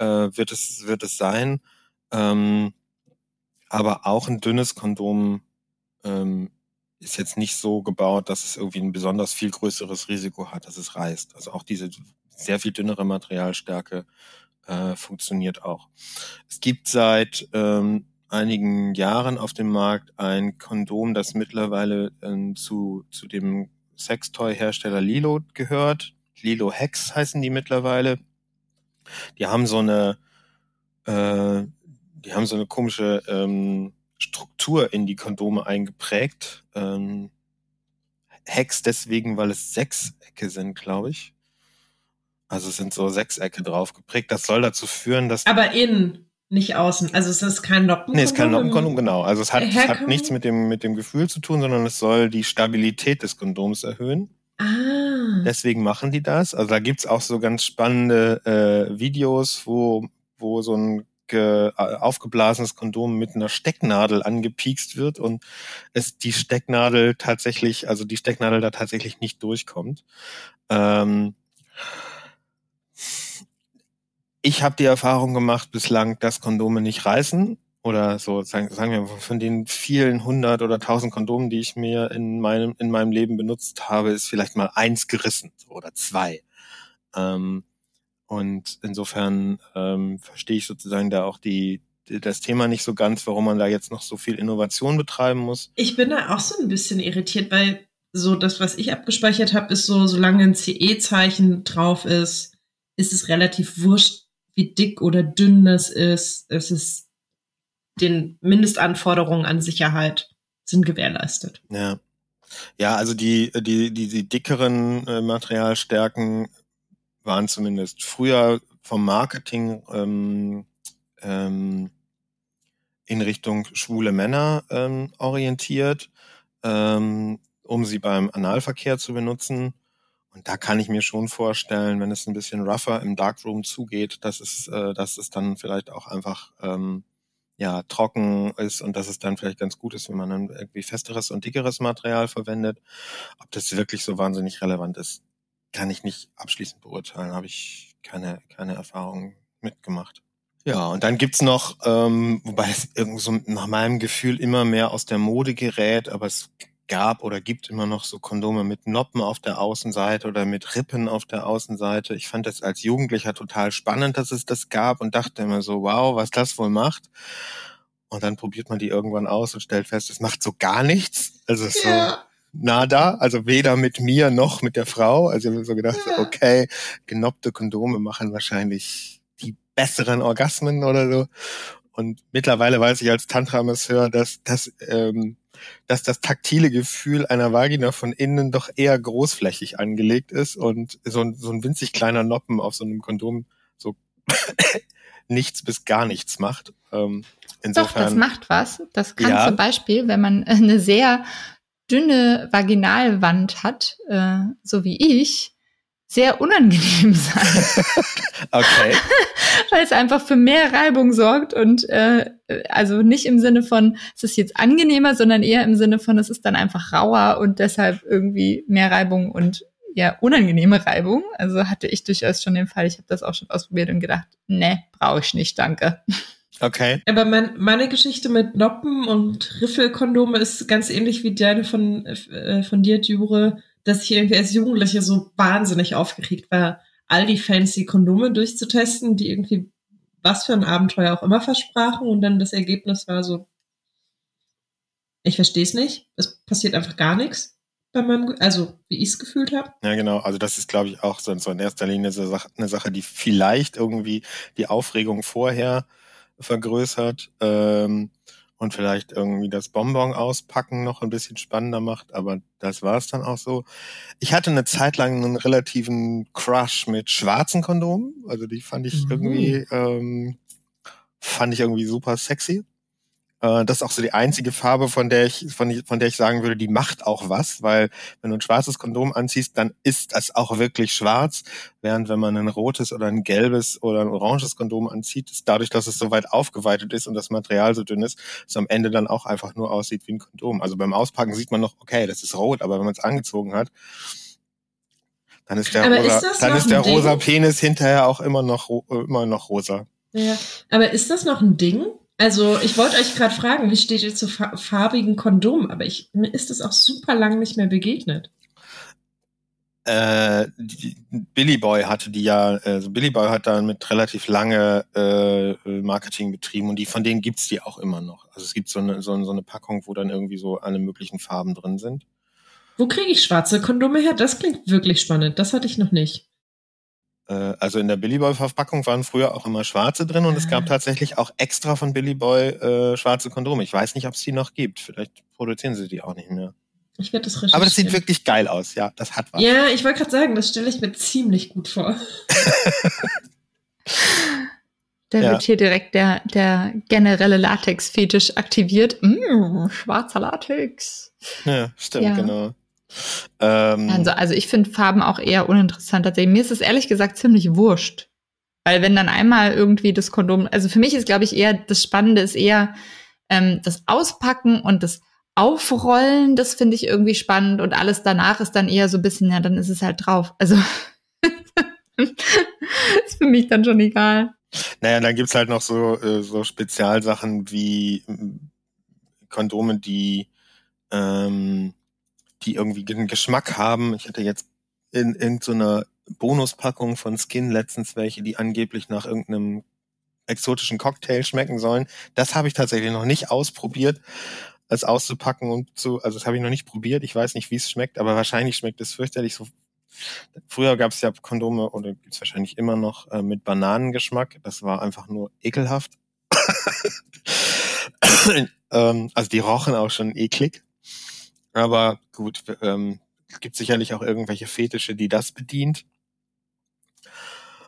äh, wird es wird es sein. Ähm, aber auch ein dünnes Kondom ähm, ist jetzt nicht so gebaut, dass es irgendwie ein besonders viel größeres Risiko hat, dass es reißt. Also auch diese sehr viel dünnere Materialstärke äh, funktioniert auch. Es gibt seit ähm, einigen Jahren auf dem Markt ein Kondom, das mittlerweile ähm, zu, zu dem Sextoy-Hersteller Lilo gehört. Lilo Hex heißen die mittlerweile. Die haben so eine, äh, die haben so eine komische ähm, Struktur in die Kondome eingeprägt. Ähm, Hex deswegen, weil es Sechsecke sind, glaube ich. Also es sind so Sechsecke drauf geprägt. Das soll dazu führen, dass aber innen, nicht außen. Also es ist kein Noppen. Nee, ist kein Noppenkondom, genau. Also es hat, es hat nichts mit dem, mit dem Gefühl zu tun, sondern es soll die Stabilität des Kondoms erhöhen. Ah. Deswegen machen die das. Also da gibt's auch so ganz spannende äh, Videos, wo, wo so ein äh, aufgeblasenes Kondom mit einer Stecknadel angepiekst wird und es die Stecknadel tatsächlich, also die Stecknadel da tatsächlich nicht durchkommt. Ähm, ich habe die Erfahrung gemacht bislang, dass Kondome nicht reißen oder so sagen, sagen wir von den vielen hundert oder tausend Kondomen, die ich mir in meinem in meinem Leben benutzt habe, ist vielleicht mal eins gerissen oder zwei. Ähm, und insofern ähm, verstehe ich sozusagen da auch die das Thema nicht so ganz, warum man da jetzt noch so viel Innovation betreiben muss. Ich bin da auch so ein bisschen irritiert, weil so das, was ich abgespeichert habe, ist so, solange ein CE-Zeichen drauf ist, ist es relativ wurscht, wie dick oder dünn das ist. Es ist den Mindestanforderungen an Sicherheit sind gewährleistet. Ja. Ja, also die, die, die, die dickeren äh, Materialstärken waren zumindest früher vom Marketing ähm, ähm, in Richtung schwule Männer ähm, orientiert, ähm, um sie beim Analverkehr zu benutzen. Und da kann ich mir schon vorstellen, wenn es ein bisschen rougher im Darkroom zugeht, dass es, äh, dass es dann vielleicht auch einfach ähm, ja trocken ist und dass es dann vielleicht ganz gut ist, wenn man dann irgendwie festeres und dickeres Material verwendet. Ob das wirklich so wahnsinnig relevant ist, kann ich nicht abschließend beurteilen. Habe ich keine keine Erfahrung mitgemacht. Ja, und dann gibt's noch, ähm, wobei es irgendwie so nach meinem Gefühl immer mehr aus der Mode gerät, aber es gab oder gibt immer noch so Kondome mit Noppen auf der Außenseite oder mit Rippen auf der Außenseite. Ich fand das als Jugendlicher total spannend, dass es das gab und dachte immer so, wow, was das wohl macht. Und dann probiert man die irgendwann aus und stellt fest, es macht so gar nichts. Also so nada, also weder mit mir noch mit der Frau. Also ich habe so gedacht, Ja. okay, genoppte Kondome machen wahrscheinlich die besseren Orgasmen oder so. Und mittlerweile weiß ich als Tantra-Masseur, dass, dass, ähm, dass das taktile Gefühl einer Vagina von innen doch eher großflächig angelegt ist und so ein, so ein winzig kleiner Noppen auf so einem Kondom so nichts bis gar nichts macht. Ähm, Doch, das insofern, macht was. Das kann Ja. zum Beispiel, wenn man eine sehr dünne Vaginalwand hat, äh, so wie ich, sehr unangenehm sein. okay. Weil es einfach für mehr Reibung sorgt und äh, also nicht im Sinne von, es ist jetzt angenehmer, sondern eher im Sinne von, es ist dann einfach rauer und deshalb irgendwie mehr Reibung und ja unangenehme Reibung. Also hatte ich durchaus schon den Fall, ich habe das auch schon ausprobiert und gedacht, ne, brauche ich nicht, danke. Okay. Aber mein, meine Geschichte mit Noppen und Riffelkondome ist ganz ähnlich wie deine von, äh, von dir, Jure dass ich irgendwie als Jugendliche so wahnsinnig aufgeregt war, all die fancy Kondome durchzutesten, die irgendwie was für ein Abenteuer auch immer versprachen und dann das Ergebnis war so, ich verstehe es nicht, es passiert einfach gar nichts bei meinem, also wie ich es gefühlt habe. Ja, genau. Also das ist, glaube ich, auch so, so in erster Linie so eine Sache, die vielleicht irgendwie die Aufregung vorher vergrößert. Ähm, und vielleicht irgendwie das Bonbon auspacken noch ein bisschen spannender macht, aber das war es dann auch so. Ich hatte eine Zeit lang einen relativen Crush mit schwarzen Kondomen, also die fand ich mhm. irgendwie ähm, fand ich irgendwie super sexy. Äh, das ist auch so die einzige Farbe, von der ich, von, von der ich sagen würde, die macht auch was, weil wenn du ein schwarzes Kondom anziehst, dann ist das auch wirklich schwarz. Während wenn man ein rotes oder ein gelbes oder ein oranges Kondom anzieht, ist dadurch, dass es so weit aufgeweitet ist und das Material so dünn ist, es am Ende dann auch einfach nur aussieht wie ein Kondom. Also beim Auspacken sieht man noch, okay, das ist rot, aber wenn man es angezogen hat, dann ist der, rosa, ist dann ist der rosa Penis hinterher auch immer noch, immer noch rosa. Ja, aber ist das noch ein Ding? Also ich wollte euch gerade fragen, wie steht ihr zu farbigen Kondomen? Aber ich, mir ist das auch super lang nicht mehr begegnet. Äh, Billy Boy hatte die ja, also Billy Boy hat damit relativ lange äh, Marketing betrieben und die von denen gibt's die auch immer noch. Also es gibt so eine, so, so eine Packung, wo dann irgendwie so alle möglichen Farben drin sind. Wo kriege ich schwarze Kondome her? Das klingt wirklich spannend. Das hatte ich noch nicht. Äh, also in der Billy Boy Verpackung waren früher auch immer schwarze drin und es gab ah. tatsächlich auch extra von Billy Boy äh, schwarze Kondome. Ich weiß nicht, ob es die noch gibt. Vielleicht produzieren sie die auch nicht mehr. Ich werde das recherchieren. Aber das sieht wirklich geil aus, ja, das hat was. Ja, ich wollte gerade sagen, das stelle ich mir ziemlich gut vor. Da ja. wird hier direkt der, der generelle Latex-Fetisch aktiviert. Mmh, schwarzer Latex. Ja, stimmt, ja. genau. Ähm, also, also ich finde Farben auch eher uninteressant. Tatsächlich. Mir ist es ehrlich gesagt ziemlich wurscht. Weil wenn dann einmal irgendwie das Kondom, also für mich ist, glaube ich, eher, das Spannende ist eher ähm, das Auspacken und das Aufrollen, das finde ich irgendwie spannend und alles danach ist dann eher so ein bisschen, ja, dann ist es halt drauf. Also ist für mich dann schon egal. Naja, dann gibt's halt noch so, äh, so Spezialsachen wie Kondome, die ähm, die irgendwie einen Geschmack haben. Ich hatte jetzt in irgendeiner so Bonuspackung von Skin letztens welche, die angeblich nach irgendeinem exotischen Cocktail schmecken sollen. Das habe ich tatsächlich noch nicht ausprobiert, es auszupacken und zu, also das habe ich noch nicht probiert. Ich weiß nicht, wie es schmeckt, aber wahrscheinlich schmeckt es fürchterlich so. Früher gab es ja Kondome oder gibt es wahrscheinlich immer noch äh, mit Bananengeschmack. Das war einfach nur ekelhaft. ähm, also die rochen auch schon eklig. Aber gut, ähm, gibt sicherlich auch irgendwelche Fetische, die das bedient.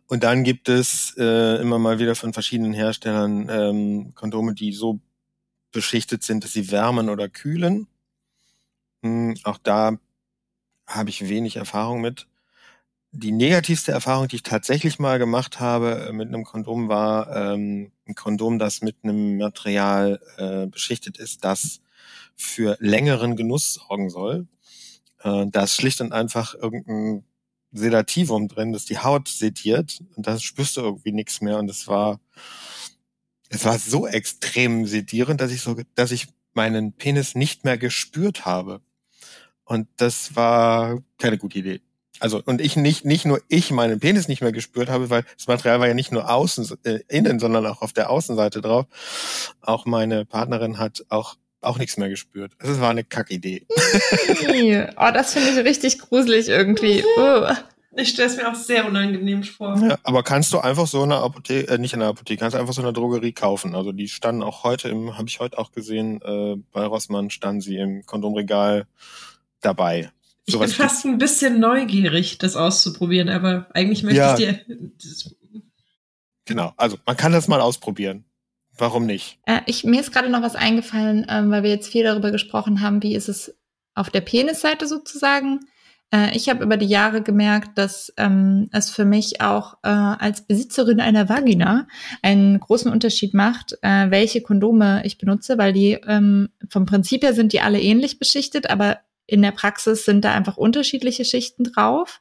Und dann gibt es äh, immer mal wieder von verschiedenen Herstellern ähm, Kondome, die so beschichtet sind, dass sie wärmen oder kühlen. Hm, auch da habe ich wenig Erfahrung mit. Die negativste Erfahrung, die ich tatsächlich mal gemacht habe äh, mit einem Kondom, war ähm, ein Kondom, das mit einem Material äh, beschichtet ist, das für längeren Genuss sorgen soll. Äh, da ist schlicht und einfach irgendein Sedativum drin, das die Haut sediert und da spürst du irgendwie nichts mehr und es war es war so extrem sedierend, dass ich so dass ich meinen Penis nicht mehr gespürt habe. Und das war keine gute Idee. Also und ich nicht nicht nur ich meinen Penis nicht mehr gespürt habe, weil das Material war ja nicht nur außen äh, innen, sondern auch auf der Außenseite drauf. Auch meine Partnerin hat auch auch nichts mehr gespürt. Es war eine Kackidee. oh, das finde ich richtig gruselig irgendwie. Oh. Ich stelle es mir auch sehr unangenehm vor. Ja, aber kannst du einfach so eine Apotheke, äh, nicht in der Apotheke, kannst du einfach so eine Drogerie kaufen. Also die standen auch heute im, habe ich heute auch gesehen, äh, bei Rossmann standen sie im Kondomregal dabei. Ich bin fast ein bisschen neugierig, das auszuprobieren, aber eigentlich möchte ja. ich dir. Genau, also man kann das mal ausprobieren. Warum nicht? Äh, ich, mir ist gerade noch was eingefallen, ähm, weil wir jetzt viel darüber gesprochen haben, wie ist es auf der Penisseite sozusagen. Äh, ich habe über die Jahre gemerkt, dass ähm, es für mich auch äh, als Besitzerin einer Vagina einen großen Unterschied macht, äh, welche Kondome ich benutze, weil die ähm, vom Prinzip her sind die alle ähnlich beschichtet, aber in der Praxis sind da einfach unterschiedliche Schichten drauf.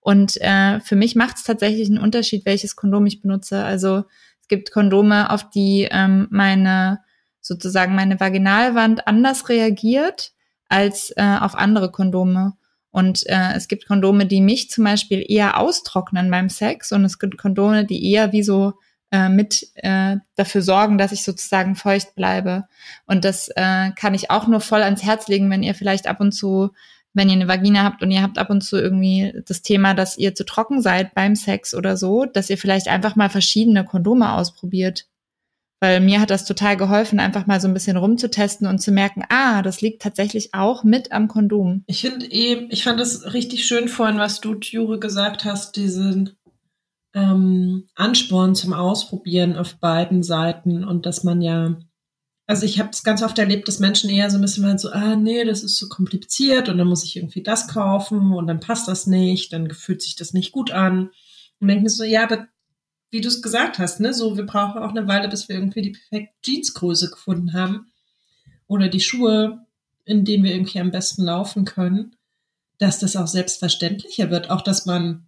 Und äh, für mich macht es tatsächlich einen Unterschied, welches Kondom ich benutze. Also gibt Kondome, auf die ähm, meine sozusagen meine Vaginalwand anders reagiert als äh, auf andere Kondome. Und äh, es gibt Kondome, die mich zum Beispiel eher austrocknen beim Sex und es gibt Kondome, die eher wie so äh, mit äh, dafür sorgen, dass ich sozusagen feucht bleibe. Und das äh, kann ich auch nur voll ans Herz legen, wenn ihr vielleicht ab und zu, wenn ihr eine Vagina habt und ihr habt ab und zu irgendwie das Thema, dass ihr zu trocken seid beim Sex oder so, dass ihr vielleicht einfach mal verschiedene Kondome ausprobiert. Weil mir hat das total geholfen, einfach mal so ein bisschen rumzutesten und zu merken, ah, das liegt tatsächlich auch mit am Kondom. Ich finde eh, ich fand es richtig schön vorhin, was du, Jure, gesagt hast, diesen ähm, Ansporn zum Ausprobieren auf beiden Seiten und dass man ja, also ich habe es ganz oft erlebt, dass Menschen eher so ein bisschen mal so, ah nee, das ist so kompliziert und dann muss ich irgendwie das kaufen und dann passt das nicht, dann fühlt sich das nicht gut an. Und denke mir so, ja, aber wie du es gesagt hast, ne, so wir brauchen auch eine Weile, bis wir irgendwie die perfekte Jeansgröße gefunden haben oder die Schuhe, in denen wir irgendwie am besten laufen können, dass das auch selbstverständlicher wird, auch dass man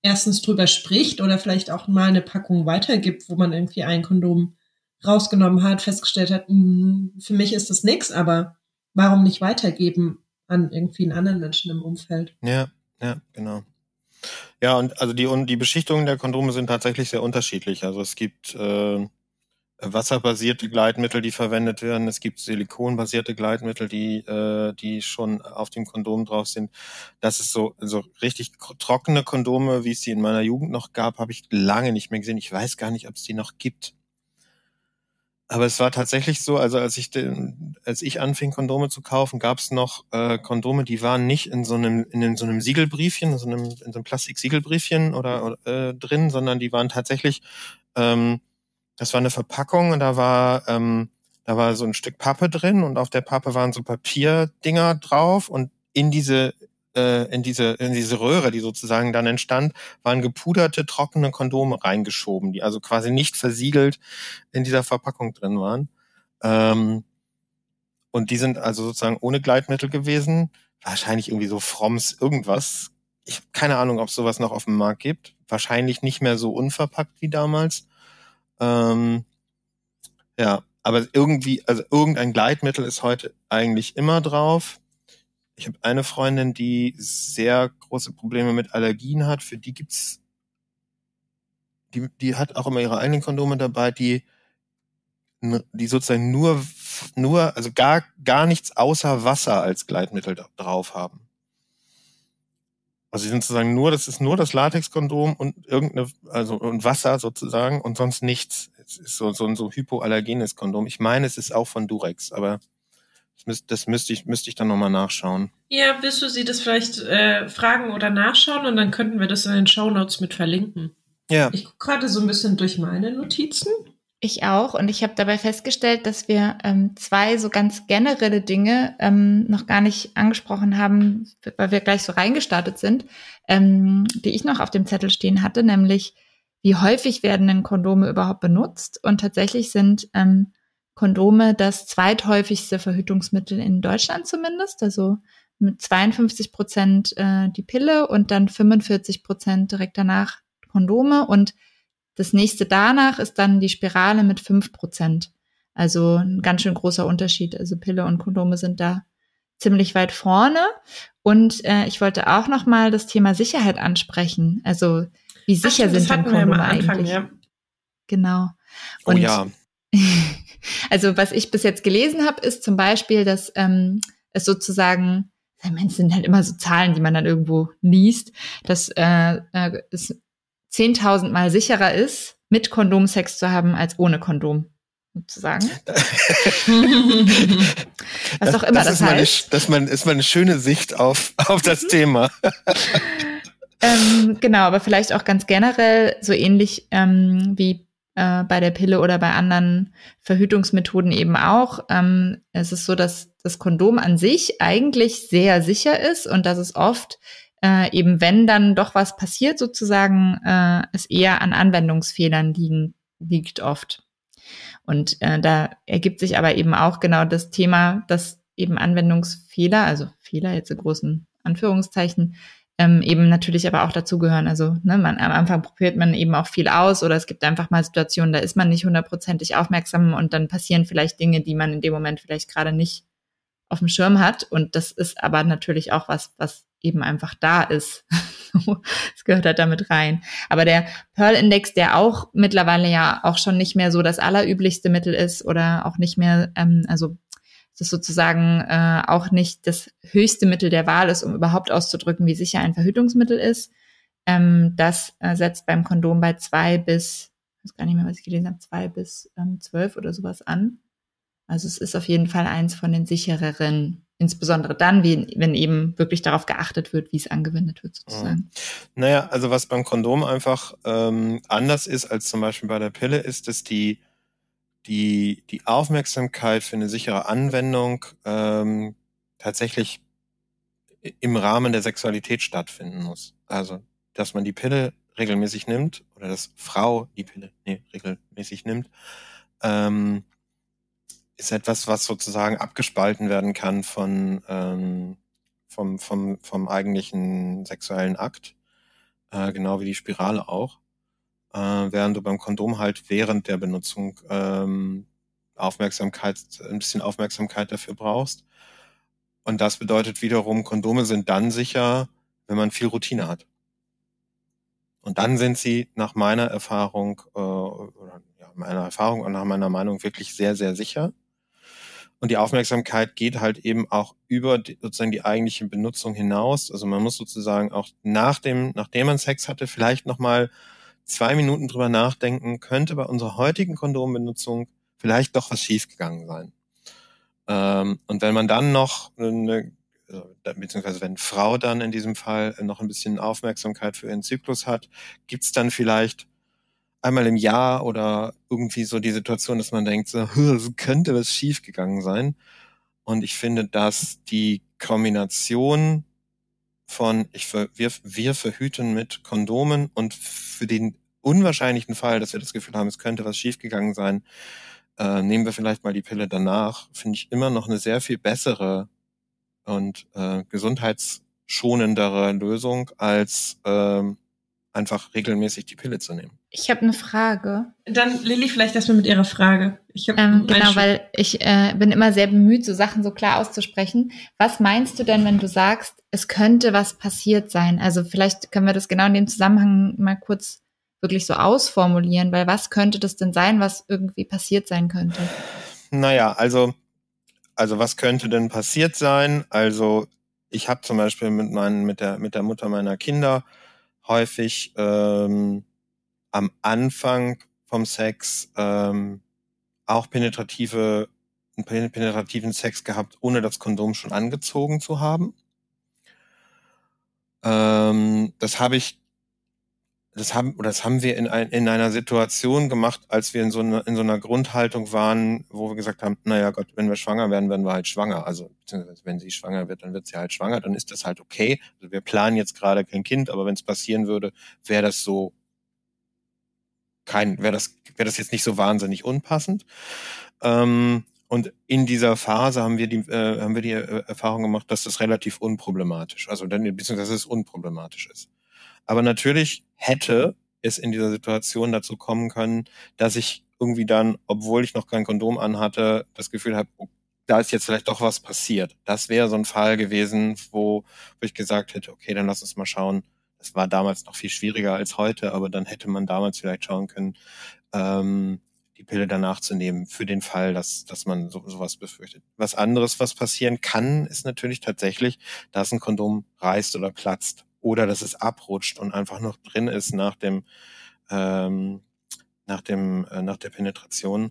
erstens drüber spricht oder vielleicht auch mal eine Packung weitergibt, wo man irgendwie ein Kondom rausgenommen hat, festgestellt hat, mh, hm, für mich ist das nix, aber warum nicht weitergeben an irgendwie einen anderen Menschen im Umfeld? Ja, ja, genau. Ja, und also die, und die Beschichtungen der Kondome sind tatsächlich sehr unterschiedlich. Also es gibt äh, wasserbasierte Gleitmittel, die verwendet werden. Es gibt silikonbasierte Gleitmittel, die, äh, die schon auf dem Kondom drauf sind. Das ist so, so richtig trockene Kondome, wie es die in meiner Jugend noch gab, habe ich lange nicht mehr gesehen. Ich weiß gar nicht, ob es die noch gibt. Aber es war tatsächlich so, also als ich den, als ich anfing, Kondome zu kaufen, gab es noch äh, Kondome, die waren nicht in so einem, in so einem Siegelbriefchen, in so einem, in so einem Plastik-Siegelbriefchen oder, oder äh, drin, sondern die waren tatsächlich, ähm, das war eine Verpackung und da war, ähm, da war so ein Stück Pappe drin und auf der Pappe waren so Papierdinger drauf und in diese äh, in diese in diese Röhre, die sozusagen dann entstand, waren gepuderte trockene Kondome reingeschoben, die also quasi nicht versiegelt in dieser Verpackung drin waren. Ähm, und die sind also sozusagen ohne Gleitmittel gewesen, wahrscheinlich irgendwie so fromms irgendwas. Ich habe keine Ahnung, ob es sowas noch auf dem Markt gibt. Wahrscheinlich nicht mehr so unverpackt wie damals. Ähm, ja, aber irgendwie, also irgendein Gleitmittel ist heute eigentlich immer drauf ich habe eine Freundin, die sehr große Probleme mit Allergien hat. Für die gibt's, die, die hat auch immer ihre eigenen Kondome dabei, die, die sozusagen nur, nur, also gar, gar nichts außer Wasser als Gleitmittel drauf haben. Also sie sind sozusagen nur, das ist nur das Latexkondom und irgendeine, also und Wasser sozusagen und sonst nichts. Es ist so, so ein so hypoallergenes Kondom. Ich meine, es ist auch von Durex, aber das, müsst, das müsste ich, müsste ich dann nochmal nachschauen. Ja, willst du sie das vielleicht äh, fragen oder nachschauen und dann könnten wir das in den Show Notes mit verlinken. Ja. Ich gucke gerade so ein bisschen durch meine Notizen. Ich auch. Und ich habe dabei festgestellt, dass wir ähm, zwei so ganz generelle Dinge ähm, noch gar nicht angesprochen haben, weil wir gleich so reingestartet sind, ähm, die ich noch auf dem Zettel stehen hatte, nämlich wie häufig werden denn Kondome überhaupt benutzt? Und tatsächlich sind ähm, Kondome das zweithäufigste Verhütungsmittel in Deutschland zumindest. Also mit 52 Prozent äh, die Pille und dann 45 Prozent direkt danach Kondome. Und das nächste danach ist dann die Spirale mit 5 Prozent. Also ein ganz schön großer Unterschied. Also Pille und Kondome sind da ziemlich weit vorne. Und äh, ich wollte auch noch mal das Thema Sicherheit ansprechen. Also wie sicher Ach, sind denn Kondome Anfang, eigentlich? Ja. Genau. Oh und oh ja. Also was ich bis jetzt gelesen habe, ist zum Beispiel, dass ähm, es sozusagen, es sind halt immer so Zahlen, die man dann irgendwo liest, dass äh, äh, es 10.000 Mal sicherer ist, mit Kondom Sex zu haben, als ohne Kondom sozusagen. Was auch immer das, das heißt. Eine, das ist mal eine schöne Sicht auf, auf das mhm. Thema. ähm, genau, aber vielleicht auch ganz generell so ähnlich ähm, wie äh, bei der Pille oder bei anderen Verhütungsmethoden eben auch. Ähm, es ist so, dass das Kondom an sich eigentlich sehr sicher ist und dass es oft äh, eben wenn dann doch was passiert sozusagen, äh, es eher an Anwendungsfehlern liegen, liegt oft. Und äh, da ergibt sich aber eben auch genau das Thema, dass eben Anwendungsfehler, also Fehler jetzt in großen Anführungszeichen, ähm, eben natürlich aber auch dazugehören. Also ne, man, am Anfang probiert man eben auch viel aus oder es gibt einfach mal Situationen, da ist man nicht hundertprozentig aufmerksam und dann passieren vielleicht Dinge, die man in dem Moment vielleicht gerade nicht auf dem Schirm hat. Und das ist aber natürlich auch was, was eben einfach da ist. das gehört halt damit rein. Aber der Pearl-Index, der auch mittlerweile ja auch schon nicht mehr so das allerüblichste Mittel ist oder auch nicht mehr, ähm, also das sozusagen äh, auch nicht das höchste Mittel der Wahl ist, um überhaupt auszudrücken, wie sicher ein Verhütungsmittel ist. Ähm, das äh, setzt beim Kondom bei zwei bis, ich weiß gar nicht mehr, was ich gelesen habe, zwei bis ähm, zwölf oder sowas an. Also es ist auf jeden Fall eins von den sichereren Insbesondere dann, wie, wenn eben wirklich darauf geachtet wird, wie es angewendet wird, sozusagen. Naja, also was beim Kondom einfach ähm, anders ist als zum Beispiel bei der Pille, ist, dass die, die, die Aufmerksamkeit für eine sichere Anwendung ähm, tatsächlich im Rahmen der Sexualität stattfinden muss. Also, dass man die Pille regelmäßig nimmt oder dass Frau die Pille nee, regelmäßig nimmt, ähm, ist etwas, was sozusagen abgespalten werden kann von ähm, vom, vom, vom eigentlichen sexuellen Akt, äh, genau wie die Spirale auch. Äh, während du beim Kondom halt während der Benutzung ähm, Aufmerksamkeit, ein bisschen Aufmerksamkeit dafür brauchst. Und das bedeutet wiederum, Kondome sind dann sicher, wenn man viel Routine hat. Und dann sind sie nach meiner Erfahrung, äh, oder ja, meiner Erfahrung und nach meiner Meinung wirklich sehr, sehr sicher. Und die Aufmerksamkeit geht halt eben auch über die, sozusagen die eigentliche Benutzung hinaus. Also man muss sozusagen auch nach dem, nachdem man Sex hatte, vielleicht nochmal zwei Minuten drüber nachdenken, könnte bei unserer heutigen Kondombenutzung vielleicht doch was schiefgegangen sein. Ähm, und wenn man dann noch eine, also, beziehungsweise wenn Frau dann in diesem Fall noch ein bisschen Aufmerksamkeit für ihren Zyklus hat, gibt's dann vielleicht einmal im Jahr oder irgendwie so die Situation, dass man denkt, so, könnte was schiefgegangen sein. Und ich finde, dass die Kombination von ich ver, wir, wir verhüten mit Kondomen und für den unwahrscheinlichen Fall, dass wir das Gefühl haben, es könnte was schiefgegangen sein, äh, nehmen wir vielleicht mal die Pille danach, finde ich immer noch eine sehr viel bessere und äh, gesundheitsschonendere Lösung als ähm, einfach regelmäßig die Pille zu nehmen. Ich habe eine Frage. Dann Lilly vielleicht erstmal mit ihrer Frage. Ich ähm, genau, weil ich äh, bin immer sehr bemüht, so Sachen so klar auszusprechen. Was meinst du denn, wenn du sagst, es könnte was passiert sein? Also vielleicht können wir das genau in dem Zusammenhang mal kurz wirklich so ausformulieren, weil was könnte das denn sein, was irgendwie passiert sein könnte? Naja, also, also was könnte denn passiert sein? Also ich habe zum Beispiel mit, meinen, mit, der, mit der Mutter meiner Kinder häufig ähm, am Anfang vom Sex ähm, auch penetrative, penetrativen Sex gehabt, ohne das Kondom schon angezogen zu haben. Ähm, das habe ich, das haben, oder das haben wir in, ein, in einer Situation gemacht, als wir in so, einer, in so einer Grundhaltung waren, wo wir gesagt haben, naja Gott, wenn wir schwanger werden, werden wir halt schwanger. Also, beziehungsweise wenn sie schwanger wird, dann wird sie halt schwanger, dann ist das halt okay. Also wir planen jetzt gerade kein Kind, aber wenn es passieren würde, wäre das so kein, wäre das, wäre das jetzt nicht so wahnsinnig unpassend. Ähm, und in dieser Phase haben wir die, äh, haben wir die äh, Erfahrung gemacht, dass das relativ unproblematisch, also dann, beziehungsweise dass es unproblematisch ist. Aber natürlich hätte es in dieser Situation dazu kommen können, dass ich irgendwie dann, obwohl ich noch kein Kondom anhatte, das Gefühl habe, oh, da ist jetzt vielleicht doch was passiert. Das wäre so ein Fall gewesen, wo, wo ich gesagt hätte, okay, dann lass uns mal schauen, das war damals noch viel schwieriger als heute, aber dann hätte man damals vielleicht schauen können, ähm, die Pille danach zu nehmen, für den Fall, dass, dass man so, sowas befürchtet. Was anderes, was passieren kann, ist natürlich tatsächlich, dass ein Kondom reißt oder platzt oder dass es abrutscht und einfach noch drin ist nach dem, ähm, nach dem, äh, nach der Penetration.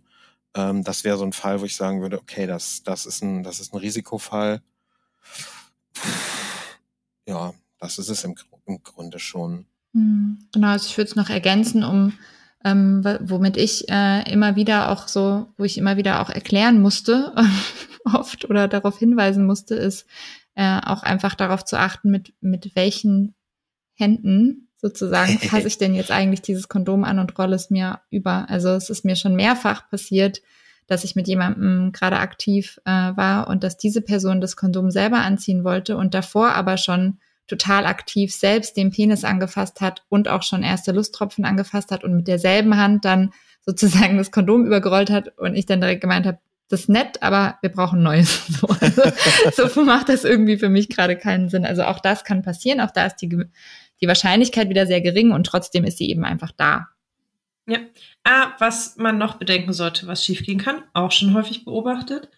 Ähm, das wäre so ein Fall, wo ich sagen würde, okay, das, das ist ein, das ist ein Risikofall. Ja, das ist es im, im Grunde schon. Hm, genau, also ich würde es noch ergänzen, um ähm, womit ich äh, immer wieder auch so, wo ich immer wieder auch erklären musste, oft oder darauf hinweisen musste, ist äh, auch einfach darauf zu achten, mit, mit welchen Händen sozusagen fasse ich denn jetzt eigentlich dieses Kondom an und rolle es mir über. Also es ist mir schon mehrfach passiert, dass ich mit jemandem gerade aktiv äh, war und dass diese Person das Kondom selber anziehen wollte und davor aber schon total aktiv selbst den Penis angefasst hat und auch schon erste Lusttropfen angefasst hat und mit derselben Hand dann sozusagen das Kondom übergerollt hat und ich dann direkt gemeint habe, das ist nett, aber wir brauchen Neues. So, also, so macht das irgendwie für mich gerade keinen Sinn. Also auch das kann passieren, auch da ist die, die Wahrscheinlichkeit wieder sehr gering und trotzdem ist sie eben einfach da. Ja. Ah, was man noch bedenken sollte, was schiefgehen kann, auch schon häufig beobachtet.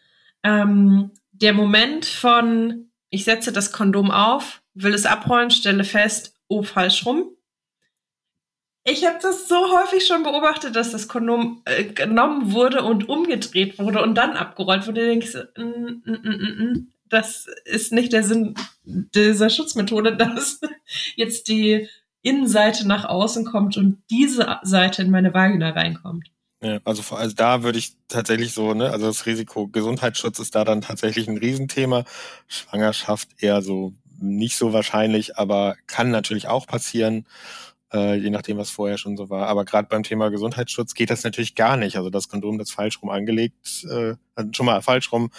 Ähm, der Moment von, ich setze das Kondom auf, will es abrollen, stelle fest, oh, falsch rum. Ich habe das so häufig schon beobachtet, dass das Kondom äh, genommen wurde und umgedreht wurde und dann abgerollt wurde. So, mm, mm, mm, mm, das ist nicht der Sinn dieser Schutzmethode, dass jetzt die Innenseite nach außen kommt und diese Seite in meine Vagina reinkommt. Ja, also, also da würde ich tatsächlich so, ne, also das Risiko Gesundheitsschutz ist da dann tatsächlich ein Riesenthema. Schwangerschaft eher so nicht so wahrscheinlich, aber kann natürlich auch passieren, äh, je nachdem, was vorher schon so war. Aber gerade beim Thema Gesundheitsschutz geht das natürlich gar nicht. Also das Kondom, das falsch rum angelegt, äh, schon mal falsch rum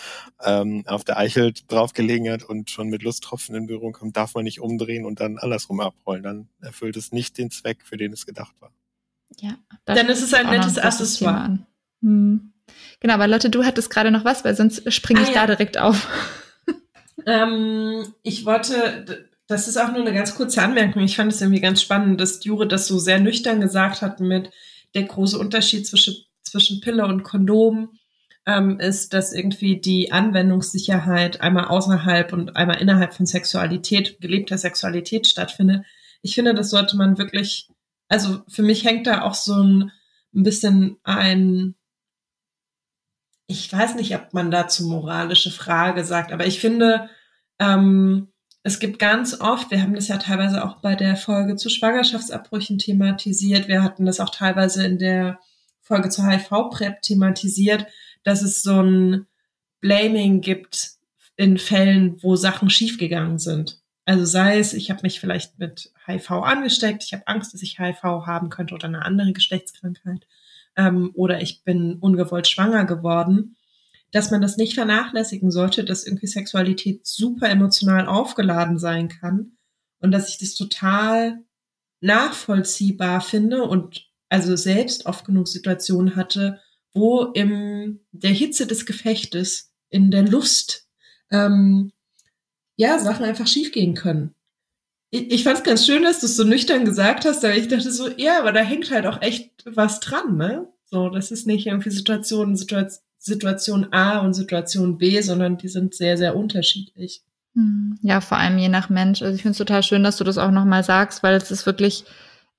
ähm, auf der Eichel drauf gelegen hat und schon mit Lusttropfen in Berührung kommt, darf man nicht umdrehen und dann andersrum abrollen. Dann erfüllt es nicht den Zweck, für den es gedacht war. Ja, dann ist es ein nettes Accessoire. Hm. Genau, aber Lotte, du hattest gerade noch was, weil sonst springe ich ah, ja. da direkt auf. Ähm, ich wollte, das ist auch nur eine ganz kurze Anmerkung. Ich fand es irgendwie ganz spannend, dass Jure das so sehr nüchtern gesagt hat mit der große Unterschied zwischen, zwischen Pille und Kondom ähm, ist, dass irgendwie die Anwendungssicherheit einmal außerhalb und einmal innerhalb von Sexualität, gelebter Sexualität stattfindet. Ich finde, das sollte man wirklich, also für mich hängt da auch so ein, ein bisschen ein ich weiß nicht, ob man dazu moralische Frage sagt, aber ich finde, ähm, es gibt ganz oft, wir haben das ja teilweise auch bei der Folge zu Schwangerschaftsabbrüchen thematisiert, wir hatten das auch teilweise in der Folge zu HIV-PrEP thematisiert, dass es so ein Blaming gibt in Fällen, wo Sachen schiefgegangen sind. Also sei es, ich habe mich vielleicht mit HIV angesteckt, ich habe Angst, dass ich HIV haben könnte oder eine andere Geschlechtskrankheit ähm, oder ich bin ungewollt schwanger geworden, dass man das nicht vernachlässigen sollte, dass irgendwie Sexualität super emotional aufgeladen sein kann und dass ich das total nachvollziehbar finde und also selbst oft genug Situationen hatte, wo im der Hitze des Gefechtes, in der Lust, ähm, ja, Sachen einfach schiefgehen können. Ich, ich fand es ganz schön, dass du es so nüchtern gesagt hast, aber ich dachte so, ja, aber da hängt halt auch echt was dran, ne? So, das ist nicht irgendwie Situation, Situation, Situation A und Situation B, sondern die sind sehr, sehr unterschiedlich. Hm, ja, vor allem je nach Mensch. Also ich finde es total schön, dass du das auch nochmal sagst, weil es ist wirklich,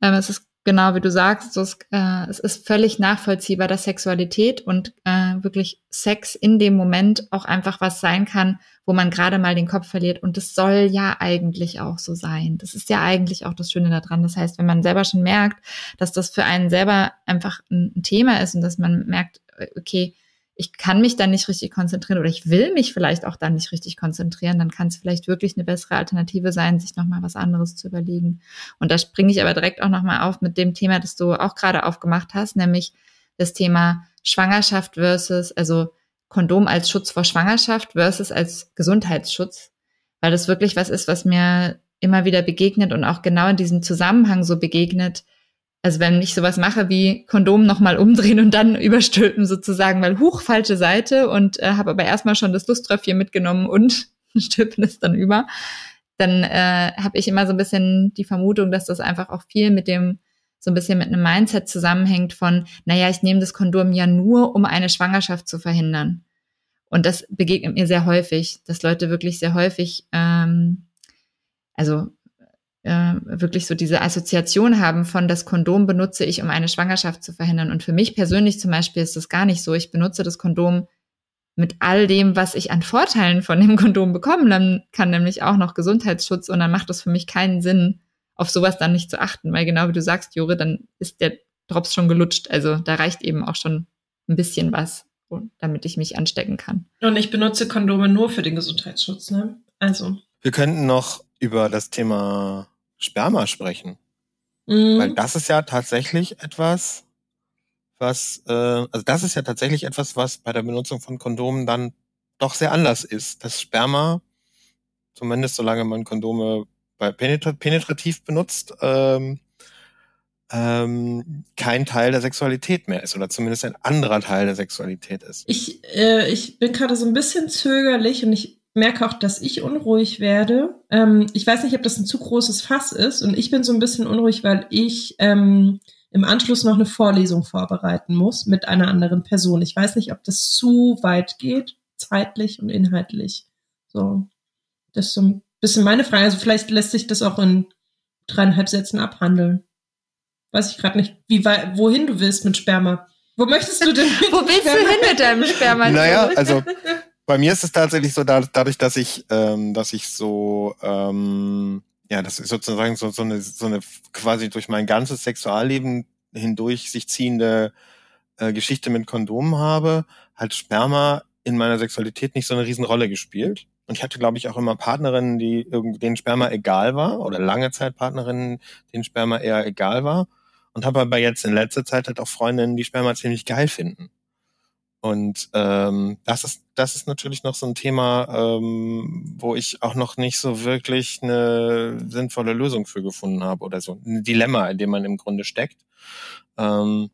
ähm, es ist genau wie du sagst, so, äh, es ist völlig nachvollziehbar, dass Sexualität und äh, wirklich Sex in dem Moment auch einfach was sein kann, wo man gerade mal den Kopf verliert. Und das soll ja eigentlich auch so sein. Das ist ja eigentlich auch das Schöne daran. Das heißt, wenn man selber schon merkt, dass das für einen selber einfach ein, Thema ist und dass man merkt, okay, ich kann mich dann nicht richtig konzentrieren oder ich will mich vielleicht auch dann nicht richtig konzentrieren, dann kann es vielleicht wirklich eine bessere Alternative sein, sich nochmal was anderes zu überlegen. Und da springe ich aber direkt auch nochmal auf mit dem Thema, das du auch gerade aufgemacht hast, nämlich das Thema Schwangerschaft versus, also Kondom als Schutz vor Schwangerschaft versus als Gesundheitsschutz, weil das wirklich was ist, was mir immer wieder begegnet und auch genau in diesem Zusammenhang so begegnet, also wenn ich sowas mache wie Kondom nochmal umdrehen und dann überstülpen sozusagen, weil huch, falsche Seite und äh, habe aber erstmal schon das Lusttröpfchen mitgenommen und stülpen es dann über, dann äh, habe ich immer so ein bisschen die Vermutung, dass das einfach auch viel mit dem, so ein bisschen mit einem Mindset zusammenhängt von, naja, ich nehme das Kondom ja nur, um eine Schwangerschaft zu verhindern. Und das begegnet mir sehr häufig, dass Leute wirklich sehr häufig, ähm, also äh, wirklich so diese Assoziation haben von das Kondom benutze ich, um eine Schwangerschaft zu verhindern. Und für mich persönlich zum Beispiel ist das gar nicht so. Ich benutze das Kondom mit all dem, was ich an Vorteilen von dem Kondom bekommen dann kann, nämlich auch noch Gesundheitsschutz. Und dann macht es für mich keinen Sinn, auf sowas dann nicht zu achten, weil genau wie du sagst, Jure, dann ist der Drops schon gelutscht. Also da reicht eben auch schon ein bisschen was, damit ich mich anstecken kann. Und ich benutze Kondome nur für den Gesundheitsschutz, ne? Also. Wir könnten noch über das Thema Sperma sprechen. Mhm. Weil das ist ja tatsächlich etwas, was, äh, also das ist ja tatsächlich etwas, was bei der Benutzung von Kondomen dann doch sehr anders ist. Das Sperma, zumindest solange man Kondome bei penetrativ benutzt, ähm, ähm, kein Teil der Sexualität mehr ist oder zumindest ein anderer Teil der Sexualität ist. Ich, äh, ich bin gerade so ein bisschen zögerlich und ich merke auch, dass ich unruhig werde. Ähm, ich weiß nicht, ob das ein zu großes Fass ist und ich bin so ein bisschen unruhig, weil ich ähm, im Anschluss noch eine Vorlesung vorbereiten muss mit einer anderen Person. Ich weiß nicht, ob das zu weit geht, zeitlich und inhaltlich. So, das ist so ein bisschen meine Frage. Also vielleicht lässt sich das auch in dreieinhalb Sätzen abhandeln. Weiß ich gerade nicht, wie weit, wohin du willst mit Sperma. Wo möchtest du denn? Wo willst du hin mit deinem Sperma? Naja, also bei mir ist es tatsächlich so, da, dadurch, dass ich, ähm, dass ich so, ähm, ja, das ist sozusagen so, so eine, so eine quasi durch mein ganzes Sexualleben hindurch sich ziehende äh, Geschichte mit Kondomen habe, hat Sperma in meiner Sexualität nicht so eine Riesenrolle gespielt. Und ich hatte, glaube ich, auch immer Partnerinnen, die denen Sperma egal war, oder lange Zeit Partnerinnen, denen Sperma eher egal war. Und habe aber jetzt in letzter Zeit halt auch Freundinnen, die Sperma ziemlich geil finden. Und ähm, das ist das ist natürlich noch so ein Thema, ähm, wo ich auch noch nicht so wirklich eine sinnvolle Lösung für gefunden habe oder so ein Dilemma, in dem man im Grunde steckt ähm,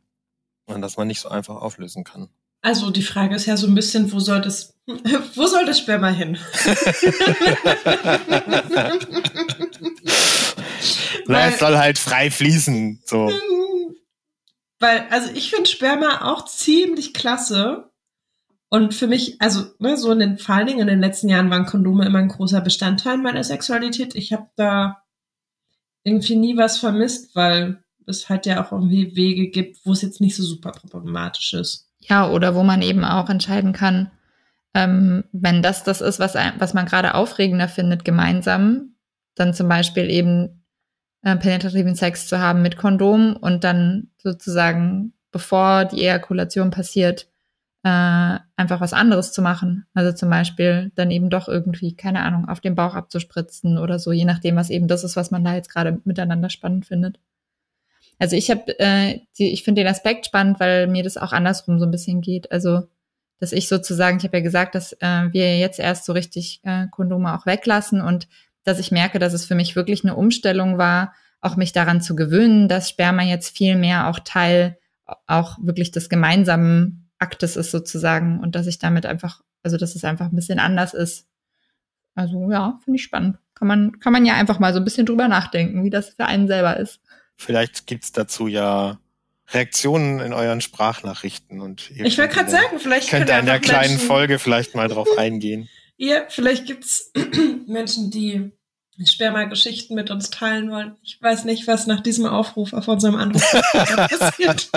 und das man nicht so einfach auflösen kann. Also die Frage ist ja so ein bisschen, wo soll das, wo soll das Sperma hin? Na, es soll halt frei fließen, so. Weil, also ich finde Sperma auch ziemlich klasse. Und für mich, also ne, so in den, vor allen Dingen in den letzten Jahren waren Kondome immer ein großer Bestandteil meiner Sexualität. Ich habe da irgendwie nie was vermisst, weil es halt ja auch irgendwie Wege gibt, wo es jetzt nicht so super problematisch ist. Ja, oder wo man eben auch entscheiden kann, ähm, wenn das das ist, was, was man gerade aufregender findet, gemeinsam, dann zum Beispiel eben äh, penetrativen Sex zu haben mit Kondom und dann sozusagen, bevor die Ejakulation passiert, äh, einfach was anderes zu machen. Also zum Beispiel dann eben doch irgendwie, keine Ahnung, auf den Bauch abzuspritzen oder so, je nachdem, was eben das ist, was man da jetzt gerade miteinander spannend findet. Also ich habe, äh, ich finde den Aspekt spannend, weil mir das auch andersrum so ein bisschen geht. Also dass ich sozusagen, ich habe ja gesagt, dass äh, wir jetzt erst so richtig äh, Kondome auch weglassen und dass ich merke, dass es für mich wirklich eine Umstellung war, auch mich daran zu gewöhnen, dass Sperma jetzt viel mehr auch Teil auch wirklich des gemeinsamen Aktes ist sozusagen und dass ich damit einfach, also dass es einfach ein bisschen anders ist. Also ja, finde ich spannend. Kann man, kann man ja einfach mal so ein bisschen drüber nachdenken, wie das für einen selber ist. Vielleicht gibt's dazu ja Reaktionen in euren Sprachnachrichten und ich wollte gerade sagen, vielleicht könnt ihr in der kleinen Menschen, Folge vielleicht mal drauf eingehen. Ja, vielleicht gibt's Menschen, die Sperma-Geschichten mit uns teilen wollen. Ich weiß nicht, was nach diesem Aufruf auf unserem Anruf passiert.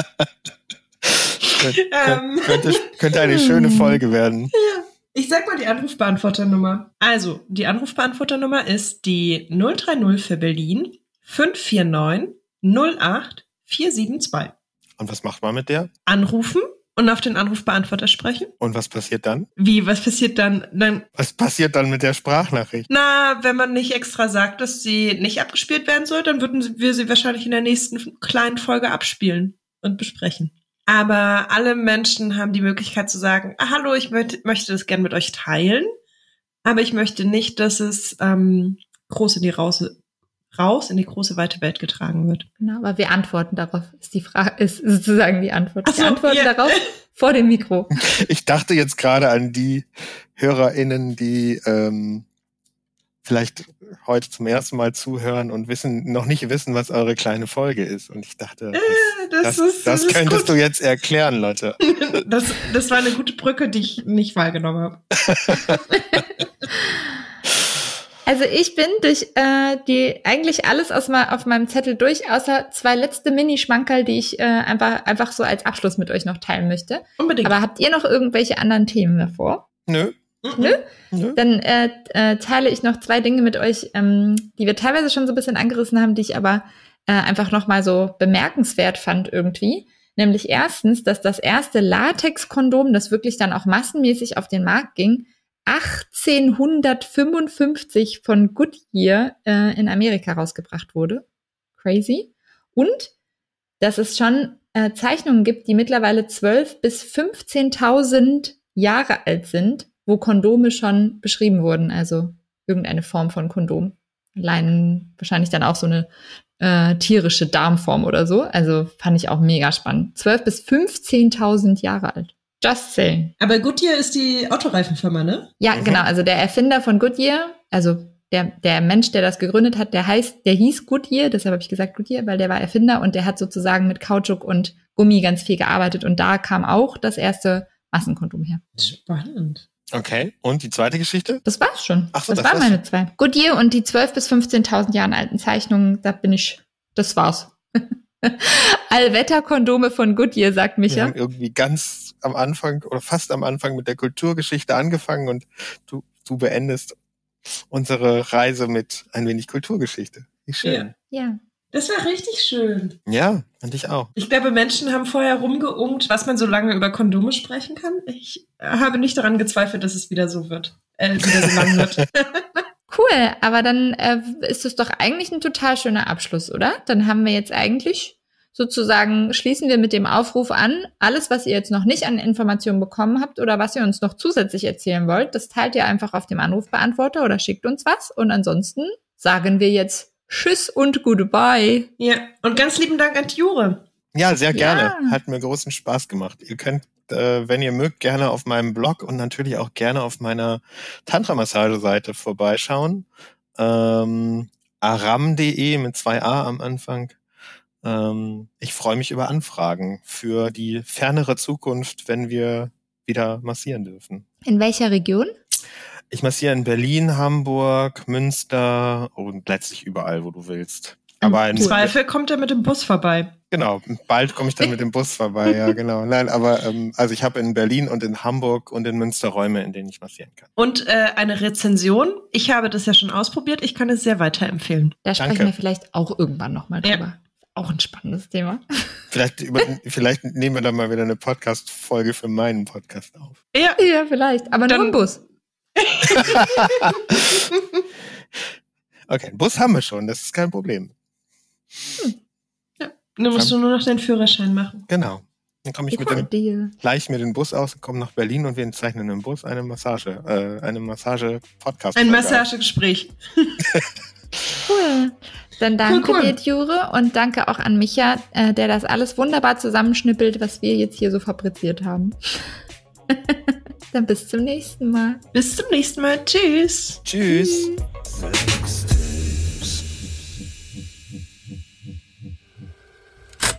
ähm. könnte, könnte eine schöne Folge werden. Ja. Ich sag mal die Anrufbeantworternummer. Also, die Anrufbeantworternummer ist die 030 für Berlin 549 08 472. Und was macht man mit der? Anrufen und auf den Anrufbeantworter sprechen. Und was passiert dann? Wie, was passiert dann? dann? Was passiert dann mit der Sprachnachricht? Na, wenn man nicht extra sagt, dass sie nicht abgespielt werden soll, dann würden wir sie wahrscheinlich in der nächsten kleinen Folge abspielen und besprechen. Aber alle Menschen haben die Möglichkeit zu sagen, ah, hallo, ich möchte, möchte das gerne mit euch teilen, aber ich möchte nicht, dass es ähm, groß in die Rause, raus in die große weite Welt getragen wird. Genau, aber wir antworten darauf, ist die Frage, ist sozusagen die Antwort. So, wir antworten yeah. darauf vor dem Mikro. Ich dachte jetzt gerade an die HörerInnen, die ähm, vielleicht heute zum ersten Mal zuhören und wissen, noch nicht wissen, was eure kleine Folge ist. Und ich dachte, das, äh, das, das, ist, das könntest gut. du jetzt erklären, Leute. das, das war eine gute Brücke, die ich nicht wahrgenommen habe. Also ich bin durch äh, die eigentlich alles aus ma auf meinem Zettel durch, außer zwei letzte Mini-Schmankerl, die ich äh, einfach, einfach so als Abschluss mit euch noch teilen möchte. Unbedingt. Aber habt ihr noch irgendwelche anderen Themen davor? Nö. Nö? Nö. Dann äh, äh, teile ich noch zwei Dinge mit euch, ähm, die wir teilweise schon so ein bisschen angerissen haben, die ich aber äh, einfach nochmal so bemerkenswert fand irgendwie. Nämlich erstens, dass das erste Latex-Kondom, das wirklich dann auch massenmäßig auf den Markt ging, 1855 von Goodyear äh, in Amerika rausgebracht wurde. Crazy. Und dass es schon äh, Zeichnungen gibt, die mittlerweile 12 bis 15.000 Jahre alt sind, wo Kondome schon beschrieben wurden, also irgendeine Form von Kondom. Leinen wahrscheinlich dann auch so eine äh, tierische Darmform oder so. Also fand ich auch mega spannend. 12 bis 15.000 Jahre alt. Just saying. Aber Goodyear ist die Autoreifenfirma, ne? Ja, mhm. genau. Also der Erfinder von Goodyear, also der, der Mensch, der das gegründet hat, der heißt, der hieß Goodyear, deshalb habe ich gesagt Goodyear, weil der war Erfinder und der hat sozusagen mit Kautschuk und Gummi ganz viel gearbeitet und da kam auch das erste Massenkondom her. Spannend. Okay, und die zweite Geschichte? Das war's schon. Ach so, das, das waren meine zwei. Goodyear und die 12.000 bis 15.000 Jahren alten Zeichnungen, da bin ich, das war's. Allwetterkondome von Goodyear, sagt Micha. Wir haben irgendwie ganz am Anfang oder fast am Anfang mit der Kulturgeschichte angefangen und du, du beendest unsere Reise mit ein wenig Kulturgeschichte. Wie schön. Ja. ja. Das war richtig schön. Ja, fand ich auch. Ich glaube, Menschen haben vorher rumgeungt, was man so lange über Kondome sprechen kann. Ich habe nicht daran gezweifelt, dass es wieder so wird. Äh, wieder so lang wird. cool, aber dann äh, ist es doch eigentlich ein total schöner Abschluss, oder? Dann haben wir jetzt eigentlich sozusagen, schließen wir mit dem Aufruf an, alles, was ihr jetzt noch nicht an Informationen bekommen habt oder was ihr uns noch zusätzlich erzählen wollt, das teilt ihr einfach auf dem Anrufbeantworter oder schickt uns was. Und ansonsten sagen wir jetzt Tschüss und Goodbye. Ja, und ganz lieben Dank an Jure. Ja, sehr gerne. Ja. Hat mir großen Spaß gemacht. Ihr könnt, äh, wenn ihr mögt, gerne auf meinem Blog und natürlich auch gerne auf meiner Tantra-Massage-Seite vorbeischauen. Ähm, aram.de mit zwei A am Anfang. Ähm, ich freue mich über Anfragen für die fernere Zukunft, wenn wir wieder massieren dürfen. In welcher Region? Ich massiere in Berlin, Hamburg, Münster und letztlich überall, wo du willst. Aber Im Zweifel kommt er mit dem Bus vorbei. Genau, bald komme ich dann mit dem Bus vorbei, ja, genau. Nein, aber ähm, also ich habe in Berlin und in Hamburg und in Münster Räume, in denen ich massieren kann. Und äh, eine Rezension. Ich habe das ja schon ausprobiert. Ich kann es sehr weiterempfehlen. Da sprechen Danke. wir vielleicht auch irgendwann nochmal drüber. Ja. Auch ein spannendes Thema. Vielleicht, über, vielleicht nehmen wir dann mal wieder eine Podcast-Folge für meinen Podcast auf. Ja, ja vielleicht. Aber dann, nur im Bus. okay, einen Bus haben wir schon, das ist kein Problem. Hm. Ja, dann musst du nur noch deinen Führerschein machen. Genau. Dann komme ich, mit dem, gleich mir den Bus aus, komme nach Berlin und wir zeichnen im Bus eine Massage, äh, eine Massage-Podcast. Ein Massagegespräch. cool. Dann danke cool, cool. dir, Jure, und danke auch an Micha, äh, der das alles wunderbar zusammenschnippelt, was wir jetzt hier so fabriziert haben. Dann bis zum nächsten Mal. Bis zum nächsten Mal. Tschüss. Tschüss. Tschüss.